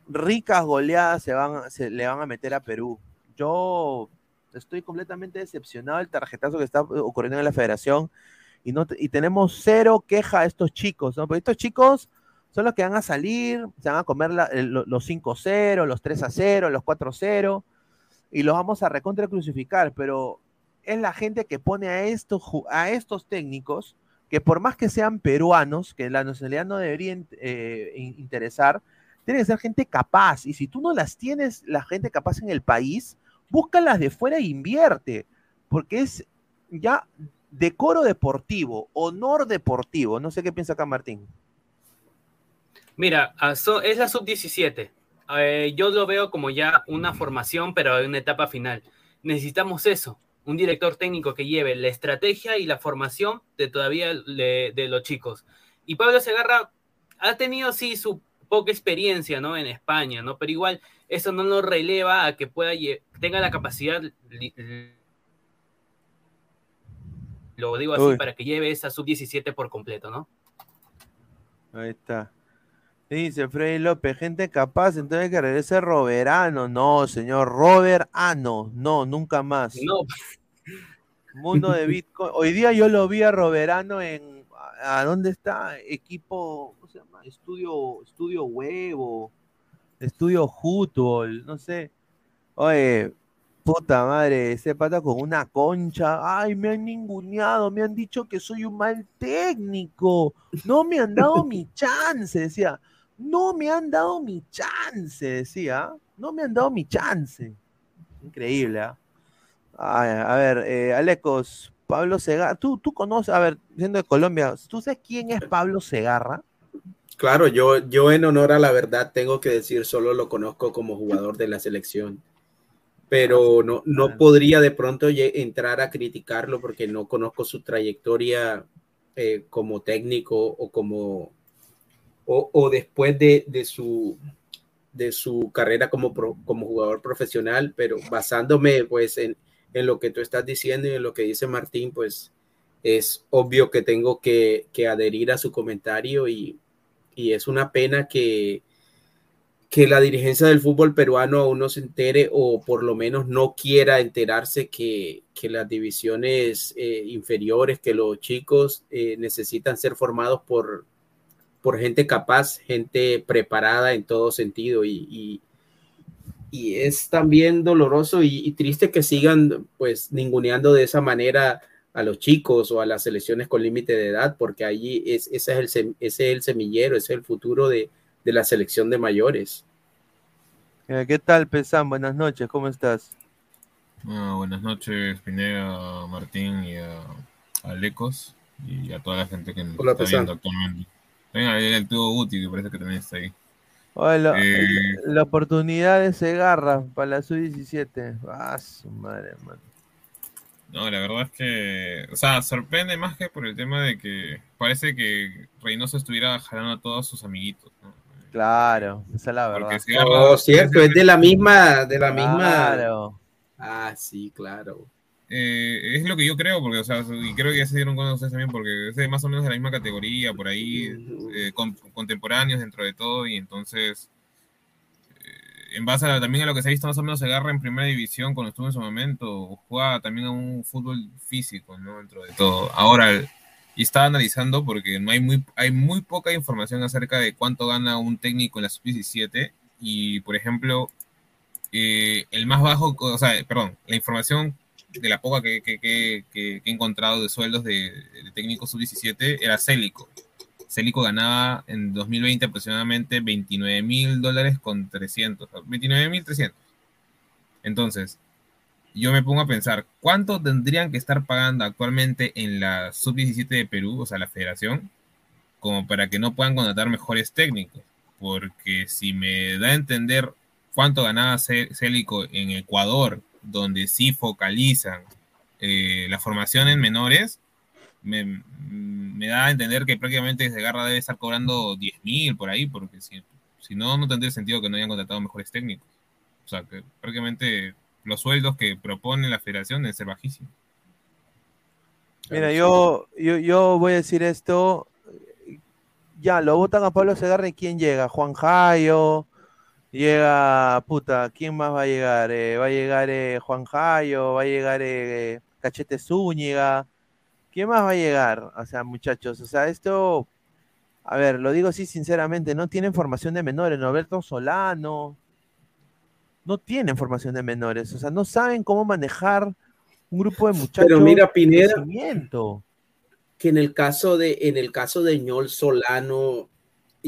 Ricas goleadas se van, se le van a meter a Perú. Yo estoy completamente decepcionado del tarjetazo que está ocurriendo en la federación y, no, y tenemos cero queja a estos chicos, ¿no? Porque estos chicos son los que van a salir, se van a comer los 5-0, los 3-0, los 4-0 y los vamos a recontra crucificar, pero es la gente que pone a estos, a estos técnicos que por más que sean peruanos, que la nacionalidad no debería eh, in- interesar, tiene que ser gente capaz. Y si tú no las tienes, la gente capaz en el país, búscalas de fuera e invierte. Porque es ya decoro deportivo, honor deportivo. No sé qué piensa acá Martín. Mira, a so- es la sub-17. Eh, yo lo veo como ya una formación, pero en una etapa final. Necesitamos eso, un director técnico que lleve la estrategia y la formación de todavía de los chicos. Y Pablo Segarra ha tenido, sí, su poca experiencia, ¿no? En España, ¿no? Pero igual eso no lo releva a que pueda, tenga la capacidad, lo digo así, Uy. para que lleve esa sub-17 por completo, ¿no? Ahí está. Dice Freddy López, gente capaz, entonces que regrese Roberano. No, señor, Robert Ano. No, nunca más. No, Mundo de Bitcoin. Hoy día yo lo vi a Roberano en. ¿A dónde está? Equipo. ¿Cómo se llama? Estudio, estudio Huevo. Estudio Fútbol. No sé. Oye, puta madre, ese pata con una concha. Ay, me han ninguneado. Me han dicho que soy un mal técnico. No me han dado mi chance, decía. No me han dado mi chance, decía. No me han dado mi chance. Increíble, ¿ah? Ay, a ver, eh, Alecos, Pablo Segarra, ¿tú, tú conoces, a ver, siendo de Colombia, ¿tú sabes quién es Pablo Segarra? Claro, yo, yo en honor a la verdad tengo que decir, solo lo conozco como jugador de la selección, pero no, no podría de pronto entrar a criticarlo porque no conozco su trayectoria eh, como técnico o como o, después de, de su de su carrera como, pro- como jugador profesional, pero basándome pues en, en lo que tú estás diciendo y en lo que dice Martín, pues es obvio que tengo que, que adherir a su comentario y, y es una pena que, que la dirigencia del fútbol peruano aún no se entere o por lo menos no quiera enterarse que, que las divisiones eh, inferiores, que los chicos eh, necesitan ser formados por, por gente capaz, gente preparada en todo sentido y, y, y es también doloroso y, y triste que sigan pues ninguneando de esa manera a los chicos o a las selecciones con límite de edad, porque allí es, ese, es el, ese es el semillero, ese es el futuro de, de la selección de mayores. Eh, ¿Qué tal, Pesán? Buenas noches, ¿cómo estás? Ah, buenas noches, Pineda, Martín y a, a Alecos y a toda la gente que nos Hola, está Pesán. viendo actualmente. Venga, el tubo Guti, que parece que también está ahí. Oye, la, Eh, la oportunidad de Segarra para la sub-17. Ah, su madre, man. No, la verdad es que, o sea, sorprende más que por el tema de que parece que Reynoso estuviera jalando a todos sus amiguitos. ¿no? Claro, esa es la verdad. Segarra- Oh, cierto, es de la misma, de la misma. Claro. Ah, sí, claro. Eh, es lo que yo creo, porque, o sea, y creo que ya se dieron cuenta ustedes también, porque es de más o menos de la misma categoría, por ahí, eh, con- contemporáneos dentro de todo, y entonces, eh, en base a- también a lo que se ha visto, más o menos se agarra en primera división cuando estuvo en su momento, juega también a un fútbol físico, ¿no? Dentro de todo. Ahora, y estaba analizando porque no hay muy, hay muy poca información acerca de cuánto gana un técnico en la sub-17, y por ejemplo, eh, el más bajo, o sea, perdón, la información de la poca que, que- que- he encontrado de sueldos de, de técnicos sub-17 era Célico. Célico ganaba en 2020 aproximadamente 29 mil dólares con 300, 29 mil 300. Entonces, yo me pongo a pensar, ¿cuánto tendrían que estar pagando actualmente en la sub-17 de Perú, o sea, la federación, como para que no puedan contratar mejores técnicos? Porque si me da a entender cuánto ganaba Cé- Célico en Ecuador, donde sí focalizan eh, la formación en menores, me, me da a entender que prácticamente Segarra debe estar cobrando 10 mil por ahí, porque si, si no, no tendría sentido que no hayan contratado mejores técnicos. O sea, que prácticamente los sueldos que propone la federación deben ser bajísimos. Mira, yo, yo, yo voy a decir esto. Ya, lo votan a Pablo Segarra y ¿quién llega? Juan Jayo. Llega, puta, ¿quién más va a llegar? Eh, va a llegar eh, Juan Jayo, va a llegar eh, Cachete Zúñiga. ¿Quién más va a llegar? O sea, muchachos, o sea, esto, a ver, lo digo así sinceramente, no tienen formación de menores. Norberto Solano, no tienen formación de menores, o sea, no saben cómo manejar un grupo de muchachos. Pero mira, Pineda, que en el caso de, en el caso de Ñol Solano,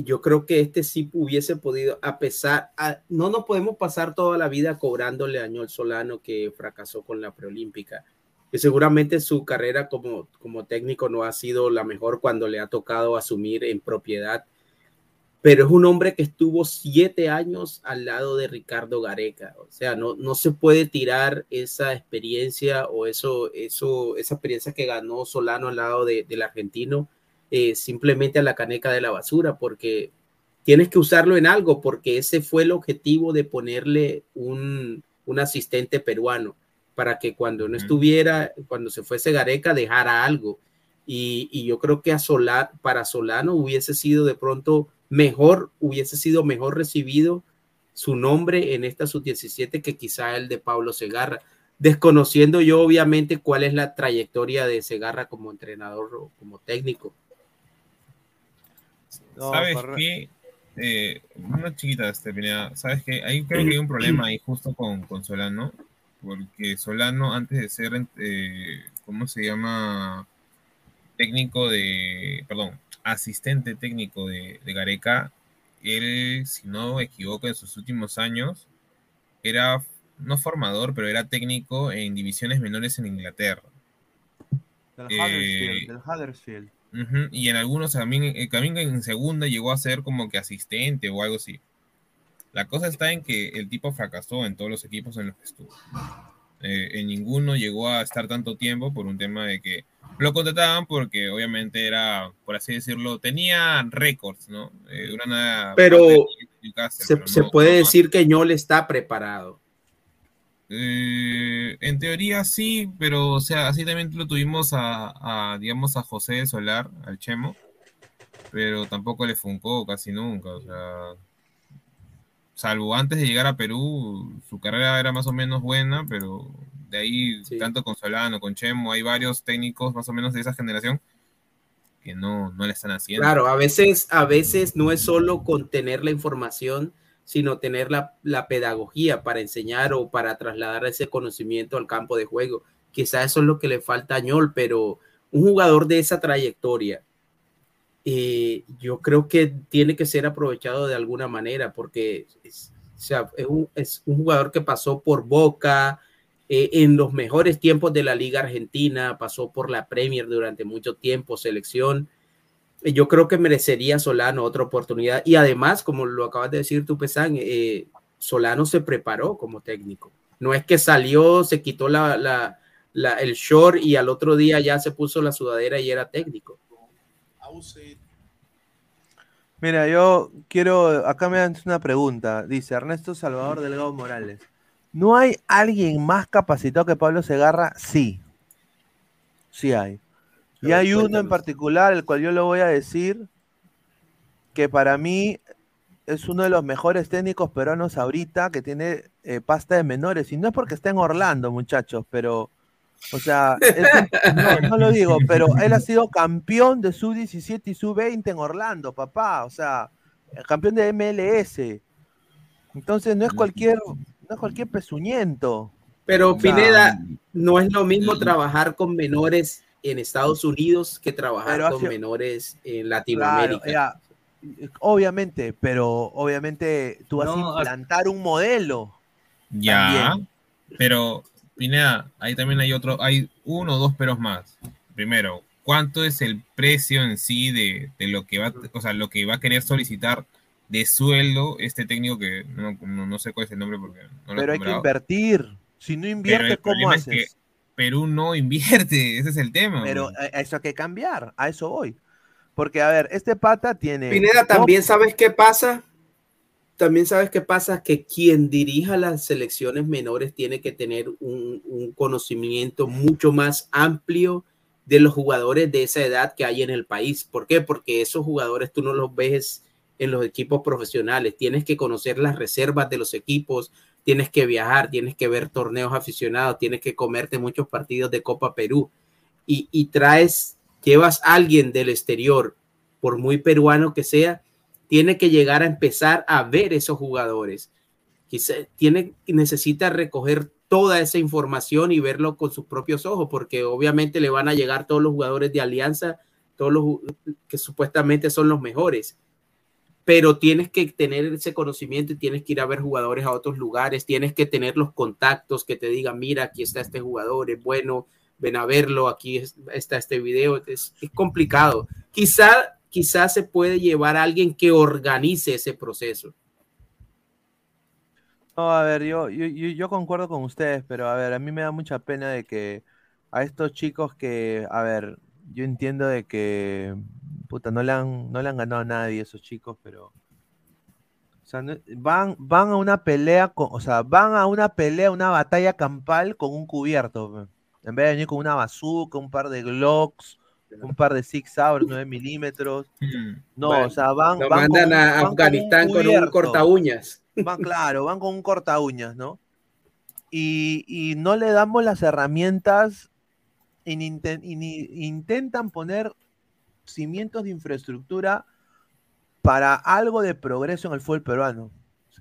yo creo que este sí hubiese podido, a pesar, a- no nos podemos pasar toda la vida cobrándole a Ñol Solano que fracasó con la preolímpica. Que seguramente su carrera como, como técnico no ha sido la mejor cuando le ha tocado asumir en propiedad, pero es un hombre que estuvo siete años al lado de Ricardo Gareca. O sea, no, no se puede tirar esa experiencia o eso, eso, esa experiencia que ganó Solano al lado de- del argentino eh, simplemente a la caneca de la basura, porque tienes que usarlo en algo, porque ese fue el objetivo de ponerle un, un asistente peruano, para que cuando no estuviera, cuando se fuese Gareca, dejara algo. Y, y yo creo que a Sola- para Solano hubiese sido de pronto mejor, hubiese sido mejor recibido su nombre en esta sub-17 que quizá el de Pablo Segarra. desconociendo yo obviamente cuál es la trayectoria de Segarra como entrenador o como técnico. ¿Sabes qué? Eh, una chiquita, este, ¿sabes qué? Ahí creo que hay un problema ahí justo con, con Solano, porque Solano antes de ser, eh, ¿cómo se llama? Técnico de, perdón, asistente técnico de, de Gareca, él, si no me equivoco, en sus últimos años, era no formador, pero era técnico en divisiones menores en Inglaterra. Del Eh, Huddersfield. Del Huddersfield. Y en algunos también, eh, también en segunda llegó a ser como que asistente o algo así. La cosa está en que el tipo fracasó en todos los equipos en los que estuvo. Eh, en ninguno llegó a estar tanto tiempo por un tema de que lo contrataban porque obviamente era, por así decirlo, tenía récords, ¿no? Eh, una Pero Se, pero se puede no decir que Ñol está preparado. Eh, en teoría sí, pero o sea, así también lo tuvimos a, a, digamos, a José Solar, al Chemo, pero tampoco le funcó casi nunca, o sea, salvo antes de llegar a Perú, su carrera era más o menos buena, pero de ahí, tanto con Solano, con Chemo, hay varios técnicos más o menos de esa generación que no, no le están haciendo. Claro, a veces, a veces no es solo con tener la información, sino tener la, la pedagogía para enseñar o para trasladar ese conocimiento al campo de juego. Quizá eso es lo que le falta a Ñol, pero un jugador de esa trayectoria, eh, yo creo que tiene que ser aprovechado de alguna manera, porque es, es un jugador que pasó por Boca, eh, en los mejores tiempos de la Liga Argentina, pasó por la Premier durante mucho tiempo, selección. Eh, Yo creo que merecería Solano otra oportunidad. Y además, como lo acabas de decir tú, Pesán, eh, Solano se preparó como técnico. No es que salió, se quitó la, la, el short y al otro día ya se puso la sudadera y era técnico. Mira, yo quiero, acá me dan una pregunta, dice Ernesto Salvador Delgado Morales. ¿No hay alguien más capacitado que Pablo Segarra? Sí, sí hay. Y hay uno en particular, el cual yo lo voy a decir, que para mí es uno de los mejores técnicos peruanos ahorita, que tiene eh, pasta de menores. Y no es porque esté en Orlando, muchachos, pero, o sea, un- no, no lo digo, pero él ha sido campeón de sub-17 y sub-20 en Orlando, papá. O sea, campeón de MLS. Entonces no es cualquier, no es cualquier pezuñento. Pero Pineda, no es lo mismo trabajar con menores en Estados Unidos que trabajar con menores en Claro, Latinoamérica. ya, obviamente, pero obviamente tú vas No, a implantar un modelo. Ya, También. pero Pineda, ahí también hay otro, hay uno o dos peros más. Primero, ¿cuánto es el precio en sí de, de lo que va, o sea, lo que va a querer solicitar de sueldo este técnico que no, no- no sé cuál es el nombre porque no lo he Pero hay que invertir. Si no Pero invierte, el ¿cómo problema es que haces? Perú no invierte, ese es el tema. Pero a eso hay que cambiar, a eso voy. Porque, a ver, este pata tiene. Pineda, también sabes qué pasa. También sabes qué pasa, que quien dirija las selecciones menores tiene que tener un, un conocimiento mucho más amplio de los jugadores de esa edad que hay en el país. ¿Por qué? Porque esos jugadores tú no los ves en los equipos profesionales. Tienes que conocer las reservas de los equipos, tienes que viajar, tienes que ver torneos aficionados, tienes que comerte muchos partidos de Copa Perú y, y traes, llevas a alguien del exterior, por muy peruano que sea, tiene que llegar a empezar a ver esos jugadores. Quizá tiene, necesita recoger toda esa información y verlo con sus propios ojos, porque obviamente le van a llegar todos los jugadores de Alianza, todos los que supuestamente son los mejores. Pero tienes que tener ese conocimiento y tienes que ir a ver jugadores a otros lugares, tienes que tener los contactos que te digan, mira, aquí está este jugador, es bueno, ven a verlo, aquí es- está este video, es, complicado. Quizá, quizá se puede llevar a alguien que organice ese proceso. No, a ver, yo, yo, yo, yo concuerdo con ustedes, pero a ver, a mí me da mucha pena de que a estos chicos que, a ver, yo entiendo de que, puta, no le han, no le han ganado a nadie esos chicos, pero, o sea, no- van, van a una pelea, con, o sea, van a una pelea, una batalla campal con un cubierto, en vez de venir con una bazooka, un par de Glocks, un par de Six Sauer 9 milímetros, no, Bueno, o sea, van, lo van mandan con- a van con un Afganistán con un cubierto. corta uñas. Van, claro, van con un corta uñas, ¿no? y, y no le damos las herramientas inten- y ni- intentan poner cimientos de infraestructura para algo de progreso en el fútbol peruano.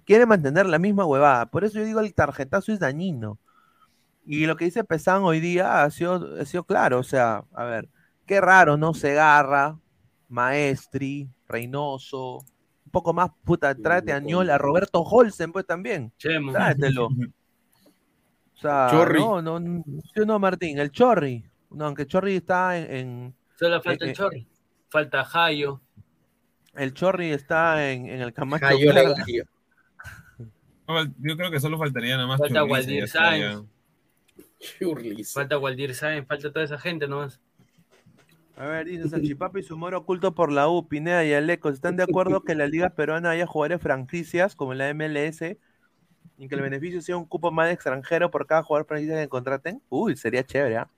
Quiere mantener la misma huevada. Por eso yo digo el tarjetazo es dañino. Y lo que dice Pesán hoy día ha sido, ha sido claro. O sea, a ver, qué raro, ¿no? Segarra, Maestri, Reynoso, un poco más, puta, tráete a Roberto Holsen, pues también. Chemo. Tráetelo. O sea, Chorri. no, no, no, ¿sí o no, Martín? El Chorri. No, aunque Chorri está en. en- Solo falta eh, el eh, Chorri. Falta Jayo. el Chorri está en, en el Camacho. Jayo Yo creo que solo faltaría nada más Falta Waldir. Sáenz. Falta Waldir Sáenz. Falta toda esa gente nomás. A ver, dice Salchipapa y su humor oculto por la U, Pineda y Alecos. ¿Están de acuerdo que la Liga Peruana haya jugadores franquicias como la MLS y que el beneficio sea un cupo más de extranjero por cada jugador franquicia que contraten? Uy, sería chévere, ¿ah?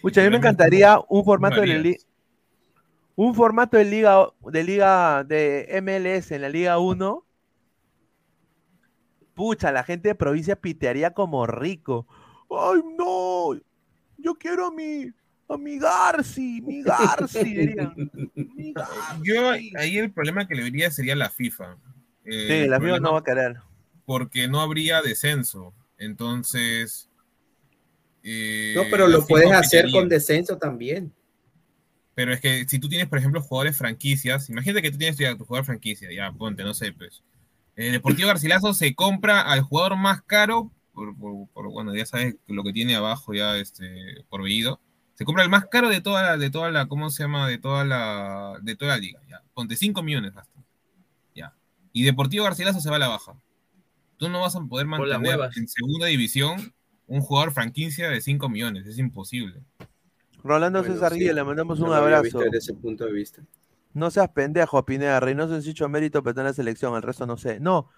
Pucha, a mí me encantaría un formato de la li- un formato de liga de liga de MLS en la Liga 1. Pucha, la gente de provincia pitearía como rico. ¡Ay, no! Yo quiero a mi, a mi Garci, mi Garci, dirían. Yo ahí el problema que le vería sería la FIFA. Eh, Sí, la FIFA no va a querer. Porque no habría descenso. Entonces. eh, No, pero lo FIFA puedes hacer con descenso también. Pero es que si tú tienes, por ejemplo, jugadores franquicias, imagínate que tú tienes ya tu jugador franquicia, ya ponte, no sé, pues. Eh, Deportivo Garcilaso se compra al jugador más caro, por, por- por, bueno, ya sabes lo que tiene abajo ya este por Bellido. Se compra el más caro de toda la, de toda la, ¿cómo se llama? De toda la, de toda la liga, ya. Ponte 5 millones gasta. Ya. Y Deportivo Garcilaso se va a la baja. Tú no vas a poder mantener en segunda división un jugador franquicia de 5 millones, es imposible. Rolando Bueno, César sí. Guille, le mandamos No un abrazo. visto desde ese punto de vista. No seas pendejo, Pineda. Reynoso es hecho mérito, pero está en la selección. El resto no sé. No.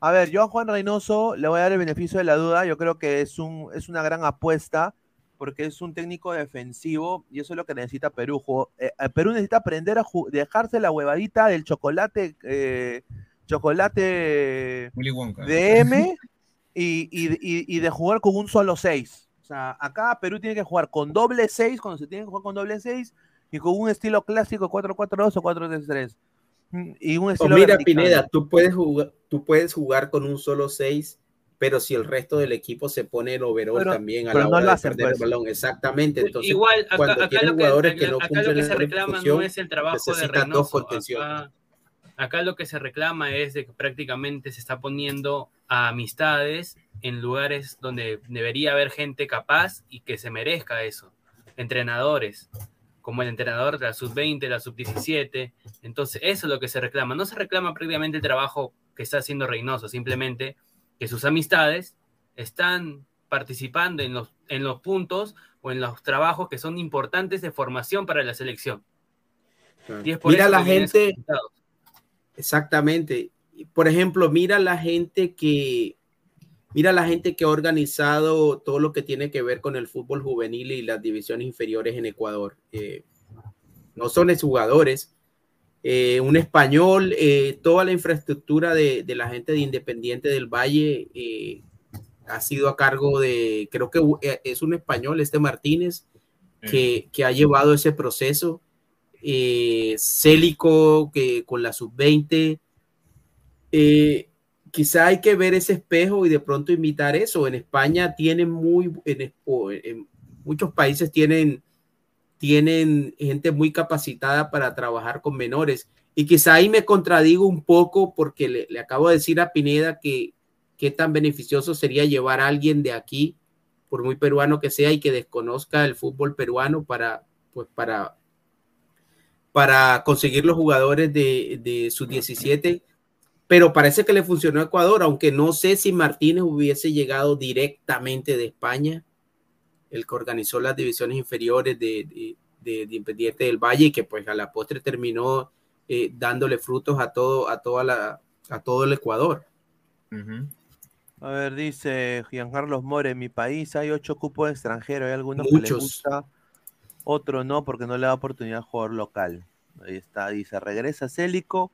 A ver, yo a Juan Reynoso le voy a dar el beneficio de la duda. Yo creo que es, un, es una gran apuesta porque es un técnico defensivo y eso es lo que necesita Perú. Eh, eh, Perú necesita aprender a dejarse la huevadita del chocolate, eh, chocolate Willy Wonka. DM y, y- y- y de jugar con un solo 6. Sea, acá Perú tiene que jugar con doble 6 cuando se tiene que jugar con doble 6 y con un estilo clásico 4-4-2 o 4-3-3. Mm, Y un estilo Oh, mira, vertical. Pineda, tú puedes jugar, tú puedes jugar con un solo 6, pero si el resto del equipo se pone el overall Pero- también a la no hora lo de hacen, perder pues. el balón. Exactamente. Entonces, Igual, acá, cuando acá tienes lo que, jugadores que no acá cumplen lo que se la reclama no es el trabajo de dos Reynoso. Acá, acá lo que se reclama es de que prácticamente se está poniendo a amistades en lugares donde debería haber gente capaz y que se merezca eso. Entrenadores, como el entrenador de la sub-20, la sub-17. Entonces, eso es lo que se reclama. No se reclama prácticamente el trabajo que está haciendo Reynoso, simplemente que sus amistades están participando en los, en los puntos o en los trabajos que son importantes de formación para la selección. Y es por Mira eso la gente, exactamente. Por ejemplo, mira la gente que, mira la gente que ha organizado todo lo que tiene que ver con el fútbol juvenil y las divisiones inferiores en Ecuador. Eh, no son exjugadores. Eh, un español, eh, toda la infraestructura de, de la gente de Independiente del Valle eh, ha sido a cargo de, creo que eh, es un español, este Martínez, que, que ha llevado ese proceso. Eh, Célico, que con la sub-20, eh, quizá hay que ver ese espejo y de pronto imitar eso. En España tienen muy, en, en muchos países tienen, tienen gente muy capacitada para trabajar con menores. Y quizá ahí me contradigo un poco porque le, le acabo de decir a Pineda que qué tan beneficioso sería llevar a alguien de aquí, por muy peruano que sea, y que desconozca el fútbol peruano para, pues, para, para conseguir los jugadores de, de sus 17 pero parece que le funcionó a Ecuador, aunque no sé si Martínez hubiese llegado directamente de España, el que organizó las divisiones inferiores de, de, de, de Independiente del Valle y que pues a la postre terminó eh, dándole frutos a todo, a toda la, a todo el Ecuador. A ver, dice Giancarlos More, en mi país hay ocho cupos extranjeros, hay algunos que les gusta, otro no, porque no le da oportunidad a jugador local. Ahí está, dice, regresa Célico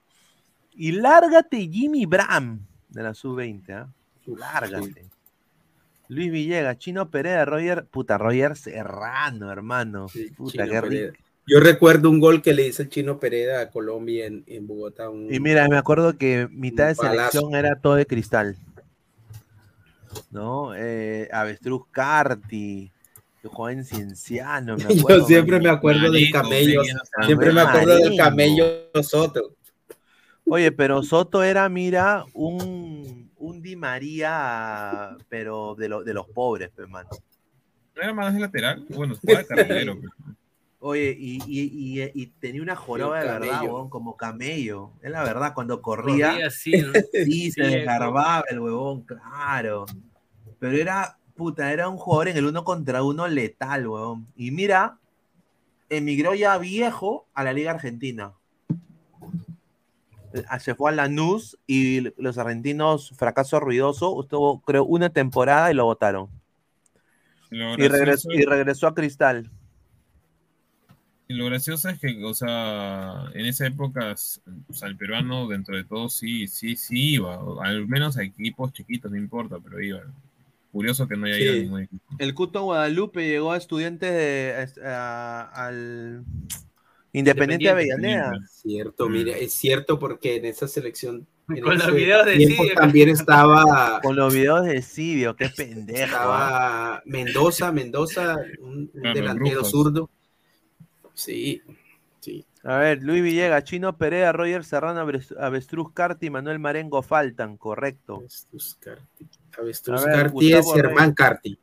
y lárgate Jimmy Bram de la sub-20, ¿ah? Lárgate. Luis Villegas, Chino Pereira, Roger, puta, Roger Serrano, hermano. Puta, Chino qué Pereda. rico. Yo recuerdo un gol que le hizo el Chino Pereda a Colombia en, en Bogotá. un- Y mira, me acuerdo que mitad de palazo. selección era todo de cristal. ¿No? Eh, Avestruz Carti, en Cienciano. me Yo acuerdo, siempre man. me acuerdo del camello. Siempre me acuerdo del camello Soto. Oye, pero Soto era, mira, un, un Di María, pero de, lo- de los pobres, pues, mano. ¿No era más de lateral? Bueno, jugaba de carrilero. Oye, y, y- y- y tenía una joroba de verdad, huevón, como camello. Es la verdad, cuando corría, Corría así, ¿no? sí, se Sí, desgarbaba el huevón, claro. Pero era, puta, era un jugador en el uno contra uno letal, huevón. Y mira, emigró ya viejo a la Liga Argentina. Se fue a Lanús y los argentinos, fracaso ruidoso, estuvo, creo, una temporada y lo votaron. Y regresó, y regresó a Cristal. Y lo gracioso es que, o sea, en esa época, o sea, el peruano dentro de todo sí, sí, sí iba, al menos a equipos chiquitos, no importa, pero iba. Curioso que no haya Sí. ido a ningún equipo. El Cuto Guadalupe llegó a estudiantes de, a- al Independiente de Independiente. Avellaneda. Cierto, Mm. mira, es cierto porque en esa selección en Con los videos de Sidio. también estaba, Con los videos de Sidio, qué pendejo. ¿ah? estaba Mendoza, Mendoza, un, delantero zurdo. Sí, sí. A ver, Luis Villegas, Chino Perea, Roger Serrano, Aves- Avestruz Carti, Manuel Marengo faltan, correcto. Avestruz Carti. Avestruz Carti es Germán. Carti.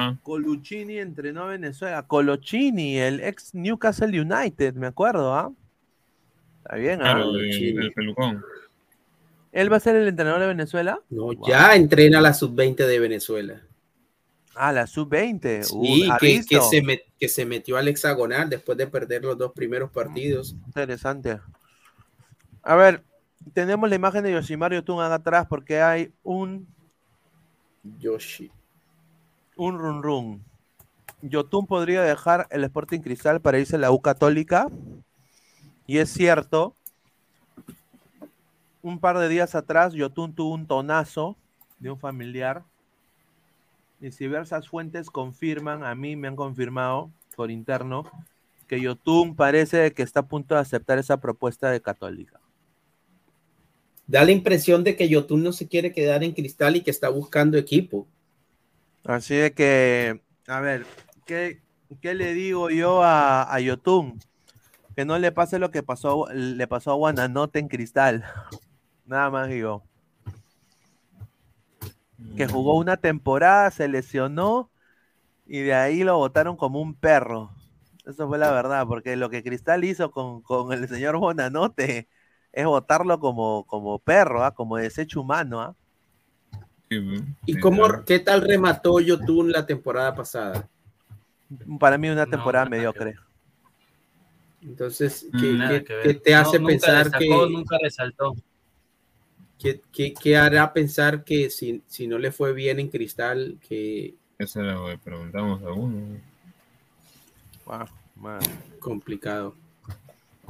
Ajá. Coluccini entrenó a Venezuela. Colochini, el ex Newcastle United, me acuerdo, ¿ah? Está bien, ¿ah? Claro, del pelucón. ¿Él va a ser el entrenador de Venezuela? No, Wow. ya entrena la sub-20 de Venezuela. Ah, la sub-20. Sí, Uh, ¿ha que, se met- que se metió al hexagonal después de perder los dos primeros partidos. Interesante. A ver, tenemos la imagen de Yoshimaru Yotun acá atrás porque hay un, Yoshi. Un run run. Yotun podría dejar el Sporting Cristal para irse a la U Católica. Y es cierto. Un par de días atrás, Yotun tuvo un tonazo de un familiar. Y diversas fuentes confirman, a mí me han confirmado por interno, que Yotun parece que está a punto de aceptar esa propuesta de Católica. Da la impresión de que Yotun no se quiere quedar en cristal y que está buscando equipo. Así de que, a ver, ¿qué, qué le digo yo a, a Yotun? Que no le pase lo que pasó, le pasó a Guananote en Cristal. Nada más digo. Que jugó una temporada, se lesionó y de ahí lo votaron como un perro. Eso fue la verdad, porque lo que Cristal hizo con, con el señor Bonanote es votarlo como, como perro, ¿ah? como desecho humano. ¿ah? ¿Y cómo, qué tal remató Yotun la temporada pasada? Para mí una No, temporada que mediocre. Entonces, ¿qué, Nada qué- que ver. qué te hace No, nunca pensar destacó, que, Nunca resaltó. qué, qué- qué hará pensar que si, si no le fue bien en cristal, que Eso lo que preguntamos a uno. Man. complicado?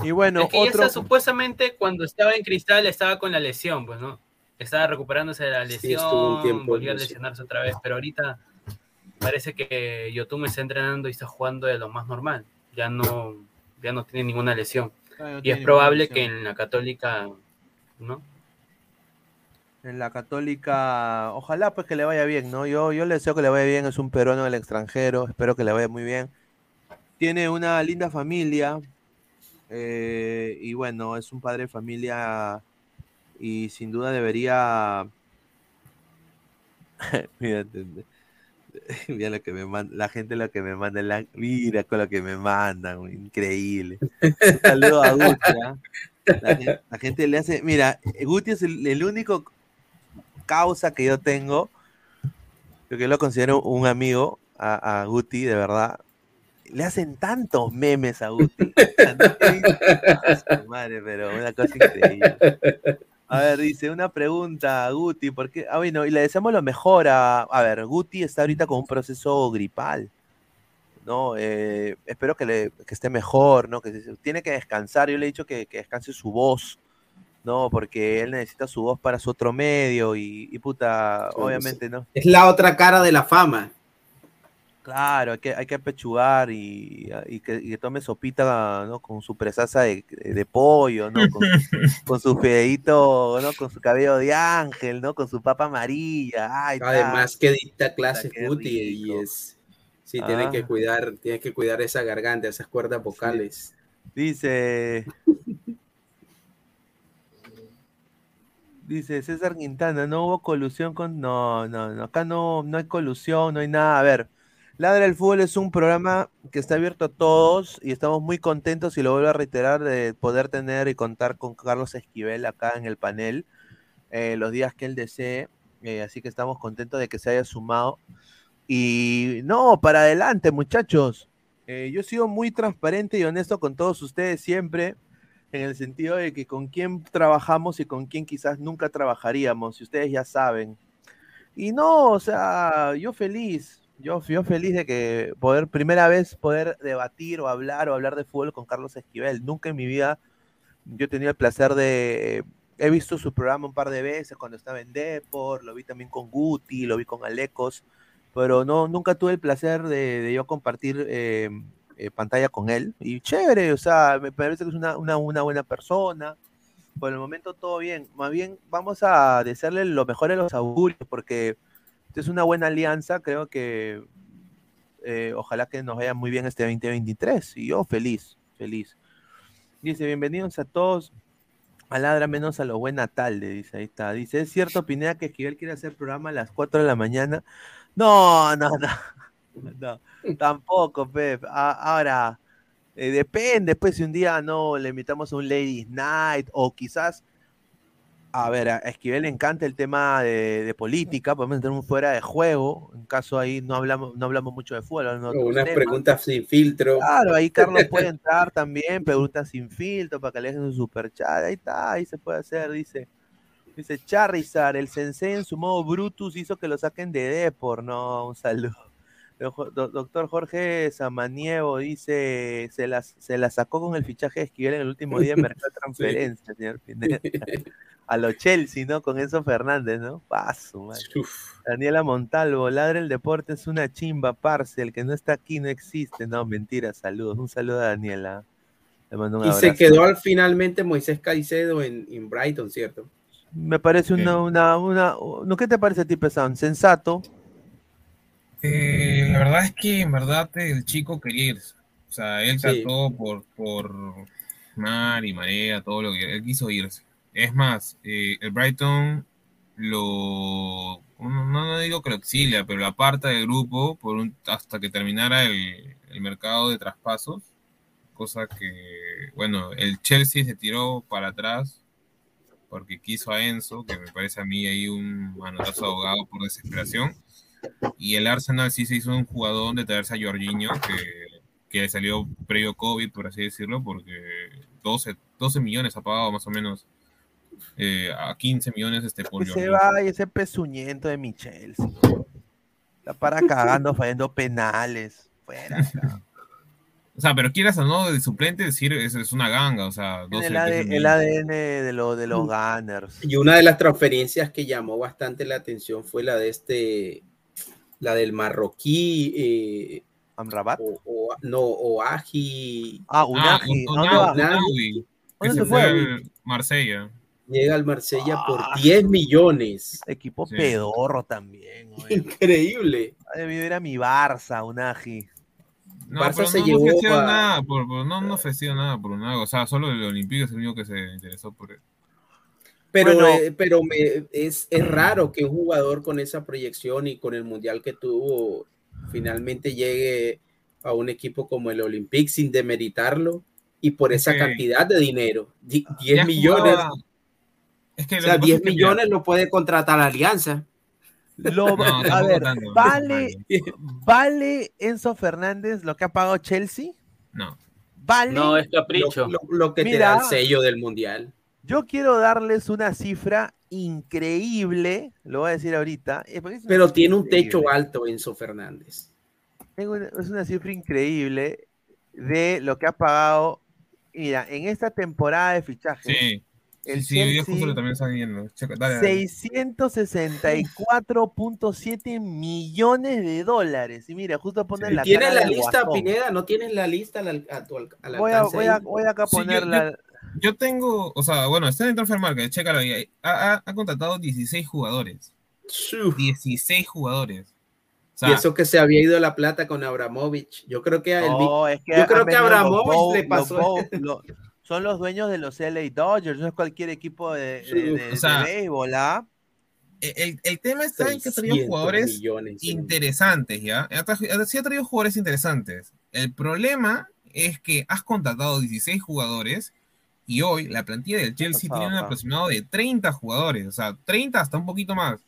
Y bueno, es que ya otro. está, supuestamente cuando estaba en Cristal estaba con la lesión, pues, ¿no? Estaba recuperándose de la Sí, lesión, tiempo volvió a lesionarse otra vez, pero ahorita parece que Yotun está entrenando y está jugando de lo más normal. Ya no, ya no tiene ninguna lesión. Y es probable que en la Católica, ¿no? En la Católica, ojalá pues que le vaya bien, ¿no? Yo, yo le deseo que le vaya bien, es un peruano del extranjero, espero que le vaya muy bien. Tiene una linda familia eh, y bueno, es un padre de familia y sin duda debería... mira, mira lo que me manda, la gente lo que me manda, la- mira con lo que me mandan, increíble. Un a Guti, ¿ah? la, gen- la gente le hace, mira, Guti es el, el único causa que yo tengo, yo lo considero un amigo a, Guti, de verdad. Le hacen tantos memes a Guti. Madre, pero una cosa increíble. A ver, dice una pregunta a Guti, porque, ah, bueno, y le deseamos lo mejor a, a ver, Guti está ahorita con un proceso gripal, ¿no? Eh, espero que, le, que esté mejor, ¿no? Que se- tiene que descansar, yo le he dicho que, que descanse su voz, No, porque él necesita su voz para su otro medio y, y puta, obviamente, ¿no? Es la otra cara de la fama. Claro, hay que, hay que apechugar y, y que, y que tome sopita, ¿no? Con su presaza de, de pollo, ¿no? Con, con su fedeito, ¿no? Con su cabello de ángel, ¿no? Con su papa amarilla. Ay, Además que dicta clase Guti y es sí tiene Ah. que cuidar, tiene que cuidar esa garganta, esas cuerdas vocales. Dice. Dice César Quintana, no hubo colusión con. No, no, no, acá no, no hay colusión, no hay nada. A ver, Ladra el Fútbol es un programa que está abierto a todos y estamos muy contentos, y lo vuelvo a reiterar, de poder tener y contar con Carlos Esquivel acá en el panel eh, los días que él desee. eh, así que estamos contentos de que se haya sumado. Y no, para adelante, muchachos. Eh, yo he sido muy transparente y honesto con todos ustedes siempre, en el sentido de que con quién trabajamos y con quién quizás nunca trabajaríamos, y ustedes ya saben. Y no, o sea, yo feliz, yo, yo feliz de que poder, primera vez poder debatir o hablar o hablar de fútbol con Carlos Esquivel. Nunca en mi vida yo he tenido el placer de, he visto su programa un par de veces cuando estaba en Depor, lo vi también con Guti, lo vi con Alecos, pero no, nunca tuve el placer de, yo compartir eh, eh, pantalla con él. Y chévere, o sea, me parece que es una, una, una buena persona. Por el momento todo bien. Más bien vamos a desearle lo mejor a los augurios, porque es una buena alianza. Creo que eh, ojalá que nos vaya muy bien este 2023. Y yo feliz, feliz. Dice, bienvenidos a todos. A ladra menos a lo buen natal, dice, ahí está. Dice, ¿es cierto, Pineda, que Esquivel quiere hacer programa a las 4 de la mañana? No, no, no. No, tampoco, Pep. Ahora, eh, depende, pues, si un día no le invitamos a un Ladies Night o quizás, a ver, a Esquivel le encanta el tema de, de política, podemos tener un fuera de juego, en caso ahí no hablamos, no hablamos mucho de fútbol, unas temas. preguntas sin filtro. Claro, ahí Carlos puede entrar también, preguntas sin filtro para que le dejen su superchat. Ahí está, ahí se puede hacer, dice. Dice Charizard, el sensei en su modo Brutus hizo que lo saquen de Depor. No, un saludo. Do- do- Doctor Jorge Samaniego dice, se la, se la sacó con el fichaje de Esquivel en el último día de mercado de transferencia, señor Pineda. A lo Chelsea, ¿no? Con Enzo Fernández, ¿no? Paso, man. Daniela Montalvo, ladre el deporte es una chimba, parce, el que no está aquí no existe. No, mentira, saludos. Un saludo a Daniela. Le mando un Y se quedó al finalmente Moisés Caicedo en, en Brighton, ¿cierto? Me parece una, una, una, ¿no qué te parece a ti, Pesán? Sensato. Eh, la verdad es que en verdad el chico quería irse. O sea, él Sí. trató por, por mar y marea, todo lo que él quiso irse. Es más, eh, el Brighton lo no, no digo que lo exilia, pero lo aparta del grupo por un, hasta que terminara el, el mercado de traspasos. Cosa que, bueno, el Chelsea se tiró para atrás porque quiso a Enzo, que me parece a mí ahí un manotazo ahogado por desesperación. Y el Arsenal sí se hizo un jugador de traerse a Jorginho, que, que salió previo COVID, por así decirlo, porque 12, 12 millones ha pagado más o menos eh, a 15 millones este por se Jorginho. va ese pezuñento de Michel. Está para cagando, fallando penales. Fuera. O sea, pero quieras o no, de suplente decir, es, es una ganga, o sea, 12, el, 15 AD- el. ADN de, lo, de los Gunners. Y una de las transferencias que llamó bastante la atención fue la de este, la del marroquí, eh, Amrabat. o, o- no, Oaji. Ah, Ah, Unagi. Un- ¿A dónde que ¿Dónde se fue al Marsella. Llega al Marsella por Ah, 10 millones. Equipo Sí. pedorro también. oye. Increíble. Ha debido ir a mi Barça, Unagi. No, Barça pero se no, llevó no ofrecieron a- nada, por, por- no, no ofrecieron nada por nada, o sea, solo el Olympique es el único que se interesó por él. Pero, Bueno. eh, pero me- es, es raro que un jugador con esa proyección y con el mundial que tuvo finalmente llegue a un equipo como el Olympique sin demeritarlo y por esa cantidad de dinero. Di- 10 Ya millones. Es que O sea, que pasa 10 es que, millones lo puede contratar la Alianza. Lo- No, a ver, ¿vale, ¿vale Enzo Fernández lo que ha pagado Chelsea? No. ¿Vale? No, es Lo, capricho. lo- lo que te da el sello del mundial. Yo quiero darles una cifra increíble, lo voy a decir ahorita. Pero tiene un increíble. techo alto Enzo Fernández. Tengo una- es una cifra increíble de lo que ha pagado. Mira, en esta temporada de fichajes, Sí, El sí, justo lo también estaba viendo. Checa, dale, dale. 664.7 millones de dólares. Y mira, justo ponen la ¿Tienes la lista, Guasón. Pineda? ¿No tienes la lista a tu, al al Voy a, voy, a, voy acá a Sí, yo- ponerla. yo- Yo tengo, o sea, bueno, está en Transfer Market, chécalo ahí. Ha, ha- ha contratado 16 jugadores. Shuf. 16 jugadores. O sea, y eso que se había ido la plata con Abramovich. Yo creo que el No, es que yo creo que los Abramovich Bow- le los pasó. Bow- lo- son los dueños de los LA Dodgers, no es cualquier equipo de, de, de- O sea, de béisbol, ¿ah? el, el tema está en que ha traído 600 jugadores millones. interesantes, ¿ya? Ha tra- Sí ha traído jugadores interesantes. El problema es que has contratado 16 jugadores y hoy la plantilla del Chelsea tiene un aproximado de 30 jugadores, o sea, 30 hasta un poquito más.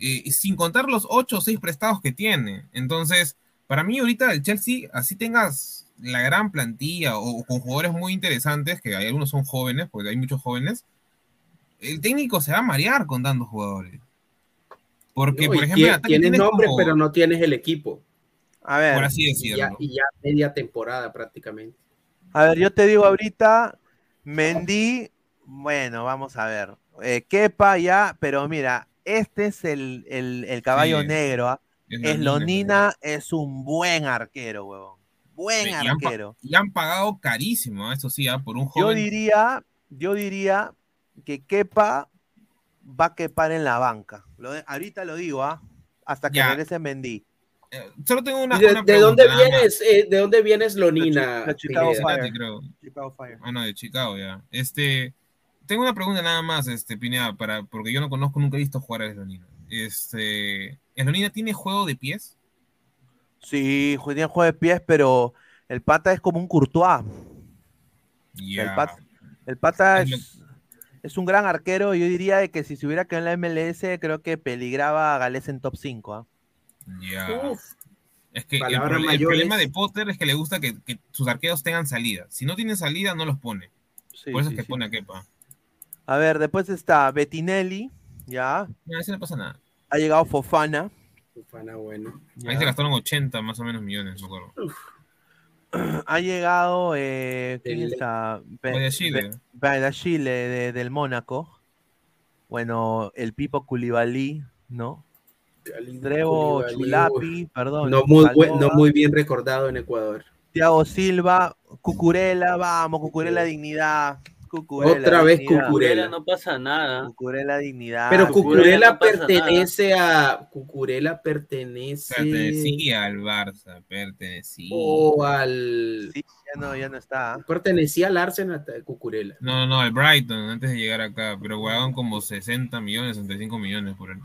Eh, sin contar los 8 o 6 prestados que tiene. Entonces, para mí ahorita el Chelsea, así tengas la gran plantilla o, o con jugadores muy interesantes, que hay algunos son jóvenes, porque hay muchos jóvenes, el técnico se va a marear con tantos jugadores. Porque, No, por y ejemplo, tienes tienes nombre, como- pero no tienes el equipo. A ver, por así Y decirlo. ya, y ya media temporada prácticamente. a ver, yo te digo ahorita, Mendy, bueno, vamos a ver. Eh, Kepa ya, pero mira, este es el, el- el caballo Sí, negro, ¿ah? Es Es Lonina, Lonina, es un buen arquero, huevón. Buen Y han, pa- arquero. y han pagado carísimo, ¿eh? eso sí, ¿ah? por un Yo joven. diría, yo diría que Kepa va a quepar en la banca. Lo de- ahorita lo digo, ¿ah? Hasta que Ya. regrese Mendy. Eh, solo tengo una, ¿Y de, una de pregunta, dónde nada más. vienes? eh, ¿De dónde vienes, Lonina? De Chicago? Fire. Chicago. Ah, no, de Chicago ya. Este, tengo una pregunta nada más, este, Pineda, para, porque yo no conozco, nunca he visto jugar a Eslonina. Este, ¿Eslonina tiene juego de pies? Sí, tiene juego de pies, pero el pata es como un Courtois. El, pat- el pata Es lo- es, es un gran arquero. Yo diría de que si se hubiera quedado en la MLS, creo que peligraba a Gales en top 5. ¿ah? Ya. Uf, Es que el, problema de Potter es que le gusta que, que sus arqueros tengan salida. Si no tienen salida, no los pone. Sí, Por eso sí, es que sí. pone a Kepa. A ver, después está Bettinelli, ya. No, a ese no pasa nada. Ha llegado Fofana. Ufana, bueno. ya. Ahí se gastaron 80 más o menos millones, me acuerdo. Ha llegado. Eh, ¿Quién El- está? Be- Guayaquil. Be- Chile de- del Mónaco. Bueno, el Pipo Koulibaly, ¿no? Koulibaly, Chulapi, perdón. No muy, buen- no muy bien recordado en Ecuador. Thiago Silva, Cucurella, vamos, Cucurella dignidad. Cucurella, Otra vez dignidad. Cucurella. no pasa nada. Cucurella dignidad. Pero no pasa pertenece a. Cucurella pertenece. Pertenecía al Barça, pertenecía. O al. Sí, ya no, ya no está. Pertenecía al Arsenal Cucurella. No, no, al Brighton, antes de llegar acá, pero jugaban como 60 millones, 65 millones por él.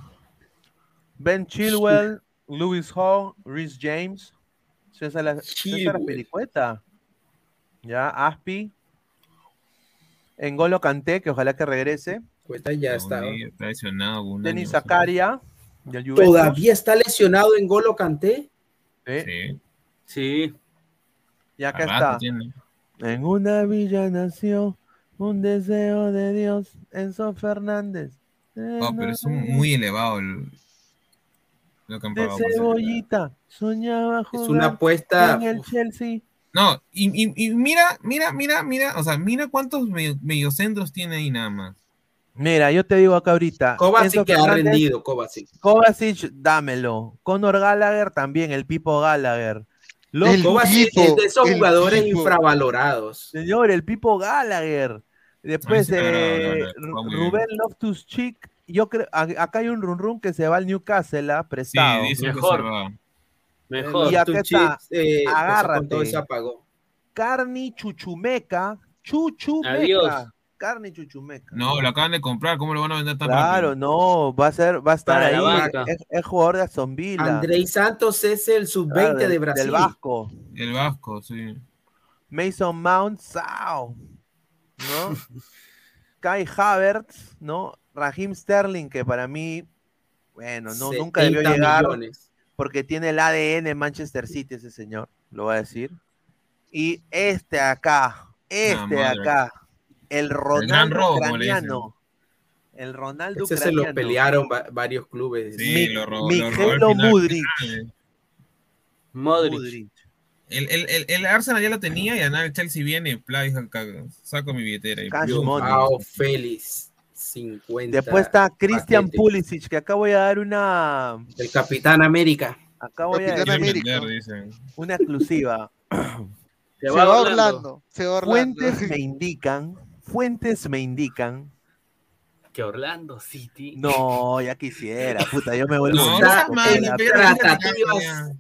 Ben Chilwell, Lewis Hall, Rhys James, César, la, César. Pelicueta, ya, Aspi, Engolo Kanté, que ojalá que regrese, Cuesta ya está. Está lesionado. Denis año, Zakaria, del Juventus. ¿Todavía está lesionado en Golo Kanté? Sí, Sí, y acá está. tiene. En una villa nació un deseo de Dios, Enzo Fernández. Oh, pero es un- muy elevado el, lo que han de cebollita, soñaba jugar Es una apuesta. en el Chelsea. No, y, y- y mira, mira, mira, mira, o sea, mira cuántos medio- mediocentros tiene ahí nada más. Mira, yo te digo acá ahorita. Kovacic que ha rendido, Kovacic. Kovacic, dámelo. Conor Gallagher también, el Pipo Gallagher. Los El Kovacic Pipo, es de esos jugadores Pipo. infravalorados. señor, el Pipo Gallagher. Después, no, no, no, Rubén Loftus Cheek. Yo creo, acá hay un run run que se va al Newcastle, ¿ah? Sí, prestado. dicen que Mejor. se va. mejor. Y acá está, eh, agárrate. Carni Chuchumeca. Chuchumeca. Adiós. Carni Chuchumeca. No, lo acaban de comprar, ¿cómo lo van a vender tan Claro, rápido? no, va a ser, va a estar Para ahí. Es, es jugador de Aston Villa. Andrei Santos es el sub-20 Claro, de del- Brasil. Del Vasco. El Vasco, sí. Mason Mount, Sao, ¿no? Kai Havertz, ¿no? Raheem Sterling, que para mí, bueno, no, nunca debió 70 llegar millones. porque tiene el ADN Manchester City ese señor, lo voy a decir. Y este acá, este acá, el Ronaldo ucraniano. El Ronaldo Ese se lo ucraniano. pelearon va- varios clubes. Sí, Mi- lo robó. lo final. Mudrik. Modric. El, el, el, el Arsenal ya lo tenía y ahora el Chelsea viene, pla, dijo, "Cago, saco mi billetera. Y Cash yo, money. Joao Félix, 50. Después está Christian. Pulisic, que acá voy a dar una. El Capitán América. Acá voy a Capitán dar América. vender, dicen. una exclusiva. Se va Orlando. Se va Orlando. Fuentes me indican, fuentes me indican. Que Orlando City. No, ya quisiera, puta, yo me vuelvo No, Está.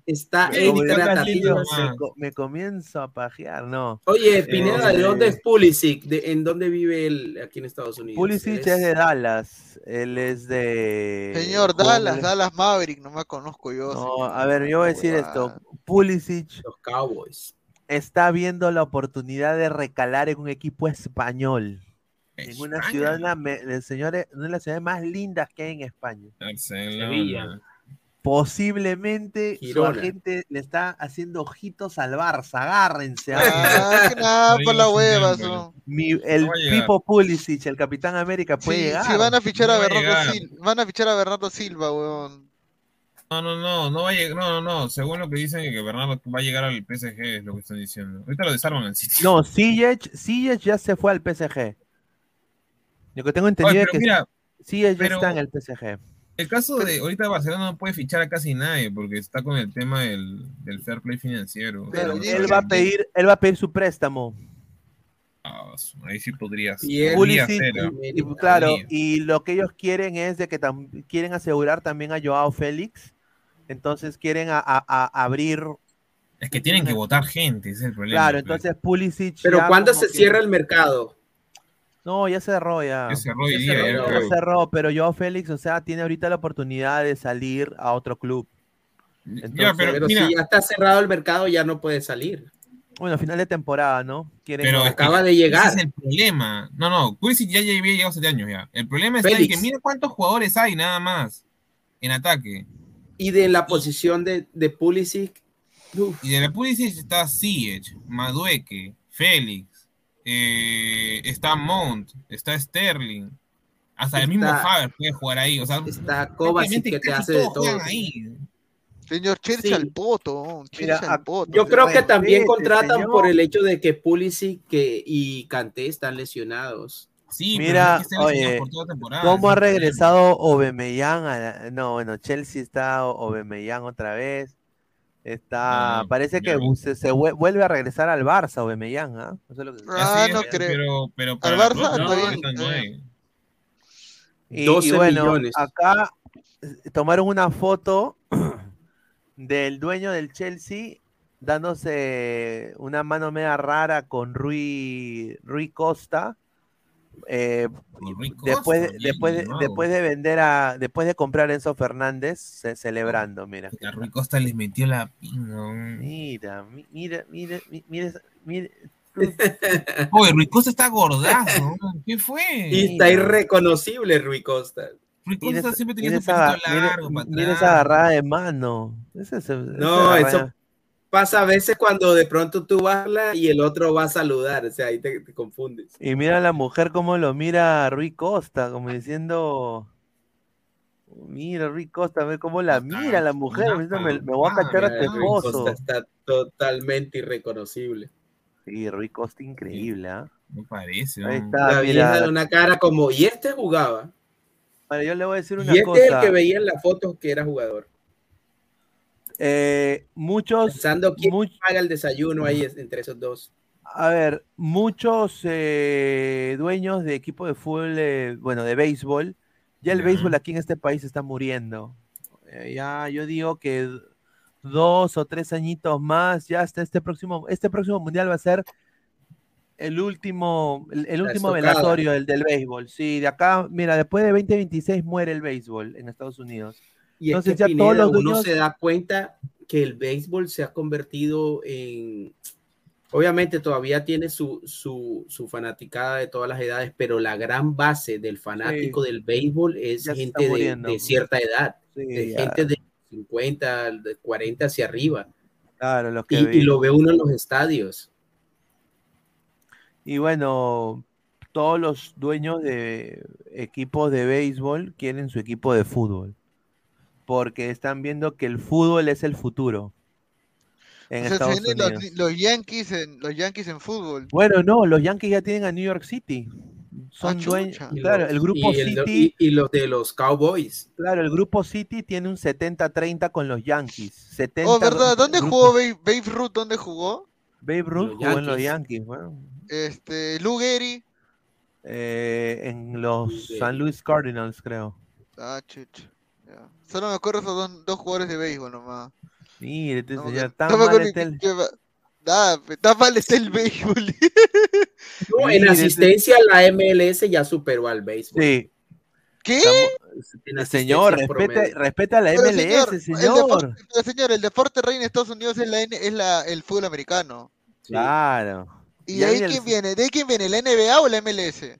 Está Me en comienzo a tratativas. pajear, me co- me comienzo a pajear, no. Oye, Pineda, ¿de Eh, dónde es Pulisic? ¿De, ¿En dónde vive él aquí en Estados Unidos? Pulisic ¿Es de Dallas, él es de... Señor, Dallas, Dallas Maverick, no me conozco yo. No, a ver, yo voy a decir esto. Pulisic los Cowboys. está viendo la oportunidad de recalar en un equipo español. En una ciudad, me- de- señores, una de las ciudades más lindas que hay en España. Barcelona. Sevilla. Posiblemente su agente le está haciendo ojitos al Barça. Agárrense. Ah, que nada, por la hueva. Mi- el. Pipo Pulisic, el Capitán América, puede Sí, llegar. sí, van a fichar No a Bernardo llegar. Silva. Van a fichar a Bernardo Silva, weón. No, no, no, no va a llegar, no, no, no, según lo que dicen que Bernardo va a llegar al PSG, es lo que están diciendo. Ahorita lo desarman al City. No, Ziyech, Ziyech ya se fue al PSG. Lo que tengo Oye, entendido es que mira, Ziyech ya pero- está en el PSG. el caso de ahorita Barcelona no puede fichar a casi nadie porque está con el tema del, del fair play financiero. Pero O sea, Él va a pedir, él va a pedir su préstamo. ah, ahí sí podrías. Y él- podría ser, ¿ah? y- y claro, Podría. y lo que ellos quieren es de que tam- quieren asegurar también a Joao Félix. Entonces quieren a- a- a abrir. Es que tienen que votar gente, ese es el problema. Claro, entonces Pulisic. Pero ¿cuándo se que- cierra el mercado? No, ya cerró ya. Ya cerró Ya día, cerró, ya ya. Ya cerró, pero Joao Félix, o sea, tiene ahorita la oportunidad de salir a otro club. Ya, Entonces, pero, Pero mira, si ya está cerrado el mercado, ya no puede salir. Bueno, final de temporada, ¿no? Quieren Pero es que Acaba de llegar. ese es el problema. No, no, Pulisic ya, ya había llegado hace años ya. El problema está en Félix. que mira cuántos jugadores hay nada más en ataque. Y de la posición de, de Pulisic, uf, Y de la Pulisic está Ziyech, Madueque, Félix, eh, está Mount, está Sterling, hasta el mismo Faber puede jugar ahí. O sea, está Kovacic que te hace de todos todo. juegan ahí. Señor, Chelsea Sí. al poto. Mira, al poto. Yo creo que también contratan señor. por el hecho de que Pulisic que, y Kanté están lesionados. Sí, Mira, pero es que oye, por toda temporada. ¿Cómo ha regresado Obemeyang? a la- No, bueno, Chelsea está Obemeyang otra vez. Está, Ah, parece que se, se vue- vuelve a regresar al Barça Obemeyang, ¿ah? Eso es lo que- Ah, no creo. Pero, pero Al para Barça está bien, no está. Y, 12 y bueno, millones. acá eh, tomaron una foto del dueño del Chelsea dándose una mano media rara con Rui, Rui Costa. Eh, después, después, después de vender a, después de comprar a Enzo Fernández, ce- celebrando, mira. A Rui Costa les metió la pinga. Mira, mi- mira, mira, mi- mira, mira, Oye, Rui Costa está gordazo. ¿Qué fue? Y está irreconocible Rui Costa. Rui Costa siempre tenía su esa, pelito mira- largo mira esa agarrada de mano. Esa- esa- No, esa eso pasa a veces cuando de pronto tú vas y el otro va a saludar, o sea, ahí te, te confundes. Y mira a la mujer cómo lo mira a Rui Costa, como diciendo, mira Rui Costa, ve cómo la Está mira la mujer, me, me voy a cachar a tu Mira, Rui esposo. Costa está totalmente irreconocible. Sí, Rui Costa increíble, ¿ah? Me parece. Ahí ¿no? está, La mira. vieja de una cara como, y este jugaba. Vale, yo le voy a decir Y una este es el cosa. que veía en la foto que era jugador. Eh, muchos, Pensando quién much- paga el desayuno ahí entre esos dos. a ver, muchos eh, dueños de equipo de fútbol, eh, bueno, de béisbol, ya el béisbol aquí en este país está muriendo. Eh, ya yo digo que dos o tres añitos más, ya hasta este próximo, este próximo mundial va a ser el último, el, último velatorio del, del béisbol. Sí, de acá, mira, después de 2026 muere el béisbol en Estados Unidos. Y es Entonces que ya Pineda, todos los uno se da cuenta que el béisbol se ha convertido en... Obviamente todavía tiene su, su, su fanaticada de todas las edades, pero la gran base del fanático del béisbol es Ya gente de, cierta edad, Sí, de gente de 50, de 40 hacia arriba. claro, los que Y, y lo ve uno en los estadios. Y bueno, todos los dueños de equipos de béisbol quieren su equipo de fútbol. Porque están viendo que el fútbol es el futuro. en O sea, se Estados los, Unidos. los Yankees en los Yankees en fútbol. Bueno, no, los Yankees ya tienen a New York City. Son dueños. chucha. Y Claro, los- el grupo y el- City. y, y los de los Cowboys. Claro, el grupo City tiene un 70-30 con los Yankees. 70 Oh, ¿verdad? ¿Dónde grupo- jugó Babe, Babe Ruth? ¿Dónde jugó? Babe Ruth Los jugó en los Yankees. Bueno. Este, Lou Gehrig. Eh, en los. San Luis Cardinals, creo. Ah, chucha. Ya. Solo me acuerdo esos dos, dos jugadores de béisbol nomás. Mire, este No no me mal está el- Nada, mal está el béisbol. No, en Mire, asistencia la MLS ya superó al béisbol. Sí, ¿Qué? Estamos- señor, respeta, respeta la Pero, MLS, señor. deporte, pero, señor, el deporte rey en Estados Unidos es, la, N- es la, el fútbol americano. Claro. ¿Y Ya de ahí el- quién viene? ¿De ahí quién viene? ¿La NBA o la MLS?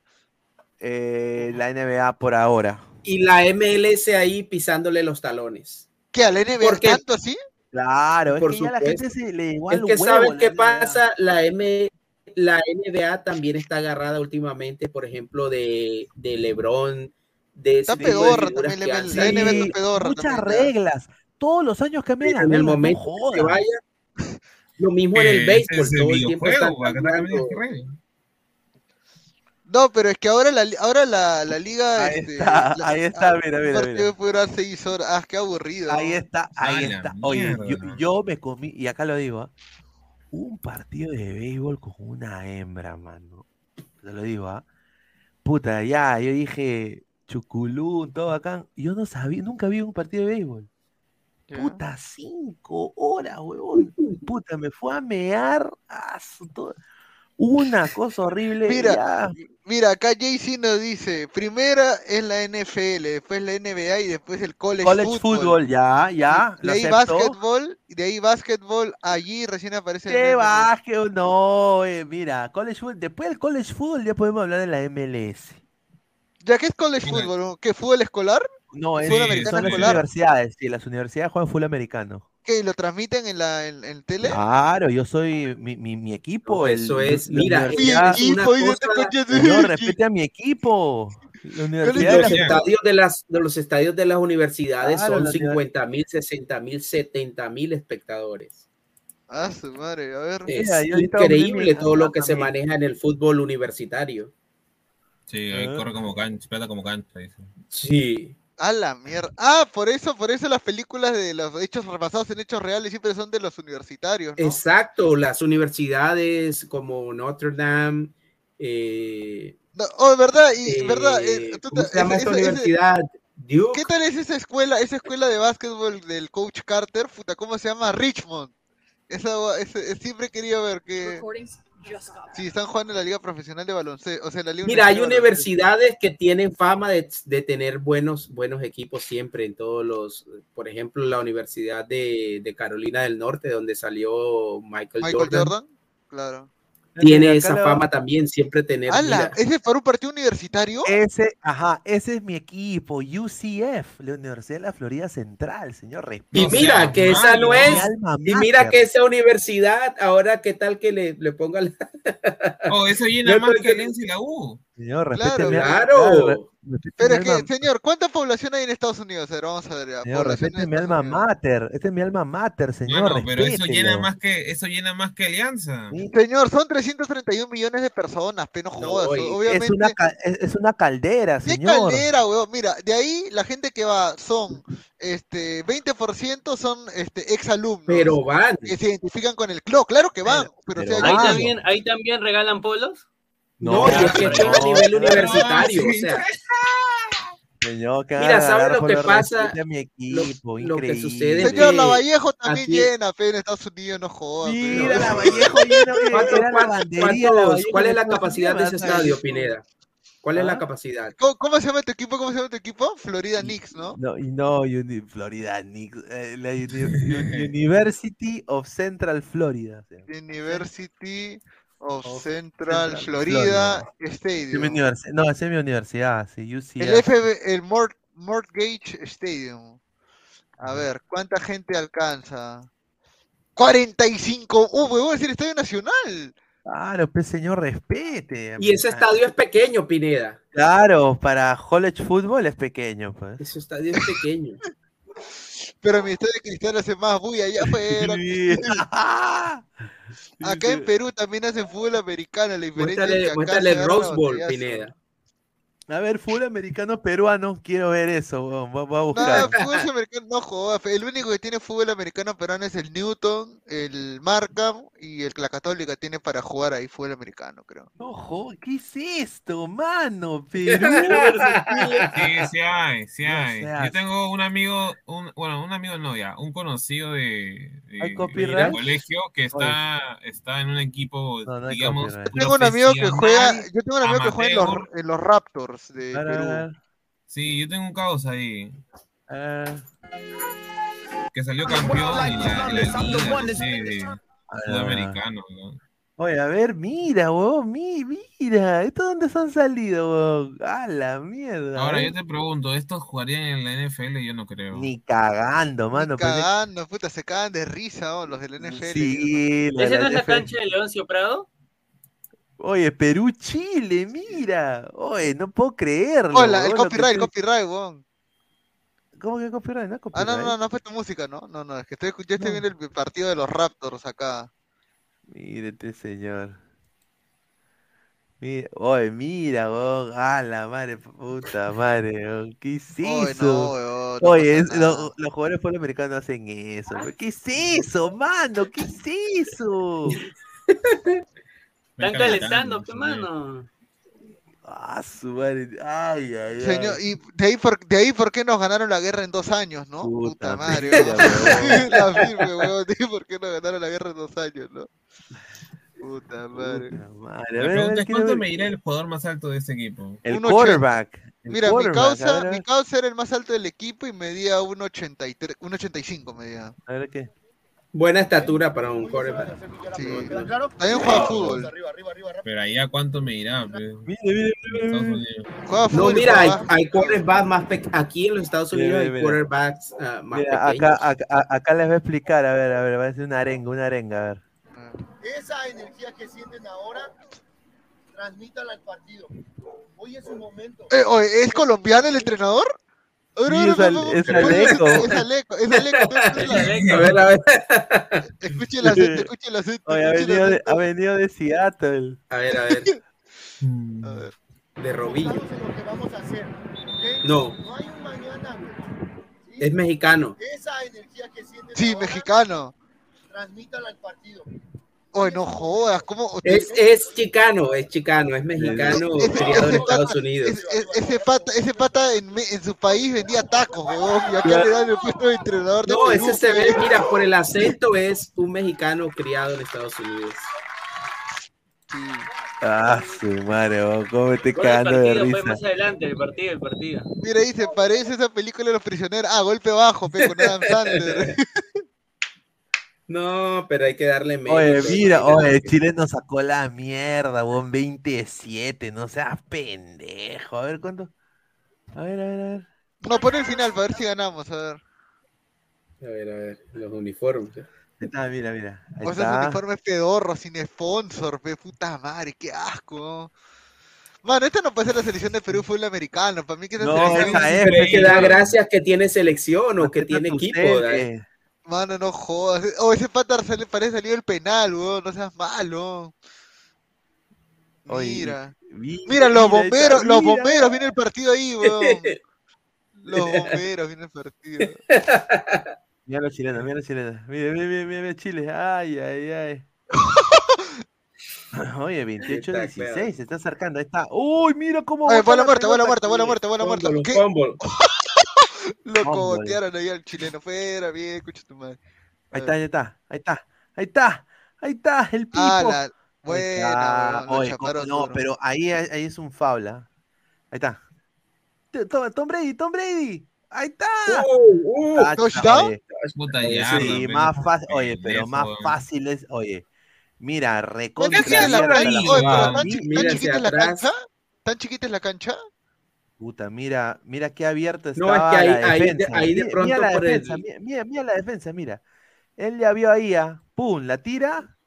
eh, la NBA por ahora. Y la MLS ahí pisándole los talones. ¿Qué? ¿A la NBA Porque- tanto así? Claro, es Por que ya la gente se le llegó Es al que huevo saben la qué NBA. pasa, la M, la NBA también está agarrada últimamente, por ejemplo, de, de LeBron, de Está de pedorra también la NBA, la NBA salido. está pedorra Muchas también, reglas. Todos los años cambian en el no momento que vaya, lo mismo en el Eh, béisbol, todo el tiempo están videojuego, acá también cambiando. es regla. No, pero es que ahora la, ahora la, la liga. Ahí este, está, la- ahí está, ah, mira, mira, mira. durar seis horas. Ah, qué aburrido. Ahí está, ahí A está. Oye, yo, yo me comí, y acá lo digo, ¿ah? un partido de béisbol con una hembra, mano. Te lo digo, ¿ah? Puta, ya, yo dije, chuculú, todo acá. Yo no sabía, nunca vi un partido de béisbol. Puta, cinco horas, huevón. Puta, me fue a mear. su todo. Una cosa horrible. Mira, ya. Mira, acá JC nos dice: primera es la NFL, después la NBA y después el college, College football, ya, ya. De ahí y de ahí básquetbol, allí recién aparece el ¿Qué básquet? No, eh, mira, college football. Después del college football ya podemos hablar de la MLS. ¿Ya qué es college football? ¿Qué fútbol escolar? No, es, Sí, son las escolar. universidades. Sí, las universidades juegan fútbol americano. ¿Qué? ¿Lo transmiten en la en, en tele? Claro, yo soy mi, mi, mi equipo. No, el- eso es, mira, Mi equipo, y este cosa- coche de- Señor, respete a mi equipo. La universidad de Los estadios de las de los estadios de las universidades Claro, son la univers- 50 mil, 60 mil, 70 mil espectadores. Ah, su madre, a ver. Es Mira, increíble todo lo que se maneja en el fútbol universitario. Sí, ahí Ah. corre como cancha, plata como cancha. dice. Sí. A la mierda. Ah, por eso, por eso las películas de los hechos repasados en hechos reales siempre son de los universitarios, ¿no? Exacto, las universidades como Notre Dame, eh, No, oh, verdad, y eh, verdad. eh, tú ¿cómo ta- se llama ese- esta ese- ese- universidad? Duke. ¿Qué tal es esa escuela, esa escuela de básquetbol del coach Carter? Puta, ¿cómo se llama? Richmond. Esa, ese- siempre querido ver que si están jugando en la liga profesional de baloncesto, o sea, la liga Mira, hay universidades que tienen fama de, de tener buenos, buenos equipos siempre en todos los, por ejemplo, la Universidad de, de Carolina del Norte, donde salió Michael, Michael Jordan, Jordan. Claro. Tiene esa lo- fama también, siempre tener. ¿Ese es para un partido universitario? Ese, ajá, ese es mi equipo, UCF, la Universidad de la Florida Central, señor. y mira que esa no es, y mira que esa universidad, ahora qué tal que le, le ponga la- Oh, eso llena Yo más que y la U. Señor, Claro, respete mi- claro. re- respete Pero mi es que, alma- señor, ¿cuánta población hay en Estados Unidos? A ver, vamos a ver. Señor, respete mi alma mater. Este es mi alma mater, señor. Mano, pero eso llena más que eso llena más que Alianza. Sí, Señor, son 331 millones de personas, pero no jodas. obviamente. Es una, ca- es, es una caldera, ¿Qué señor. caldera, weón? Mira, de ahí la gente que va son este 20% son este exalumnos pero van. que se identifican con el club. Claro que van, pero, pero o sea, Ahí van. también, ahí también regalan polos. No, y es que esto es a nivel universitario, o sea, Señor, que Mira, haga ¿sabe agarrar lo que pasa? mi equipo, lo que sucede Señor, que Lavallejo también llena, fe, en Estados Unidos, no jodas. fe. Mira, la Vallejo lleno, oye, ¿Cuánto- era la cuánto- bandería, cuántos- Lavallejo ¿Cuál de es la capacidad de ese estadio, Pineda? ¿Cuál es ¿Ah? la capacidad? ¿Cómo, cómo se llama tu equipo? ¿Cómo se llama tu equipo? Florida Knicks, ¿no? No, y no, uni- Florida, Knicks, eh, la uni- uni- University of Central Florida. University of Of Central, Central Florida, Stadium. no, es mi universidad, sí, UCF. El FB, el Mort, Mortgage Stadium. A ver, ¿cuánta gente alcanza? 45. Uh, huevón, es el Estadio Nacional. Claro, pues señor, respete. Y ese estadio es pequeño, Pineda. Claro, para college football es pequeño, pues. Ese estadio es pequeño. Pero mi estadio de cristal hace más bulla allá afuera. Acá en Perú también hacen fútbol americano, la diferencia es que Muéstrale, acá muéstrale el Rose Bowl. Pineda. A ver, fútbol americano peruano, quiero ver eso, weón. Voy, a No, buscar. fútbol americano no el único que tiene fútbol americano peruano es el Newton, el Markham y el la Católica tiene para jugar ahí fútbol americano, creo. No, ¿qué es esto, mano? Perú. Sí, sí hay, sí No hay. Yo tengo un amigo, un, bueno, un amigo no ya, un conocido de, de- colegio que está, está en un equipo, No, no digamos. Yo tengo un amigo que juega, yo tengo un amigo que juega en los, amateur. en los Raptors de Perú. Sí, yo tengo un caos ahí, que salió campeón en la, en la liga, sudamericano. ¿no? Oye, a ver, mira, weón, mi, mira, ¿estos dónde se han salido, weón? A la mierda. Ahora ¿eh? yo te pregunto, ¿estos jugarían en la NFL? Yo no creo. Ni cagando, mano. pues, Cagando, puta, se cagan de risa oh, los del NFL. Sí, ¿Esa no es la NFL. cancha de Leoncio Prado? Oye, Perú, Chile, mira. Oye, no puedo creerlo. Hola, el copyright, el copyright, weón. ¿Cómo que copyright? No, Ah, copyright. no, no, no, no fue tu música, ¿no? No, no, es que estoy, yo estoy viendo el partido de los Raptors acá. Mírate, señor. Mira, oye, mira, weón. A la madre, puta madre, weón. ¿Qué es Oye, eso? no, weón, no Oye, es- lo- los jugadores americano hacen eso. weón. ¿Qué es eso, mano? ¿Qué es eso? Están calentando, qué mano. Ah, su madre. Ay, ay, ay. Señor, y de ahí, por, de ahí por qué nos ganaron la guerra en dos años, ¿no? Puta Puta, madre. La firme, weón. De ahí por qué nos ganaron la guerra en dos años, ¿no? Puta madre. Madre, a La ver, a pregunta ver, es quiero cuánto me irá el jugador más alto de este equipo. El Un quarterback. el Mira, mi causa, mi causa era el más alto del equipo y medía 1.83, 1.85 medía. A ver qué. Buena estatura para un quarterback. Sí. También juega fútbol. Pero allá cuánto me irá. pues. Juega No, fútbol mira, hay, hay quarterbacks más pe- aquí en los Estados Unidos mira, hay quarterbacks ah, más Mira, pequeños. acá, acá, a- acá les voy a explicar, a ver, a ver, va a ser una arenga, una arenga, a ver. Esa energía que sienten ahora, transmítala al partido. Hoy es su momento. Eh, oye, ¿es colombiano el entrenador? Es Aleco. Es Aleco, es Aleco. A ver, a ver. Escuche el acento, escuche el acento. Oye, ha venido, de, acento. ha venido de Seattle. A ver, a ver. A ver. De Robillo. Vamos en lo que vamos a hacer. ¿ok? No. No hay un mañana. ¿sí? Es mexicano. Esa energía que sienten Sí, ahora, mexicano. transmítala al partido. Oye, no jodas, ¿cómo? Es, es chicano, es chicano, es mexicano, Ese- criado en Estados pata- Unidos. es- es- ese pata, ese pata en, su país vendía tacos, y acá le dan el puesto de entrenador de No, Perú, ese se ve, mira, por el acento es un mexicano criado en Estados Unidos. Ah, su madre, oh, cómo me estoy Gol del cagando de fue risa. más adelante, el partido, el partido. Mira, dice, parece esa película de los prisioneros. Ah, golpe bajo, pe, con Adam Sandler. No, pero hay que darle mérito. Oye, mira, oye, Chile nos sacó la mierda, weón, 27, no seas pendejo. A ver, ¿cuánto? A ver, a ver, a ver. No, pon el final para ver si ganamos, a ver. A ver, a ver, los uniformes. Ahí está, mira, mira. Ahí O esos está. uniformes pedorros, sin sponsor, pe, puta madre, qué asco. Mano, esta no puede ser la selección de Perú fútbol americano. Para mí que esa No, selección- esa es, Pero es que da gracias que tiene selección o que tiene equipo. Mano, no jodas. Oh, ese pata sale- parece salido del penal, weón. No seas malo. Oye, Mira. Mira, los mira, bomberos, los bomberos, viene el partido ahí, weón. Los bomberos, viene el partido. Mira los chilenos, mira los chilenos. Mira, mira, mira, mira, mira Chile. Ay, ay, ay. Oye, 28-16, se está acercando. Ahí está. Uy, mira cómo. Bota bola la muerta, bola muerta, bola muerta, bola muerta. Fumble, ¿Qué? Lo cogotearon ahí al chileno. Fuera, bien, escucha tu madre. Ahí está, ahí está, ahí está, ahí está, ahí está, el pipo. Ah, la... Buena, lo Oye, chaparon no, duro. pero ahí, ahí es un foul, ¿ah? Ahí está. Tom, Tom Brady, Tom Brady. Ahí está. Uh, uh, Ah, ¿touchdown? oye, Puta Sí, más fácil, oye, pero más fácil es, oye, mira, ¿Por recontra tan, chiquita es la cancha. ¿Tan chiquita es la cancha? Puta, mira, mira qué abierto No, es estaba que ahí- la de- defensa. ahí de Mira- pronto mira la por el- defensa, mira, mira, mira la defensa, mira. Él ya vio ahí, ah, pum, la tira.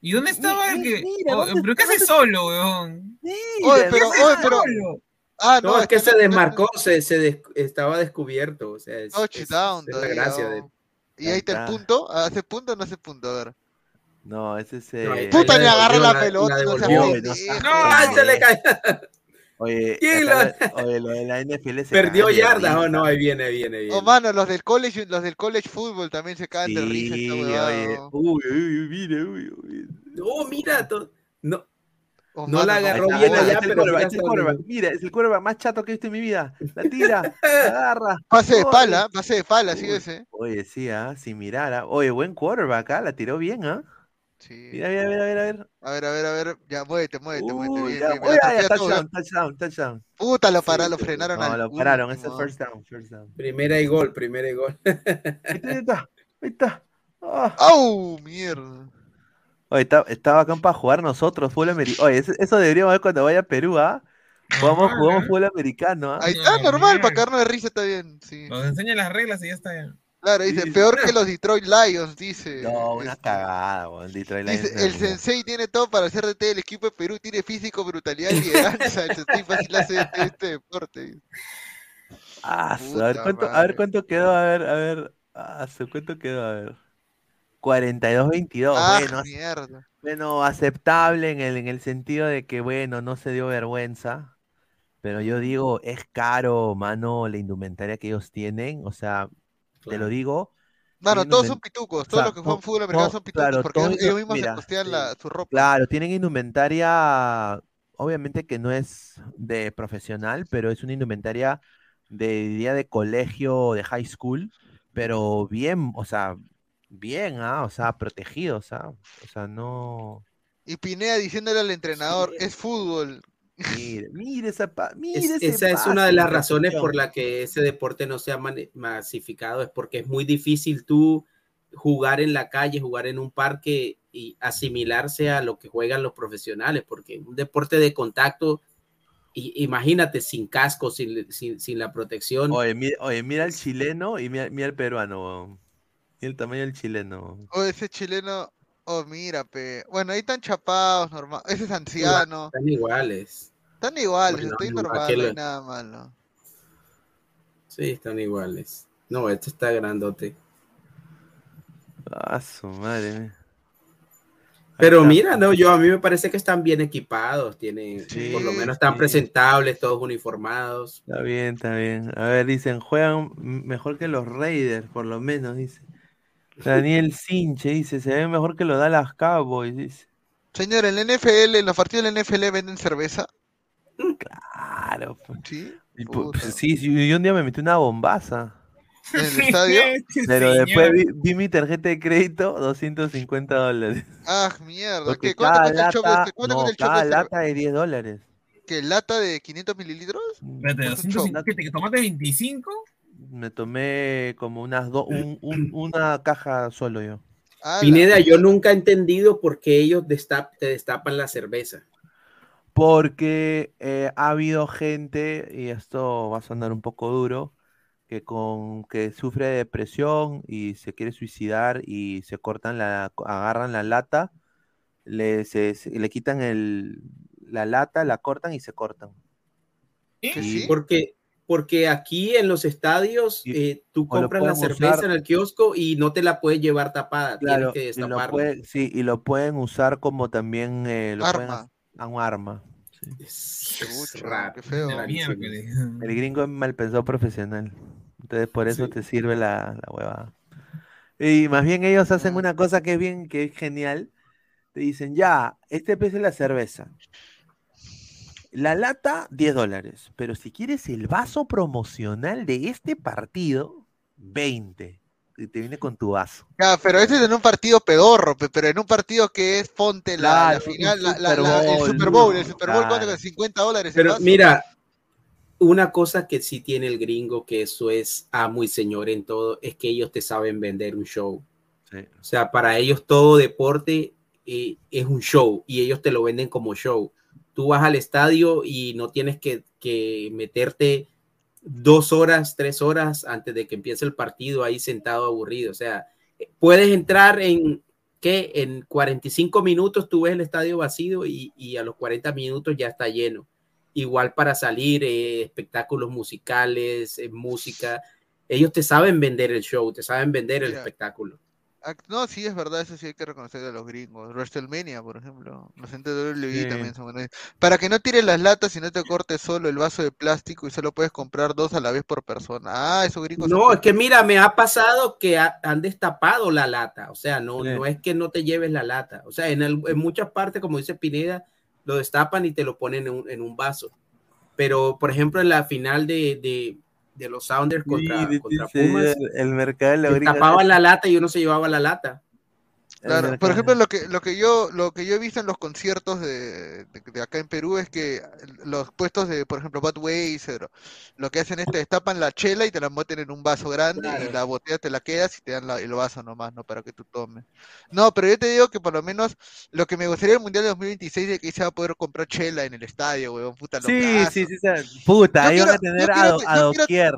¿Y dónde estaba el que.? mira, oh, ¿dónde ¿Pero qué está? hace solo, weón? Mira, Oye, pero, oye, pero, Solo. Ah, No, no, es que se desmarcó, se, se des- estaba descubierto. O sea, es, es- es la gracia de. oh. Y ahí está el punto. ¿Hace punto o no hace punto? A ver. No, ese es. Eh, Puta, la agarra la la- pelota, la no. ¡Ah, se le cayó! Oye, ¿Quién acá- oye, lo de la NFL se Perdió yardas. Oh, no, ahí viene, ahí viene, ahí Oh, viene. mano, los del college, los del college fútbol también se caen de risa oye. Uy, uy, uy, mire, uy, uy. Oh, mira, to- no, Oh, no mano, la agarró bien mira, allá, es el pero quarterback, mira es el dónde- Mira, es el quarterback más chato que he visto en mi vida. La tira, la agarra. Pase de pala, pase de pala, sí Uy, ese. Oye, sí, ah, sin mirar. ah. Oye, buen quarterback, ah, la tiró bien, ¿ah? Sí. Mira, mira, mira, mira, mira. A ver, a ver, a ver. Ya, muévete, muévete, muévete. Uy, Bien, ya, bien, bien. ya, todo, touchdown, ya. touchdown, touchdown. Puta, lo, para, Sí, lo frenaron No, al lo pararon, ese es último. first down, first down. Primera y gol, primera y gol. Ahí está, ahí está, ahí está. Ah. ¡Au! Mierda. Oye, está, está bacán para jugar nosotros, fútbol americano. Oye, eso, eso deberíamos ver cuando vaya a Perú, ¿ah? Jugamos, Ajá, jugamos ¿eh? fútbol americano, ¿ah? Ahí está, normal, para caernos de risa está bien. Sí. Nos enseña las reglas y ya está. ya. Claro, dice, peor que los Detroit Lions, dice. No, una Este, cagada, weón. Detroit Lions Dice, el sensei tiene todo para ser DT del equipo de Perú, tiene físico, brutalidad y lideranza. El sensei fácil hace este, este deporte. Ah, a ver cuánto, a ver cuánto quedó, a ver, a ver. Su- ¿cuánto quedó? A ver. 42-22, Ah, bueno, mierda. bueno, aceptable en el, en el sentido de que, bueno, no se dio vergüenza. Pero yo digo, es caro, mano, la indumentaria que ellos tienen. O sea, te lo Claro. digo. Mano, tienen todos son pitucos, o todos sea, los que juegan fútbol americano son pitucos, claro, porque ellos, mismos se mira, costean la, su ropa. Claro, tienen indumentaria, obviamente que no es de profesional, pero es una indumentaria de día de colegio, de high school, pero bien, o sea, bien, ah, o sea, protegidos, ah, o sea, no, Y Pineda diciéndole al entrenador, es fútbol. Mire, mire esa, pa- mire Es- ese esa es una de las razones por la que ese deporte no se ha masificado, es porque es muy difícil tú jugar en la calle, jugar en un parque y asimilarse a lo que juegan los profesionales, porque un deporte de contacto, i- imagínate, sin casco, sin, sin, sin la protección. Oye, mira, oye, mira el chileno y mira, mira el peruano. Mira el tamaño del chileno. O ese chileno, oh mira, pe. Bueno, ahí están chapados, normal. Ese es anciano. Están iguales. Están iguales, Bueno, estoy no, normal, no hay nada malo. Sí, están iguales. No, este está grandote. Ah, su madre. Pero mira, no, yo a mí me parece que están bien equipados, tienen, Sí, por lo menos están sí. presentables, todos uniformados. Está bien, está bien. A ver, dicen, juegan mejor que los Raiders, por lo menos, dice. Daniel Sinche dice, se ven mejor que los Dallas Cowboys, dice. Señor, en la NFL, en los partidos de la NFL venden cerveza. Claro. pues. Sí. Y pues, sí, sí, yo un día me metí una bombaza. En el estadio. Pero Señor. después vi, vi mi tarjeta de crédito, 250 dólares. Ah, mierda. Porque ¿Qué? ¿Cuánto cuesta el chope? este? ¿Cuánto no, cuesta el chope? cada este? lata de 10 dólares. ¿Qué lata de 500 mililitros? Espérate, Pues un 250, ¿qué te tomaste 25? Me tomé como unas dos, un- un- una caja solo yo. Ah, Pineda, yo nunca he entendido por qué ellos destap- te destapan la cerveza. Porque eh, ha habido gente, y esto va a sonar un poco duro, que con que sufre de depresión y se quiere suicidar y se cortan la, agarran la lata, le, se- se- le quitan el, la lata, la cortan y se cortan. ¿Que Y- sí? Porque, porque aquí en los estadios Y- eh, tú compras la pueden cerveza usar- en el kiosco y no te la puedes llevar tapada, Claro, tienes que y destaparla. puede- sí, y lo pueden usar como también eh, lo pueden Arma. hacer- un arma. sí. Es, es Chucha, raro, qué feo. El gringo es mal pensado profesional. Entonces por eso Sí. te sirve la, la huevada. Y más bien ellos hacen Ah. una cosa que es bien, que es genial. Te dicen, ya, este precio es la cerveza. La lata, 10 dólares. Pero si quieres el vaso promocional de este partido, 20. Y te viene con tu vaso. Ya, pero ese es en un partido pedorro, pe, pero en un partido que es ponte la, final, un la- la- Super la- el Bowl, Super Bowl, el. Super Bowl, ¿cuánto Claro. cuesta? 50 dólares el Pero vaso. mira, una cosa que sí tiene el gringo, que eso es amo y señor en todo, es que ellos te saben vender un show. Sí. O sea, para ellos todo deporte eh, es un show y ellos te lo venden como show. Tú vas al estadio y no tienes que, que meterte dos horas, tres horas antes de que empiece el partido ahí sentado aburrido. O sea, puedes entrar en, ¿qué? En 45 minutos tú ves el estadio vacío y, y a los 40 minutos ya está lleno. igual para salir, eh, espectáculos musicales, eh, música. Ellos te saben vender el show, te saben vender el espectáculo. No, sí, es verdad, eso sí hay que reconocer a los gringos. WrestleMania, por ejemplo. Los gente de WWE Sí. también son buenos. Para que no tires las latas y no te cortes solo el vaso de plástico y solo puedes comprar dos a la vez por persona. Ah, esos gringos No, es que mira, me ha pasado que ha- han destapado la lata, o sea, no, Sí. no es que no te lleves la lata, o sea, en, el- en muchas partes, como dice Pineda, lo destapan y te lo ponen en un, en un vaso. Pero, por ejemplo, en la final de, de, de los Sounders contra, Sí, contra Pumas, el, el mercado de gringos. destapaban la lata y uno se llevaba la lata. Claro, por ejemplo, lo que, lo que yo, lo que yo he visto en los conciertos de, de- de acá en Perú es que los puestos de, por ejemplo, Budweiser, lo que hacen es te destapan la chela y te la meten en un vaso grande y la botella te la quedas y te dan la- el vaso nomás, ¿no? Para que tú tomes. No, pero yo te digo que por lo menos lo que me gustaría del Mundial de 2026 es que se va a poder comprar chela en el estadio, weón, puta, Sí, locazo. sí, sí, sí. Puta, Yo ahí van a tener a, quiero a quiero- doquier.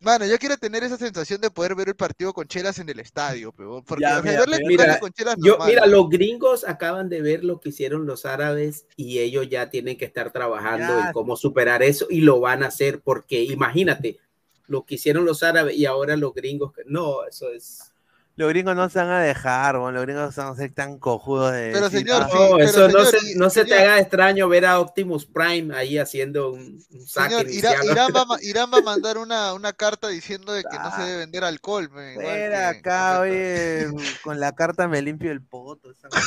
Mano, yo quiero tener esa sensación de poder ver el partido con chelas en el estadio, peón, porque Ya, mira, verle- pero- verle Mira, con chelas Yo, normal. mira, los gringos acaban de ver lo que hicieron los árabes y ellos ya tienen que estar trabajando Ya. en cómo superar eso y lo van a hacer porque imagínate lo que hicieron los árabes y ahora los gringos. No, eso es. Los gringos no se van a dejar, bueno, los gringos van a ser tan cojudos de. Pero, decir, señor, "Ah, sí, No, pero eso no, se, no se te haga extraño ver a Optimus Prime ahí haciendo un, un saque Señor, Irán, ¿no? Va, a ma- Irán va a mandar una, una carta diciendo de que no se Ah. debe vender alcohol. me- igual Fuera que- acá, oye, con la carta me limpio el poto. esa.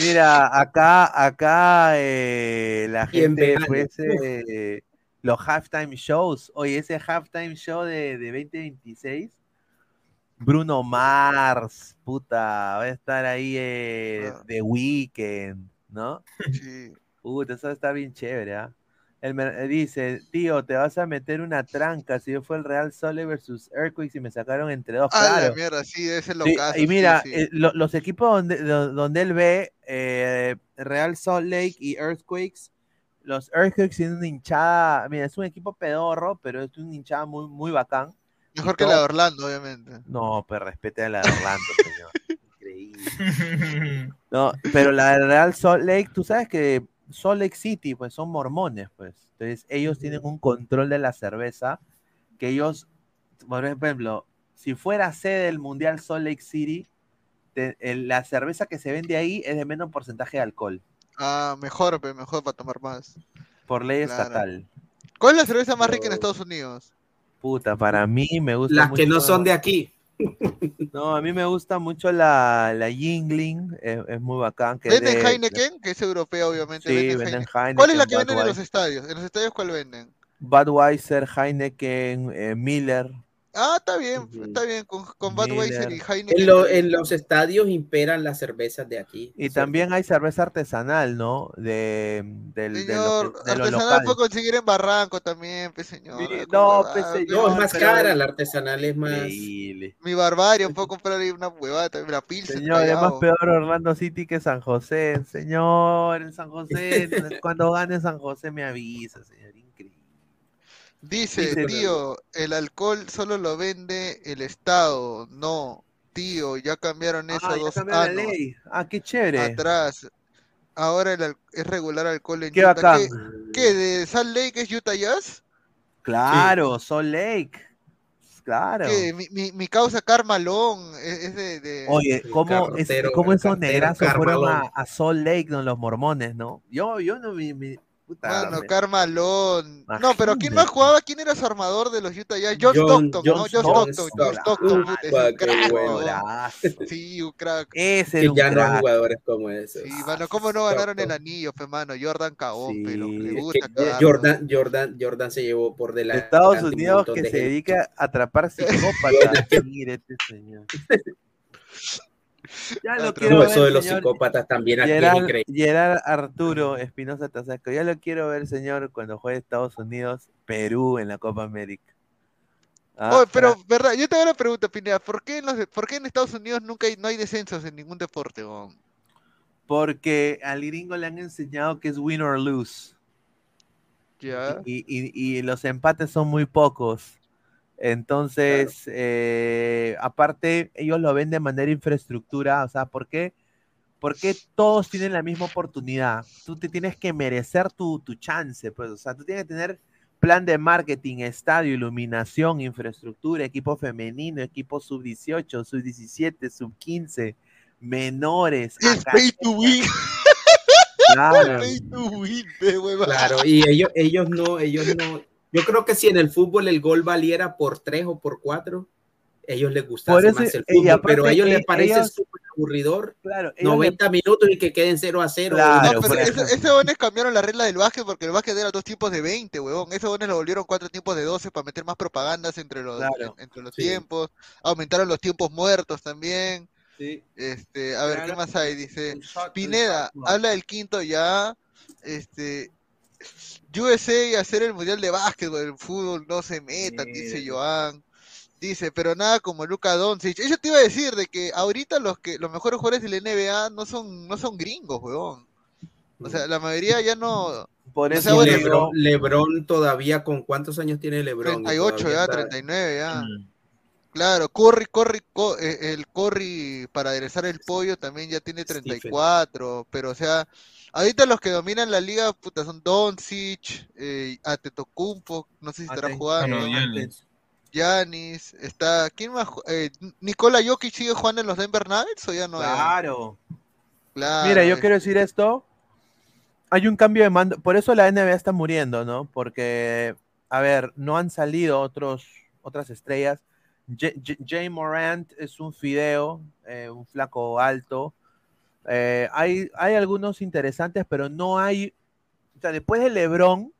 Mira, acá, acá eh, la gente pues eh, los halftime shows. Oye, ese halftime show de, de 2026, Bruno Mars, puta, va a estar ahí eh, Ah. The Weeknd, ¿no? sí. Puta, eso está bien chévere, ¿ah? El mer- eh, dice, tío, te vas a meter una tranca si yo fue el Real Sole versus Earthquakes y me sacaron entre dos. Ah, la Claro. mierda, sí, ese Sí, locazo. y mira, sí, sí. eh, lo- los equipos donde, do- donde él ve, eh, Real Salt Lake y Earthquakes, los Earthquakes tienen una hinchada, mira, es un equipo pedorro, pero es una hinchada muy, muy bacán. Mejor que la de Orlando, obviamente. No, pues respete a la de Orlando, señor. Increíble. No, pero la de Real Salt Lake, tú sabes que Salt Lake City, pues son mormones, pues. Entonces, ellos tienen un control de la cerveza que ellos, por ejemplo, si fuera sede del Mundial Salt Lake City, te- el- la cerveza que se vende ahí es de menos porcentaje de alcohol, Ah, mejor, mejor para tomar más. por ley Claro. estatal. ¿Cuál es la cerveza más rica en. Estados Unidos? Puta, para mí me gusta Las que no mucho- son de aquí. No, a mí me gusta mucho la, la Yingling, es, es muy bacán. Que es ¿Venden de- Heineken? Que es europea, obviamente. Sí, venden venden Heineken. ¿Cuál es la que venden en los estadios? ¿En los estadios cuál venden? Budweiser, Heineken, eh, Miller. Ah, está bien, Ujú. está bien. Con, con Budweiser y. Heineken. En, lo- en los estadios imperan las cervezas de aquí. Y ¿cierto? también hay cerveza artesanal, ¿no? De, del, de lo, Señor, que- de lo artesanal local. puede conseguir en Barranco también, pe señor. Sí, con no, pe, pe. señor. No, es más pero- cara, la artesanal es más. Mi barbarie, puedo comprar ahí una huevada, también, una pilsen. Señor, es más peor Orlando City que San José. Señor, en San José, cuando gane San José me avisa, señor. Dice, Dice- tío, el alcohol solo lo vende el Estado. No, tío, ya cambiaron eso Ah, ya dos cambió la años ley. Ah, qué chévere. atrás. Ahora el es regular alcohol en Qué Utah. bacán. ¿Qué, qué, de Salt Lake es Utah Jazz? Claro, Salt Lake. Claro. ¿Qué? Mi, mi, mi causa Carmalón es, es de, de- Oye, ¿cómo, es, cartero, cómo el esos negrazos fueron a, a Salt Lake, ¿no? Los mormones, ¿no? Yo, yo no vi mi. Puta, Mano, Carmalón. No, pero ¿quién más jugaba? ¿Quién era su armador de los Utah Jazz? Josh John- Stockton, John ¿no? Josh Stockton. Josh Stockton. Sí, un crack. Ese Que ya no hay jugadores como esos. Sí, mano, ¿cómo no ganaron el anillo, fe, mano? Jordan cagón, pero le es Que gusta. Jordan, Jordan, Jordan se llevó por delante. Estados un Unidos que de se gente. dedica a atrapar psicópatas. Mire este señor. Ya lo quiero No, ver, eso de los señor. psicópatas también Gerard. Gerard Arturo Espinosa Tazaco. Ya lo quiero ver, señor, cuando juegue Estados Unidos, Perú en la Copa América. Ah, Oye, pero, verdad, yo te hago una pregunta, Pineda. ¿Por qué en, los, por qué en Estados Unidos nunca hay, no hay descensos en ningún deporte, weón? porque al gringo le han enseñado que es win or lose. Ya. Y, y- y los empates son muy pocos. Entonces, eh, aparte, ellos lo ven de manera infraestructura. O sea, ¿por qué? ¿Por qué todos tienen la misma oportunidad? Tú te tienes que merecer tu, tu chance, pues, o sea, tú tienes que tener plan de marketing, estadio, iluminación, infraestructura, equipo femenino, equipo sub-18, sub-17, sub-15, menores. Es pay to win. Claro. Pay to win. Claro, y ellos, ellos no, ellos no. Yo creo que si en el fútbol el gol valiera por tres o por cuatro, ellos les gustase Por eso, más el fútbol, aparte pero a ellos les parece ellos- súper aburridor. Claro, ellos 90 minutos y que queden 0 a 0. Claro, No, pero ese- esos bones cambiaron la regla del básquet porque el básquet era dos tiempos de 20, huevón. Esos bones lo volvieron cuatro tiempos de 12 para meter más propagandas entre los, Claro. entre los Sí. tiempos. Aumentaron los tiempos muertos también. Sí. Este, a ver, ¿qué más hay? Dice, Pineda, habla del quinto ya. Este, USA y hacer el mundial de básquetbol, el fútbol no se metan, dice. Joan. Dice, pero nada como Luka Doncic. Eso te iba a decir de que ahorita los que los mejores jugadores de la NBA no son no son gringos, huevón. O sea, la mayoría ya no Por eso bueno, Lebron, Lebron todavía, ¿con cuántos años tiene Lebron? Y 38 todavía ya, está- 39 ya. Mm. Claro, Curry, Curry, co- eh, el Curry para aderezar el pollo también ya tiene 34, pero o sea, ahorita los que dominan la liga puta son Doncic, eh, Antetokounmpo, no sé si estará jugando. Giannis, está, ¿quién más? Eh, Nikola Jokic sigue jugando en los Denver Nuggets o ya no? Claro. Claro, Mira, yo quiero decir esto. Hay un cambio de mando. Por eso la NBA está muriendo, ¿no? Porque, a ver, no han salido otros, otras estrellas. Jay Morant es un fideo, eh, un flaco alto. Eh, hay, hay algunos interesantes, pero no hay. O sea, después de LeBron,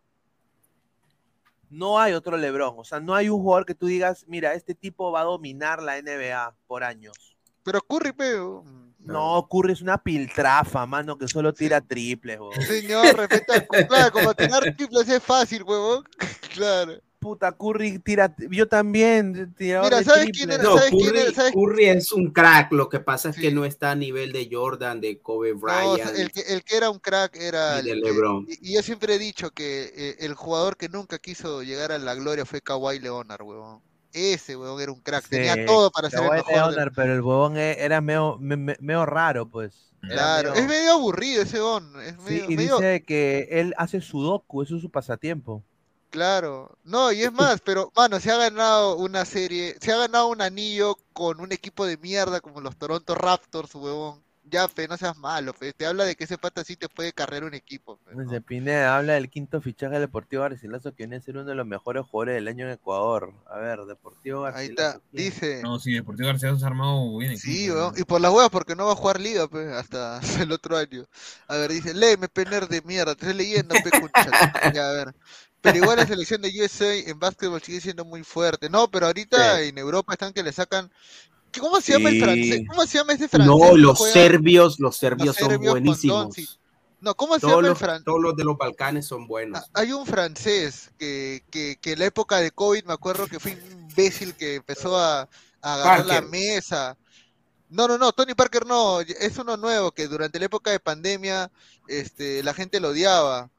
no hay otro LeBron. O sea, no hay un jugador que tú digas, mira, este tipo va a dominar la NBA por años. Pero Curry, peo. No, Curry es una piltrafa, mano, que solo tira triples. Señor, respeta, claro, como tirar triples es fácil, huevón. Claro. Puta, Curry tira. Yo también. Mira, ¿sabes quién era? No, ¿Sabes quién Curry, era? ¿Sabes? Curry es un crack, lo que pasa es que Sí. no está a nivel de Jordan, de Kobe No, o sea, Bryant. el, que, el que era un crack era Y de el- LeBron. y, y yo siempre he dicho que eh, el jugador que nunca quiso llegar a la gloria fue Kawhi Leonard, huevón. Ese huevón era un crack, tenía Sí, todo para ser el mejor. del- Leonard, pero el huevón e- era medio, me- me- medio raro, pues. Claro, medio- es medio aburrido ese huevón. Es Sí, medio, y medio- dice que él hace sudoku, eso es su pasatiempo. Claro, no, y es más, pero mano, se ha ganado una serie, se ha ganado un anillo con un equipo de mierda como los Toronto Raptors, huevón. Ya, fe, no seas malo, fe. Te habla de que ese pata sí te puede cargar un equipo. fe, ¿no? Dice Pineda habla del quinto fichaje del Deportivo Garcilaso, que viene a ser uno de los mejores jugadores del año en Ecuador. A ver, Deportivo Ahí Garcilaso. está, dice. No, sí, Deportivo García se ha armado bien. Sí, equipo, weón, ¿no? y por las huevas porque no va a jugar liga, pues, hasta, el otro año. A ver, dice, léeme, pener de mierda, te estoy leyendo, pe. Ya, a ver. Pero igual la selección de USA en básquetbol sigue siendo muy fuerte. No, pero ahorita Sí. en Europa están que le sacan... ¿Qué- ¿Cómo se llama el francés? ¿Cómo se llama ese francés? No, los serbios, los serbios son serbios buenísimos. No, ¿cómo se Todos llama el francés? todos los de los Balcanes son buenos. Ah, Hay un francés que, que, que en la época de COVID me acuerdo que fue un imbécil que empezó a, a agarrar la mesa. No, no, no, Tony Parker no, es uno nuevo que durante la época de pandemia este, la gente lo odiaba.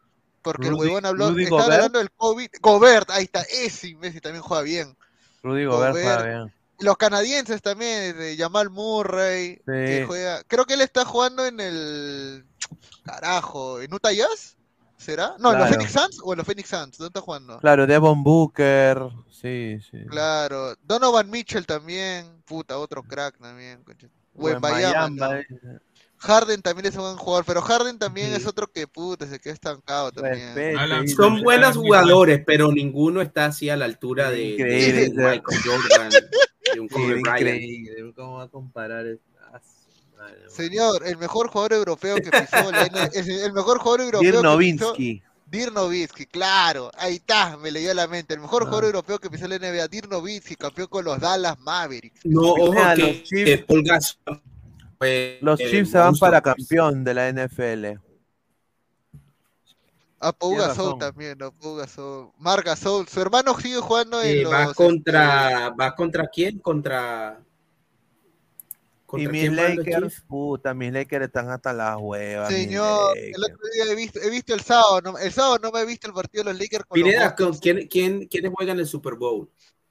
Porque el Rudy- huevón habló, Rudy estaba Gobert. hablando del COVID. Gobert, ahí está, ese imbécil también juega bien. Rudy Gobert juega Gobert. bien. Los canadienses también, de Jamal Murray, que Sí. juega, creo que él está jugando en el, carajo, en Utah Jazz, ¿será? No, en los. Phoenix Suns o en los Phoenix Suns, ¿dónde está jugando? Claro, Devon Booker. Sí, sí. Claro, Donovan Mitchell también, puta, otro crack también. Bayama, ¿no? Harden también es un buen jugador, pero Harden también Sí. es otro que puta, se queda estancado también. Son Alan buenos jugadores, pero ninguno está así a la altura de, de Increíble, Michael Jordan, de un Kobe Bryant. ¿Cómo va a comparar esto? Ah. Señor, el mejor jugador europeo que pisó la N- es el mejor jugador europeo Dirk que pisó Nowitzki. Dirk Nowitzki, claro, ahí está, me leyó la mente. El mejor Ah. jugador europeo que pisó la NBA, Dirk Nowitzki, campeón con los Dallas Mavericks. No, ojo que, que Paul Gasol fue Los el Chiefs se van para campeón de la NFL. A Pau Tiene Gasol razón. también, ¿no? Pau Gasol. Marc Gasol, su hermano sigue jugando en Eh, los... va contra, va contra quién? Contra. Y ¿Contra mis los Lakers, puta, mis Lakers están hasta las huevas. Señor, el otro día he visto, he visto el sábado, no, el sábado no me he visto el partido de los Lakers con los Pineda. ¿con quién, quién, ¿quiénes juegan el Super Bowl?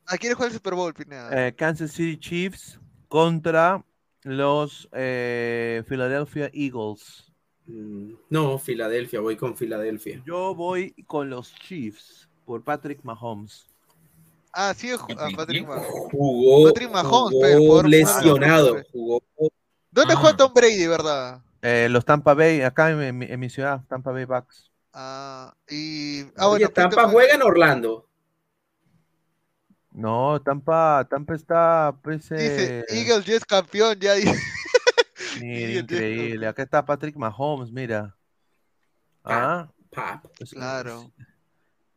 ¿A quién juega el Super Bowl, Pineda? Eh, Kansas City Chiefs contra Los eh, Philadelphia Eagles. Mm, No, Filadelfia, voy con Filadelfia. Yo voy con los Chiefs por Patrick Mahomes. Ah, sí, ju- Patrick Mahomes. Jugó, Patrick Mahomes, jugó lesionado. Jugó ¿Dónde Ah. juega Tom Brady, verdad? Eh, los Tampa Bay, acá en, en mi- en mi ciudad, Tampa Bay Bucks. Ah, y. Ah, Oye, Tampa juega en Orlando. No, Tampa, Tampa está, pues, Dice, eh, Eagles ya es campeón, ya dice. mira, increíble. Acá está Patrick Mahomes, mira. Ah, Pap. Claro.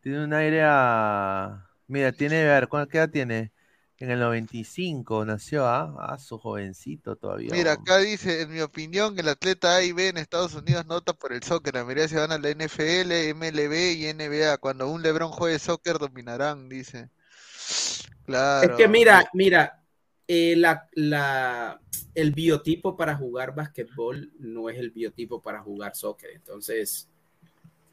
Tiene un aire a... Mira, tiene, a ver, ¿cuál- ¿qué edad tiene? En el 95 nació, ¿ah? Ah, su jovencito todavía. Mira, acá dice, en mi opinión, el atleta A y B en Estados Unidos nota por el soccer. La mayoría se van a la NFL, MLB y NBA. Cuando un LeBron juegue soccer, dominarán, dice. Claro. Es que mira, mira, eh, la, la, el biotipo para jugar basquetbol no es el biotipo para jugar soccer. Entonces,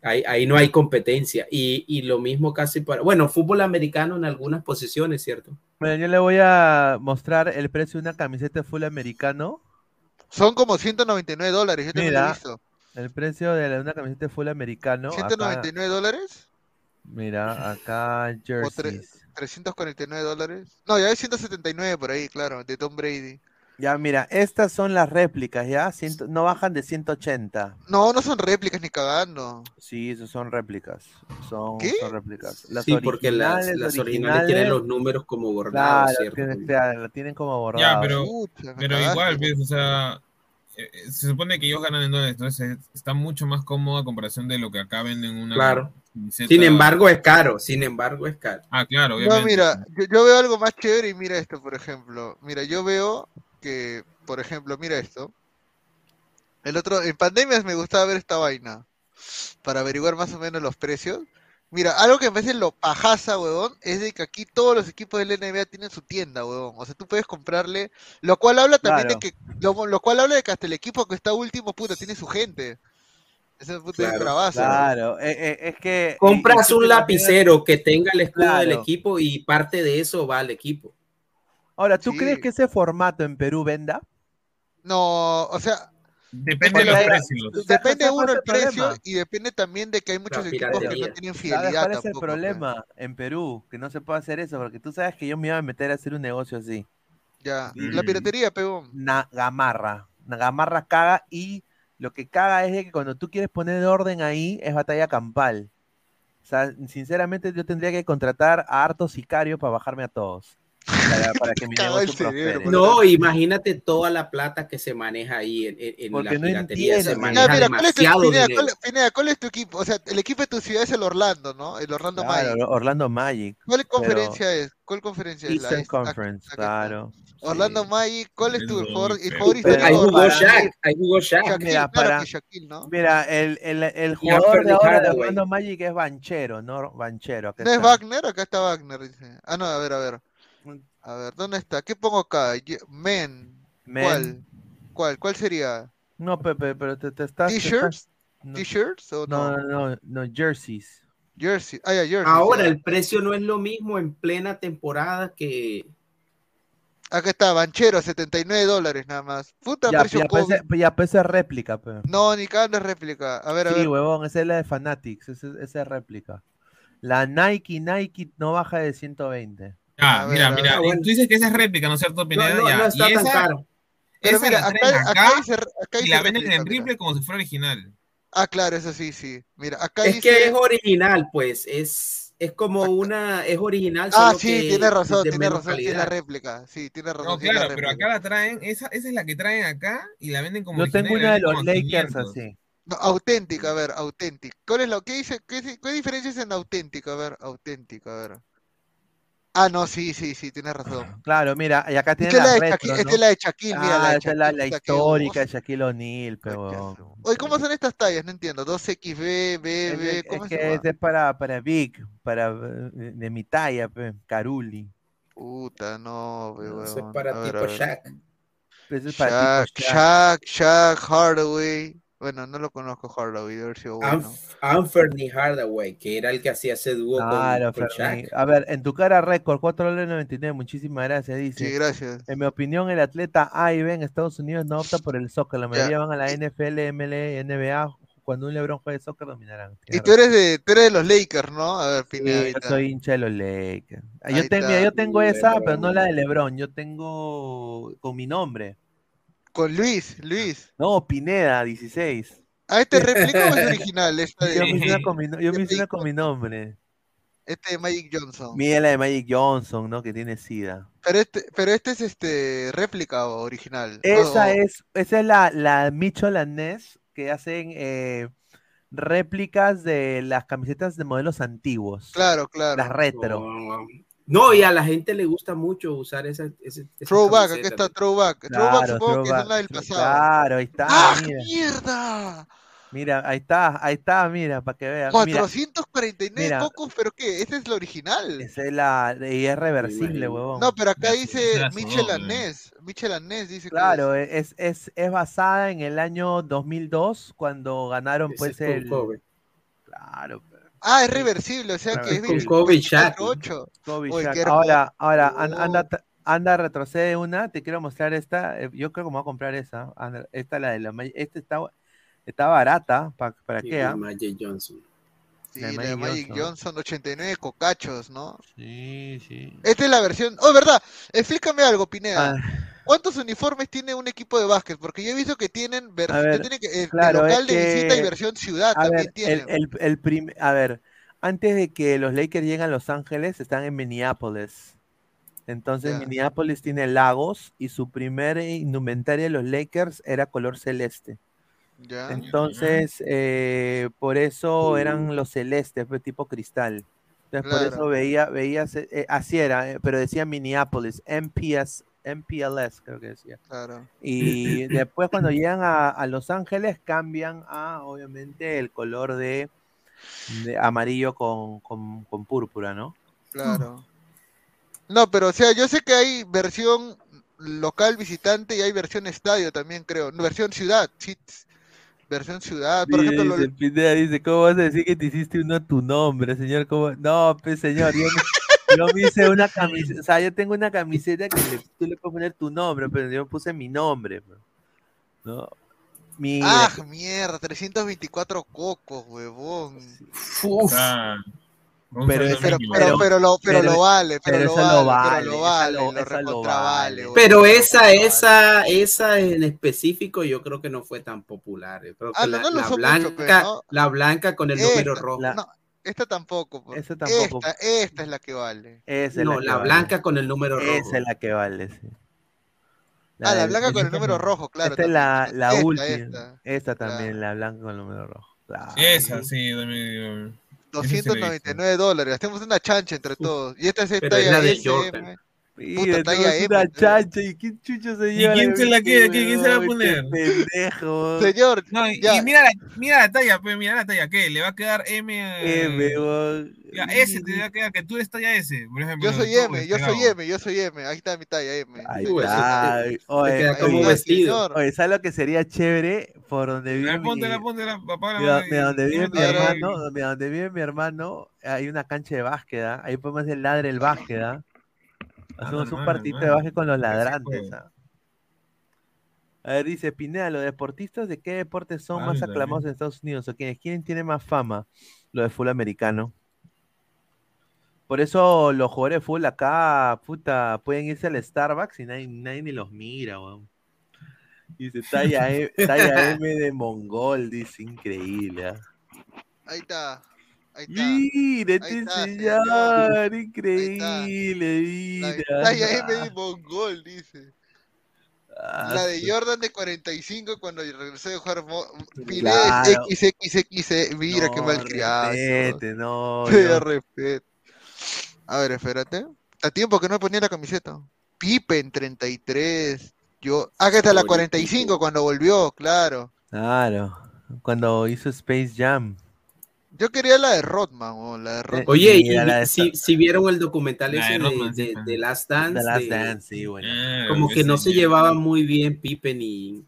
ahí, ahí no hay competencia. Y, y lo mismo casi para, bueno, fútbol americano en algunas posiciones, ¿cierto? Bueno, yo le voy a mostrar el precio de una camiseta de full americano. Son como 199 dólares, yo también lo he Mira, visto. el precio de la- una camiseta de full americano. acá- 199 dólares mira, acá jerseys. 349 dólares. No, ya hay 179 por ahí, claro, de Tom Brady. Ya, mira, estas son las réplicas, ¿ya? Ciento- no bajan de 180. No, no son réplicas ni cagando. Sí, esos son réplicas. Son, ¿Qué? son réplicas. Las sí, porque las, originales, las originales tienen los números como bordados, Claro, ¿cierto? claro, lo tienen como Ya, bordados. pero, Pucha, pero igual, ¿ves? o sea, eh, eh, se supone que ellos ganan en dólares, entonces está mucho más cómodo a comparación de lo que acá venden una Claro. Camiseta. Sin embargo, es caro, sin embargo, es caro. Ah, claro, No, obviamente. mira, yo, yo veo algo más chévere y mira esto, por ejemplo. Mira, yo veo que, por ejemplo, mira esto. El otro, en pandemias me gustaba ver esta vaina para averiguar más o menos los precios. Mira, algo que me parece lo pajaza, huevón, es de que aquí todos los equipos del NBA tienen su tienda, huevón. O sea, tú puedes comprarle, lo cual habla también Claro. de que, lo, lo cual habla de que hasta el equipo que está último, puta, tiene su gente. Ese puta es Claro, bravazo. Claro, eh, eh, es que. Compras y- y- un lapicero que tenga el escudo del equipo y parte de eso va al equipo. Ahora, ¿tú Sí. crees que ese formato en Perú venda? No, o sea, Depende de los la- precios. Depende ¿sabes cuál uno el precio problema? y depende también de que hay muchos equipos que no tienen ¿Sabes fidelidad cuál es el pues. problema en Perú? Que no se puede hacer eso, porque tú sabes que yo me iba a meter a hacer un negocio así. Ya, Mm. la piratería, pegón. Una gamarra. Una gamarra caga y lo que caga es de que cuando tú quieres poner orden ahí es batalla campal. O sea, sinceramente yo tendría que contratar a hartos sicarios para bajarme a todos. Para, para que mi Caga el negocio cerebro, prospere. por No, imagínate toda la plata que se maneja ahí en, en- la Porque no piratería. Se entiendo. maneja Ya, mira, ¿cuál es, tu, Pineda, Pineda, ¿cuál es tu equipo? O sea, el equipo de tu ciudad es el Orlando, ¿no? El Orlando Claro, Magic. Orlando Magic. ¿Cuál conferencia es? ¿Cuál conferencia es? La Eastern acá- Conference, acá está. claro. Orlando sí. Magic, ¿cuál es tu jugador. Pero Ahí histórico? jugó Shaq, ahí jugó Shaq. Shaquille, Mira, claro para- Shaquille, ¿no? Mira, el, el, el jugador de ahora de. Orlando Magic es Banchero, ¿no? Banchero. acá ¿No es. Wagner? Acá está Wagner, dice. Ah, no, a ver, a ver. A ver, ¿dónde está? ¿Qué pongo acá? Men. Men. ¿Cuál? ¿Cuál? ¿Cuál sería? No, Pepe, pero te, te estás. ¿T-shirts? No, ¿T-shirts o no? no, no, no, no, jerseys. Jersey. Ah, ya, Jersey. Ahora sí. el precio no es lo mismo en plena temporada que Acá está, Banchero, 79 dólares nada más. Puta Ya, precio ya, pues, COVID. ese- ya, esa es réplica, pe. No, ni cagando es réplica. A ver, a Sí, ver. huevón, esa es la de Fanatics, esa, esa es réplica. La Nike, Nike no baja de 120. Ah, mira, ver. mira, Ah, bueno. tú dices que esa es réplica, ¿no es cierto, Pineda? no, Ya, no está y tan esa, caro. Pero esa mira, la acá, traen acá acá dice, acá y dice la venden en triple como si fuera original. Ah, claro, eso sí, sí. Mira, acá Es dice. que es original, pues, es, es como una, es original, Ah, sí, que tiene razón, tiene razón, tiene la réplica. Sí, tiene razón, No, claro, pero acá la traen, esa, esa es la que traen acá y la venden como Yo original. tengo una de los Lakers 500. así. No, auténtica, a ver, auténtica. ¿Cuál es lo que dice? ¿Qué, qué diferencia es en auténtica? A ver, auténtica, a ver. Ah, no, sí, sí, sí, tienes razón. Claro, mira, y acá Esta tiene la la de retro, Shaquille, esta ¿no? es la de Shaquille, mira, la Ah, de esa es la, la histórica de. Shaquille O'Neal, pero... Oye, ¿cómo son estas tallas? No entiendo. 2XB, B, Es, B, de- ¿cómo es se que llama? este es para, para Big, para eh, de mi talla, pe, Caruli. Puta, no, ve, Eso es para tipo. Shaq. Ese es para Shaq, tipo Shaq. Shaq, Shaq, Hardaway. Bueno, no lo conozco Hardaway, debe haber sido bueno. Anthony Hardaway, que era el que hacía ese dúo Claro, con, con. A ver, en tu cara récord, 4 dólares 99, muchísimas gracias, dice. Sí, gracias. En mi opinión, el atleta A y B en Estados Unidos no opta por el soccer, la mayoría Ya. van a la NFL, MLE, NBA, cuando un LeBron juegue soccer dominarán. Y tú eres de, tú eres de los Lakers, ¿no? A ver, Pineda. Sí, yo soy hincha de los Lakers. Ah, Yo, mira, yo tengo esa, pero no la de LeBron. Yo tengo con mi nombre. Con Luis, Luis. No, Pineda, 16. ¿A este réplica o es original? Esta Yo me de, hice una con mi, yo me hice una con mi nombre. este de Magic Johnson. Mira la de Magic Johnson, ¿no? Que tiene SIDA. Pero este, pero este es este réplica o original. Esa es, esa es la, la Mitchell and Ness que hacen eh, réplicas de las camisetas de modelos antiguos. Claro, claro. Las retro. No, no, y a la gente le gusta mucho usar esa, ese, esa Throwback, aquí está Throwback. Throwback Claro, supongo que throwback, es la del pasado. Claro, ahí está, ¡Ah, mira. mierda! Mira, ahí está, ahí está, mira, para que veas. Mira, 449 mira. pocos, pero ¿qué? Esta es la original. esa es la, y es reversible, huevón. No, pero acá dice Michel Anés. Michel Anés dice que Claro, es, es, es basada en el año 2002 cuando ganaron Ese pues el... Kobe. Claro, Ah, es reversible, o sea que es Con 20 Kobe Shaq. 24-8. Kobe Oye, Shaq. qué hermoso. Ahora, ahora, an- anda, anda, retrocede una, te quiero mostrar esta, eh, yo creo que me voy a comprar esa, anda, esta la de la, esta está, está barata, pa- ¿para Y qué? la ah? Magic Johnson. Sí, La de Magic Magic Johnson. Johnson, 89 cocachos, ¿no? Sí, sí. Esta es la versión. Oh, verdad. Explícame algo, Pineda. Ah, ¿Cuántos uniformes tiene un equipo de básquet? Porque yo he visto que tienen versión. Ver, que, el, claro, es local de visita y versión ciudad a también ver, tienen. el, el, el prim- a ver, antes de que los Lakers lleguen a Los Ángeles, están en Minneapolis. Entonces. Minneapolis tiene lagos y su primer indumentaria de los Lakers era color celeste. Ya. Entonces, eh, por eso eran los celestes, pues, tipo cristal. Entonces, por eso veía, veías, eh, así era, eh, pero decía Minneapolis, MPS, MPLS, creo que decía. Claro. Y después cuando llegan a, a Los Ángeles cambian a, obviamente, el color de, de amarillo con, con, con púrpura, ¿no? Claro. No, pero o sea, yo sé que hay versión local visitante y hay versión estadio también, creo. Versión ciudad, sí. Versión ciudad. Por ejemplo, lo- dice, Pineda dice, ¿cómo vas a decir que te hiciste uno a tu nombre, señor? ¿Cómo? No, pues señor, yo me, yo me hice una camiseta, o sea, yo tengo una camiseta que le- tú le puedes poner tu nombre, pero yo puse mi nombre, pues, ¿no? Mira, Ah, mierda, 324 cocos, huevón. Ah, un Pero Pero, pero, pero lo, pero, pero- lo vale, pero, pero lo vale, lo esa vale, lo- vale. Pero esa, esa, esa en específico yo creo que no fue tan popular. Yo creo que Ah, la, no lo la usó mucho, blanca, la blanca con el número rojo. La- No, esta tampoco. pues. Esa tampoco. Esta, esta es la que vale. esa es no, la vale. blanca con el número rojo. Esa es la que vale, sí. Ah, la blanca con el número rojo, claro. esta es la, la Esta, última. esta. Esta también, Claro. la blanca con el número rojo. Claro. Esa, sí, también. 299 dólares. Hacemos una chancha entre todos. Y esta es Pero talla es la de Jordan. Mira, talla M, una chancha y quién chucho se ¿Y lleva quién se la quiere? ¿Quién- quién se la va a poner? Pendejo. Señor, No, y, y mira, la, mira la talla, pues mira la talla, ¿qué? Le va a quedar M. eh, M, weón. ya, S te va a quedar, que tú eres talla S, por ejemplo. yo soy M, yo soy. M, yo soy M. Ahí está mi talla M. Ahí eso está. Oye, queda como vestido. señor. oye, ¿sabes lo que sería chévere? Por donde vive mi, póntela, póntela, papá. mira, mira, donde vive mi hermano, mira, donde vive mi hermano, hay una cancha de básquet, ¿ah? ahí podemos hacer ladre el básquet, ¿ah? Hacemos un partidito de básquet con los ladrantes. ¿ah? A ver, dice Pineda, ¿los deportistas de qué deportes son más aclamados en Estados Unidos? ¿O quiénes? ¿Quién tiene más fama? Lo de fútbol americano. Por eso los jugadores de fútbol acá, puta, pueden irse al Starbucks y nadie, nadie ni los mira, weón. Dice, talla M, talla M de Mongol, dice, increíble. ¿ah? Ahí está. Ahí está. Mira, Ahí este está, señor, señor. increíble, La mira. talla M de Mongol, dice. Ah, La de Jordan de 45 cuando regresó de jugar Pineda Claro. XXX. Mira qué No, malcriado. respete, no, respeto. A ver, espérate. A tiempo que no me ponía la camiseta. Pippen 33. Yo. Ah, que está la Oye, 45 tipo. cuando volvió, claro. Claro, cuando hizo Space Jam. Yo quería la de Rodman, o la de Rodman. Oye, y Mira la de si, si vieron el documental La de ese de, sí, de- Last Dance, The Last de- Dance, sí, bueno. Ah, como que no se señor. llevaban muy bien Pippen y,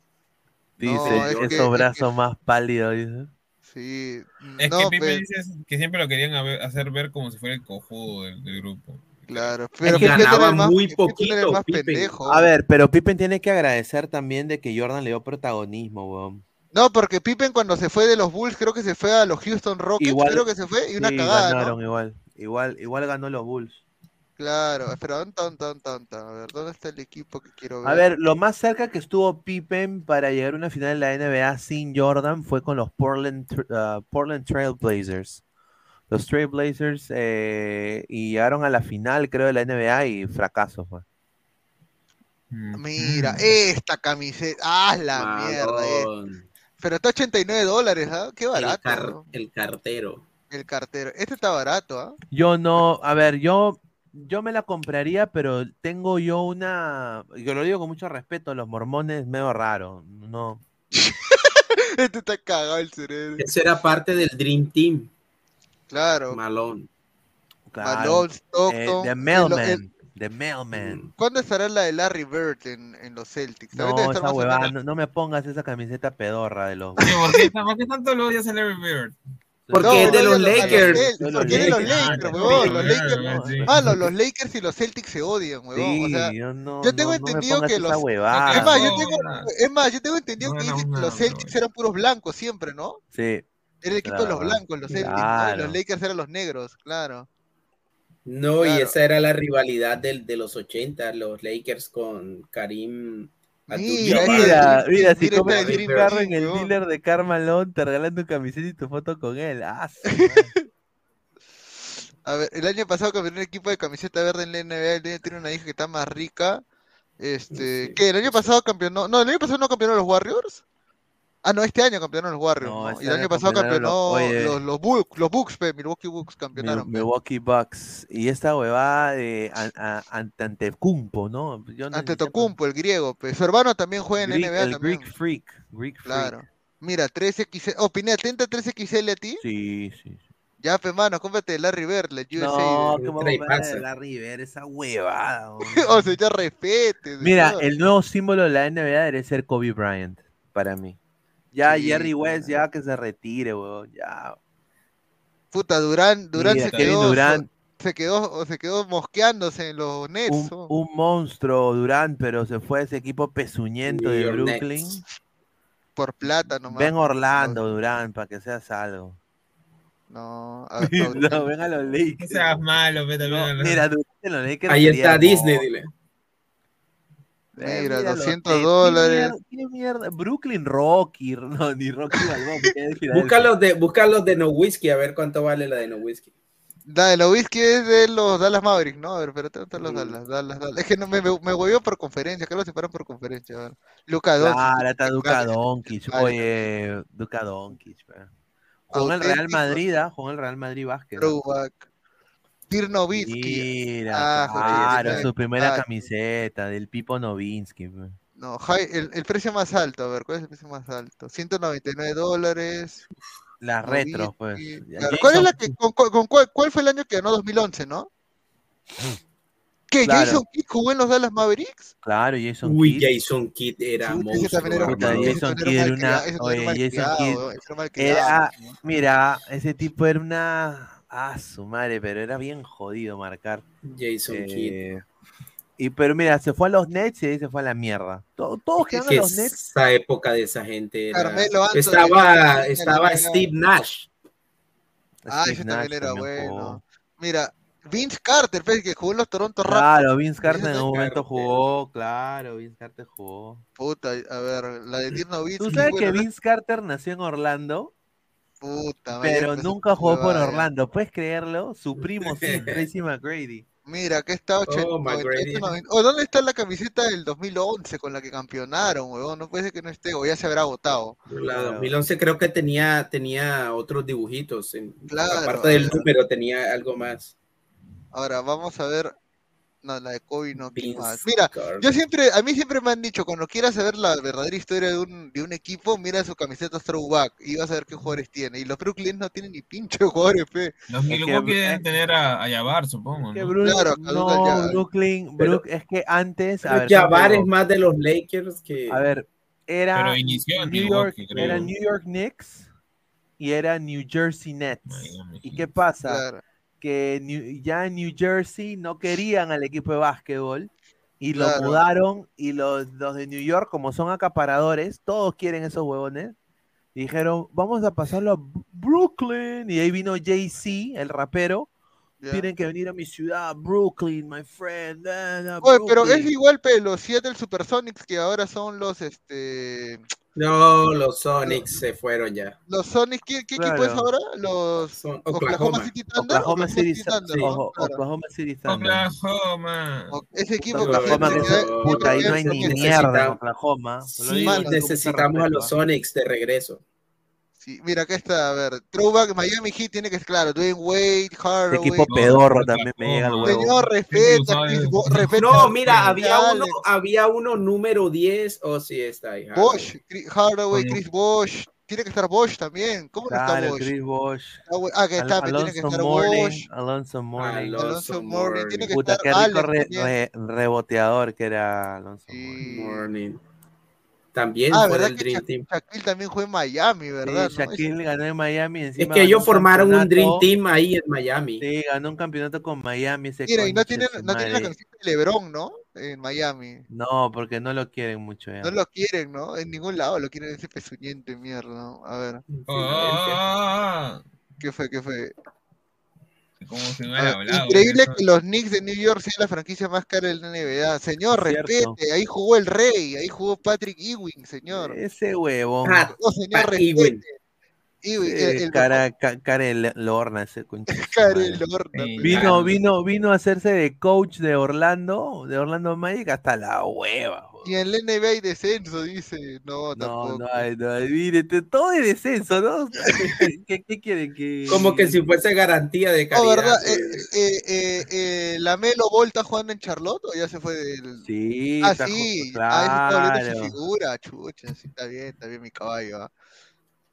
Dice, No, es que- esos es brazos más pálidos. dice. Sí. Es no, que Pipe pe- dice que siempre lo querían haber- hacer ver como si fuera el cojudo del, del grupo. Claro, pero Pippen era ganaba más- muy Pippen poquito, más Pippen. pendejo. A ver, pero Pippen tiene que agradecer también de que Jordan le dio protagonismo, weón. No, porque Pippen cuando se fue de los Bulls, creo que se fue a los Houston Rockets, Igual- creo que se fue, y una Sí, cagada, ganaron ¿no? igual. Igual, igual ganó los Bulls. Claro, pero ¿dónde está, dónde está, dónde está? A ver, ¿dónde está el equipo que quiero ver? A ver, lo más cerca que estuvo Pippen para llegar a una final de la NBA sin Jordan fue con los Portland, ah, Portland Trail Blazers. Los Trail Blazers eh, y llegaron a la final, creo, de la NBA y fracaso fue. Mira, esta camiseta, ¡ah, la mierda! eh. Pero está 89 dólares, ¿ah? Qué El, barato. car- ¿no? el cartero. El cartero. Este está barato, ¿ah? Yo no, a ver, yo, yo me la compraría, pero tengo yo una, yo lo digo con mucho respeto, los mormones medio raro, no. Este está cagado el cerebro. Ese era parte del Dream Team. Claro. Malone. Claro. Malone, Eh, Stockton. the el- Mailman, el- the Mailman. ¿Cuándo estará la de Larry Bird en, en los Celtics? No, esa más huevada, no, no me pongas esa camiseta pedorra de los. ¿por qué, por qué tanto lo odias a Larry Bird? Porque No, es de los Lakers. Los porque es de los Lakers. Huevón, los los y los Celtics se odian, huevón. Sí, o sea, yo no, yo tengo no- no me entendido que los- huevada. es más, yo tengo, nada. es más, yo tengo entendido No que dicen los Celtics eran puros blancos siempre, ¿no? Sí, Era el equipo de los blancos, los Celtics, los Lakers eran los negros, claro. No, y esa era la rivalidad del, de los 80, los Lakers con Karim Mira. Mira, mira, si mira comes un Dream carro Team, en el dealer de Carmalón, te regalan tu camiseta y tu foto con él. Ah. A ver, el año pasado campeonó un equipo de camiseta verde en la NBA, el niño tiene una hija que está más rica. Este, Sí. ¿qué? ¿El año pasado campeonó? No, el año pasado no campeonó los Warriors. Ah, no, este año campeonaron los Warriors, este Y el año año pasado campeonó los- oye. los, los, Bucks, los Bucks, pe, Milwaukee Bucks campeonaron. Mil- pe. Milwaukee Bucks. Y esta huevada de Antetokounmpo, ¿no? Yo no Ante sé- Tocumpo, el griego, pe. Su hermano también juega en la Greek- NBA el también. Greek Freak. Greek Freak. Claro. Mira, 13XL. Oh, Pineda, ¿atenta 13XL a ti? Sí, sí. Ya, pe, mano, cómprate Larry Bird, la USA. No, ¿cómo comprar pasa. de Larry Bird? Esa huevada. o sea, ya respete. Mira, señor. el nuevo símbolo de la NBA debe ser Kobe Bryant, para mí. Ya Sí, Jerry West, ya que se retire, weón. Ya. Puta, Durán, Durán Mira, se quedó. Se quedó, se quedó mosqueándose en los Nets. un, ¿no? un monstruo Durant, pero se fue a ese equipo pezuñento New de Brooklyn. Por plata nomás. Ven Orlando, Durant, para que seas algo. No, a- no, ven a los No Lakers. seas malo, vete No, a mira, Durant en los Lakers Ahí está. Disney, dile. Eh, Mira, los 200 Nets, ¿qué dólares. mierda- ¿Qué mierda? Brooklyn Rocky, no, ni Rocky Balboa. es de Filadelfia. Busca los de, de No Whiskey, a ver cuánto vale la de No Whiskey. Da, el whisky es de los Dallas Mavericks, ¿no? A ver, ¿dónde están los Mm. Dallas? Dallas, Dallas. Es que no, me, me, me huevió por conferencia, creo que lo separan por conferencia. Luca Doncic. Claro, está Duca Vale. Doncic. Oye, Duca Doncic. Jugó en el Real. Madrid, ¿ah? Jugó en el Real Madrid Básquet. ¿ah? Throwback. Dirk Nowitzki. Mira, Ah, claro, su primera ah. camiseta del Pipo Novinsky. pe. No, el, el precio más alto, a ver, ¿cuál es el precio más alto? 199 dólares. Las retros, pues. Claro, ¿Cuál es la que, con, con- con cuál, cuál fue el año que ganó 2011, no? ¿Qué? Claro. ¿Jason Kidd jugó en los Dallas Mavericks? Claro, Jason Uy, Kidd. Jason Kidd era un- ese Jason Kidd era una. Oye, Jason Kidd. Era. Mira, ese tipo era una. Ah, su madre, pero era bien jodido marcar. Jason Kidd. Eh, y pero mira, se fue a los Nets y ahí se fue a la mierda. To- Todos que a los Nets. esa época de esa gente era... Carmelo Anthony, estaba, estaba. Steve Nash. Ah, Steve ese también Nash era también bueno. jugó. Mira, Vince Carter, pues, que jugó en los Toronto Raptors. Claro, Vince Carter en un momento Carter. jugó, claro, Vince Carter jugó. Puta, a ver, la de Nowitzki. Tú sabes que bueno, Vince Carter nació en Orlando, Puta, pero nunca jugó ya. Orlando. ¿Puedes creerlo? Su primo sí, Tracy McGrady. Mira, acá está 80, Oh, McGrady. 98, 90. Oh, ¿dónde está la camiseta del 2011 con la que campeonaron, huevón? No puede ser que no esté, o ya se habrá agotado. La Claro. 2011 creo que tenía, tenía otros dibujitos. En, Claro, aparte del número tenía algo más. Ahora, vamos a ver. No, la de Kobe no. Mira, yo siempre, a mí siempre me han dicho, cuando quieras saber la verdadera historia de un, de un equipo, mira su camiseta throwback y vas a ver qué jugadores tiene. Y los Brooklyn no tienen ni pinche jugadores, pe. Los que- Milwaukee deben tener a, a Jabbar, supongo. Que ¿no? Claro, no, Brooklyn, Pero- Brook- es que antes, a Pero ver, Jabbar ¿cómo te es más de los Lakers que... a ver, era Pero inició en New York, creo. era New York Knicks y era New Jersey Nets. ¿Y qué pasa? Claro. Que New- ya en New Jersey no querían al equipo de básquetbol y lo Claro. mudaron y los, los de New York, como son acaparadores, todos quieren esos huevones. Dijeron, vamos a pasarlo a Brooklyn. Y ahí vino Jay-Z, el rapero. Tienen que venir a mi ciudad, Brooklyn, my friend. Oye, pero es Brooklyn". igual, pe, los Seattle Supersonics que ahora son los, este, No, los Sonics se fueron ya. los Sonics, ¿qué, qué equipo es ahora? Los Oklahoma. Oklahoma City Thunder. Oklahoma City, Thunder. Oklahoma City Thunder. Oklahoma. O- Ese equipo Oklahoma, que se- puta, ahí no hay ni mierda en Oklahoma. Sí, necesitamos a los. Sonics de regreso. Sí, mira, acá está, a ver, Throwback Miami Heat tiene que ser claro, Dwayne Wade, Ese Hardaway. equipo pedorro también me llega al huevo. Señor, respeta, respeta No, mira, había uno, había uno número 10. Oh, sí, está ahí. Bosch, Chris- Hardaway, Chris Bosch. Tiene que estar Bosch también. ¿Cómo no está Bosch? Chris Bosch. Ah, que está, Al- tiene que Alonso estar Morning. Bosch. Alonso Morning. Alonso Mourning, tiene que Puta, estar qué rico re- re- reboteador que era Alonso Morning. También Ah, fue ¿verdad del que Dream Sha- Team. Shaquille también fue en Miami, ¿verdad? Sí, ¿no? Shaquille ganó en Miami. Es encima que ganó ellos formaron un Dream. Team ahí en Miami. Sí, ganó un campeonato con Miami. Ese Mira, y no tiene, no tiene la camiseta de LeBron, ¿no? En Miami. No, porque no lo quieren mucho ya. No lo quieren, ¿no? En ningún lado lo quieren ese pezuñente mierda, ¿no? A ver. Ah, ¿Qué fue? ¿Qué fue? Como si no A hubiera ver, hablado. increíble que los Knicks de New York sean la franquicia más cara de la NBA. Señor, respete. Ahí jugó el Rey. Ahí jugó Patrick Ewing, señor. Ese huevón. Ah, No, señor, respete. Ewing. Ewing, Sí, el, el cara, ca- Lorna, ese Karel. Lorna, Sí. Vino, vino, vino a hacerse de coach de Orlando, de Orlando Magic hasta la hueva. Y en la NBA hay descenso, dice. No, No, tampoco. no hay, no hay. Mire, te- todo de descenso, ¿no? ¿Qué, qué quieren que.? Como que si fuese garantía de No, calidad. ¿verdad? pues. Eh, eh, eh, eh, ¿La Melo está jugando en Charlotte o ya se fue del...? Sí, Ah, está sí. ju- Ah, eso está su claro. figura, chucha. Sí, está bien, está bien mi caballo. ah.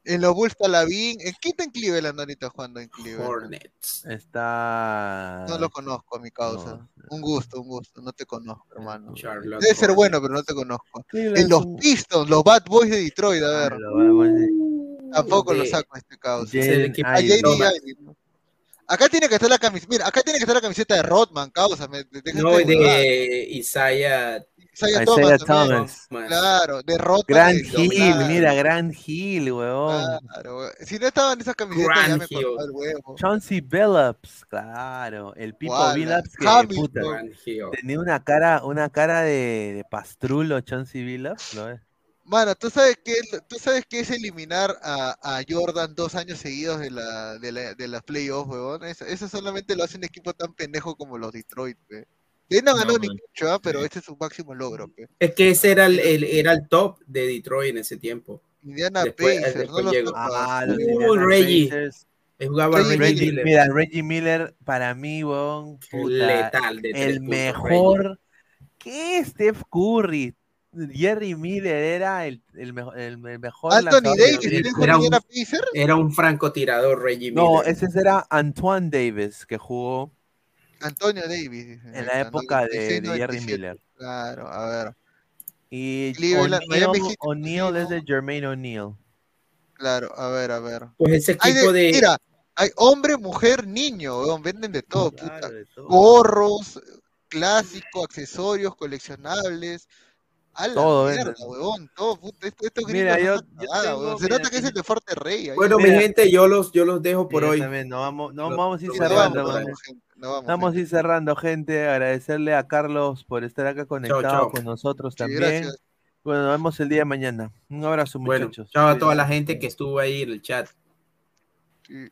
En los Bulls está Lavín. ¿En qué está en Cleveland ahorita jugando en Cleveland? Hornets. Está. No lo conozco a mi causa. No. Un gusto, un gusto. No te conozco, hermano. Charlotte Debe ser Hornets. bueno, pero no te conozco. Cleveland En los Pistons, los Bad Boys de Detroit, a ver. Ah, lo a decir. Tampoco lo de- saco a este causa. A. Acá tiene que estar la camiseta. Mira, acá tiene que estar la camiseta de Rodman, causa. Me, No, de Isaiah Isaiah Isaiah Thomas. Thomas. Claro, de Rodman. Grand de- Hill, claro, mira, Grand Hill, huevón. Claro, güey. si no estaban esas camisetas, ya Grand me Hill. el huevo. Chauncey Billups, claro. El Pipo Billups que Hamilton. puta, Grand Hill. tenía una cara, una cara de, de pastrulo, Chauncey Billups, ¿lo ves? Mano, ¿tú sabes qué, es- ¿tú sabes qué es eliminar a, a Jordan dos años seguidos de la, de la, de las playoffs, huevón? Eso, eso solamente lo hace un equipo tan pendejo como los Detroit, pe. Ahí no ganó No, ni mucho, ¿ah? pero Sí. este es su máximo logro. Es que ese era el, el- era el top de Detroit en ese tiempo. Indiana Después- Pacers, después no llegó. Ah, Uh, Reggie. Pacers. Él jugaba Reggie Reggie Reggie, Miller. mira, Reggie Miller, para mí, huevón, puta, letal de el mejor. ¿Qué Steph Curry? Jerry Miller era el, el, mejo- el, el mejor Anthony de Davis, triple. ¿también jugó Era un-? Era un francotirador Reggie Miller. No, ese era Antoine Davis, que jugó Antonio Davis. dice en la época de, 96, de Jerry 97. Miller. Claro, a ver, Y O'Neal es de. Jermaine O'Neal. claro, a ver, a ver. Pues ese equipo de, de. mira, hay hombre, mujer, niño, weón, venden de todo, Claro, puta. de todo. Gorros, clásicos, accesorios, coleccionables. A la Todo mierda, huevón, todo, puta, esto, estos Mira, yo- tengo- weón. Se mira, nota que es el de Fuerte Rey. ahí. Bueno, mi gente, yo los, yo los dejo por hoy. también, no vamos, no Lo- vamos a ir cerrando. Vamos, vamos, a ir cerrando, gente. Agradecerle a Carlos por estar acá conectado con nosotros también. gracias. Bueno, nos vemos el día de mañana. Un abrazo, Bueno, muchachos. chao a toda la gente que estuvo ahí en el chat. Sí.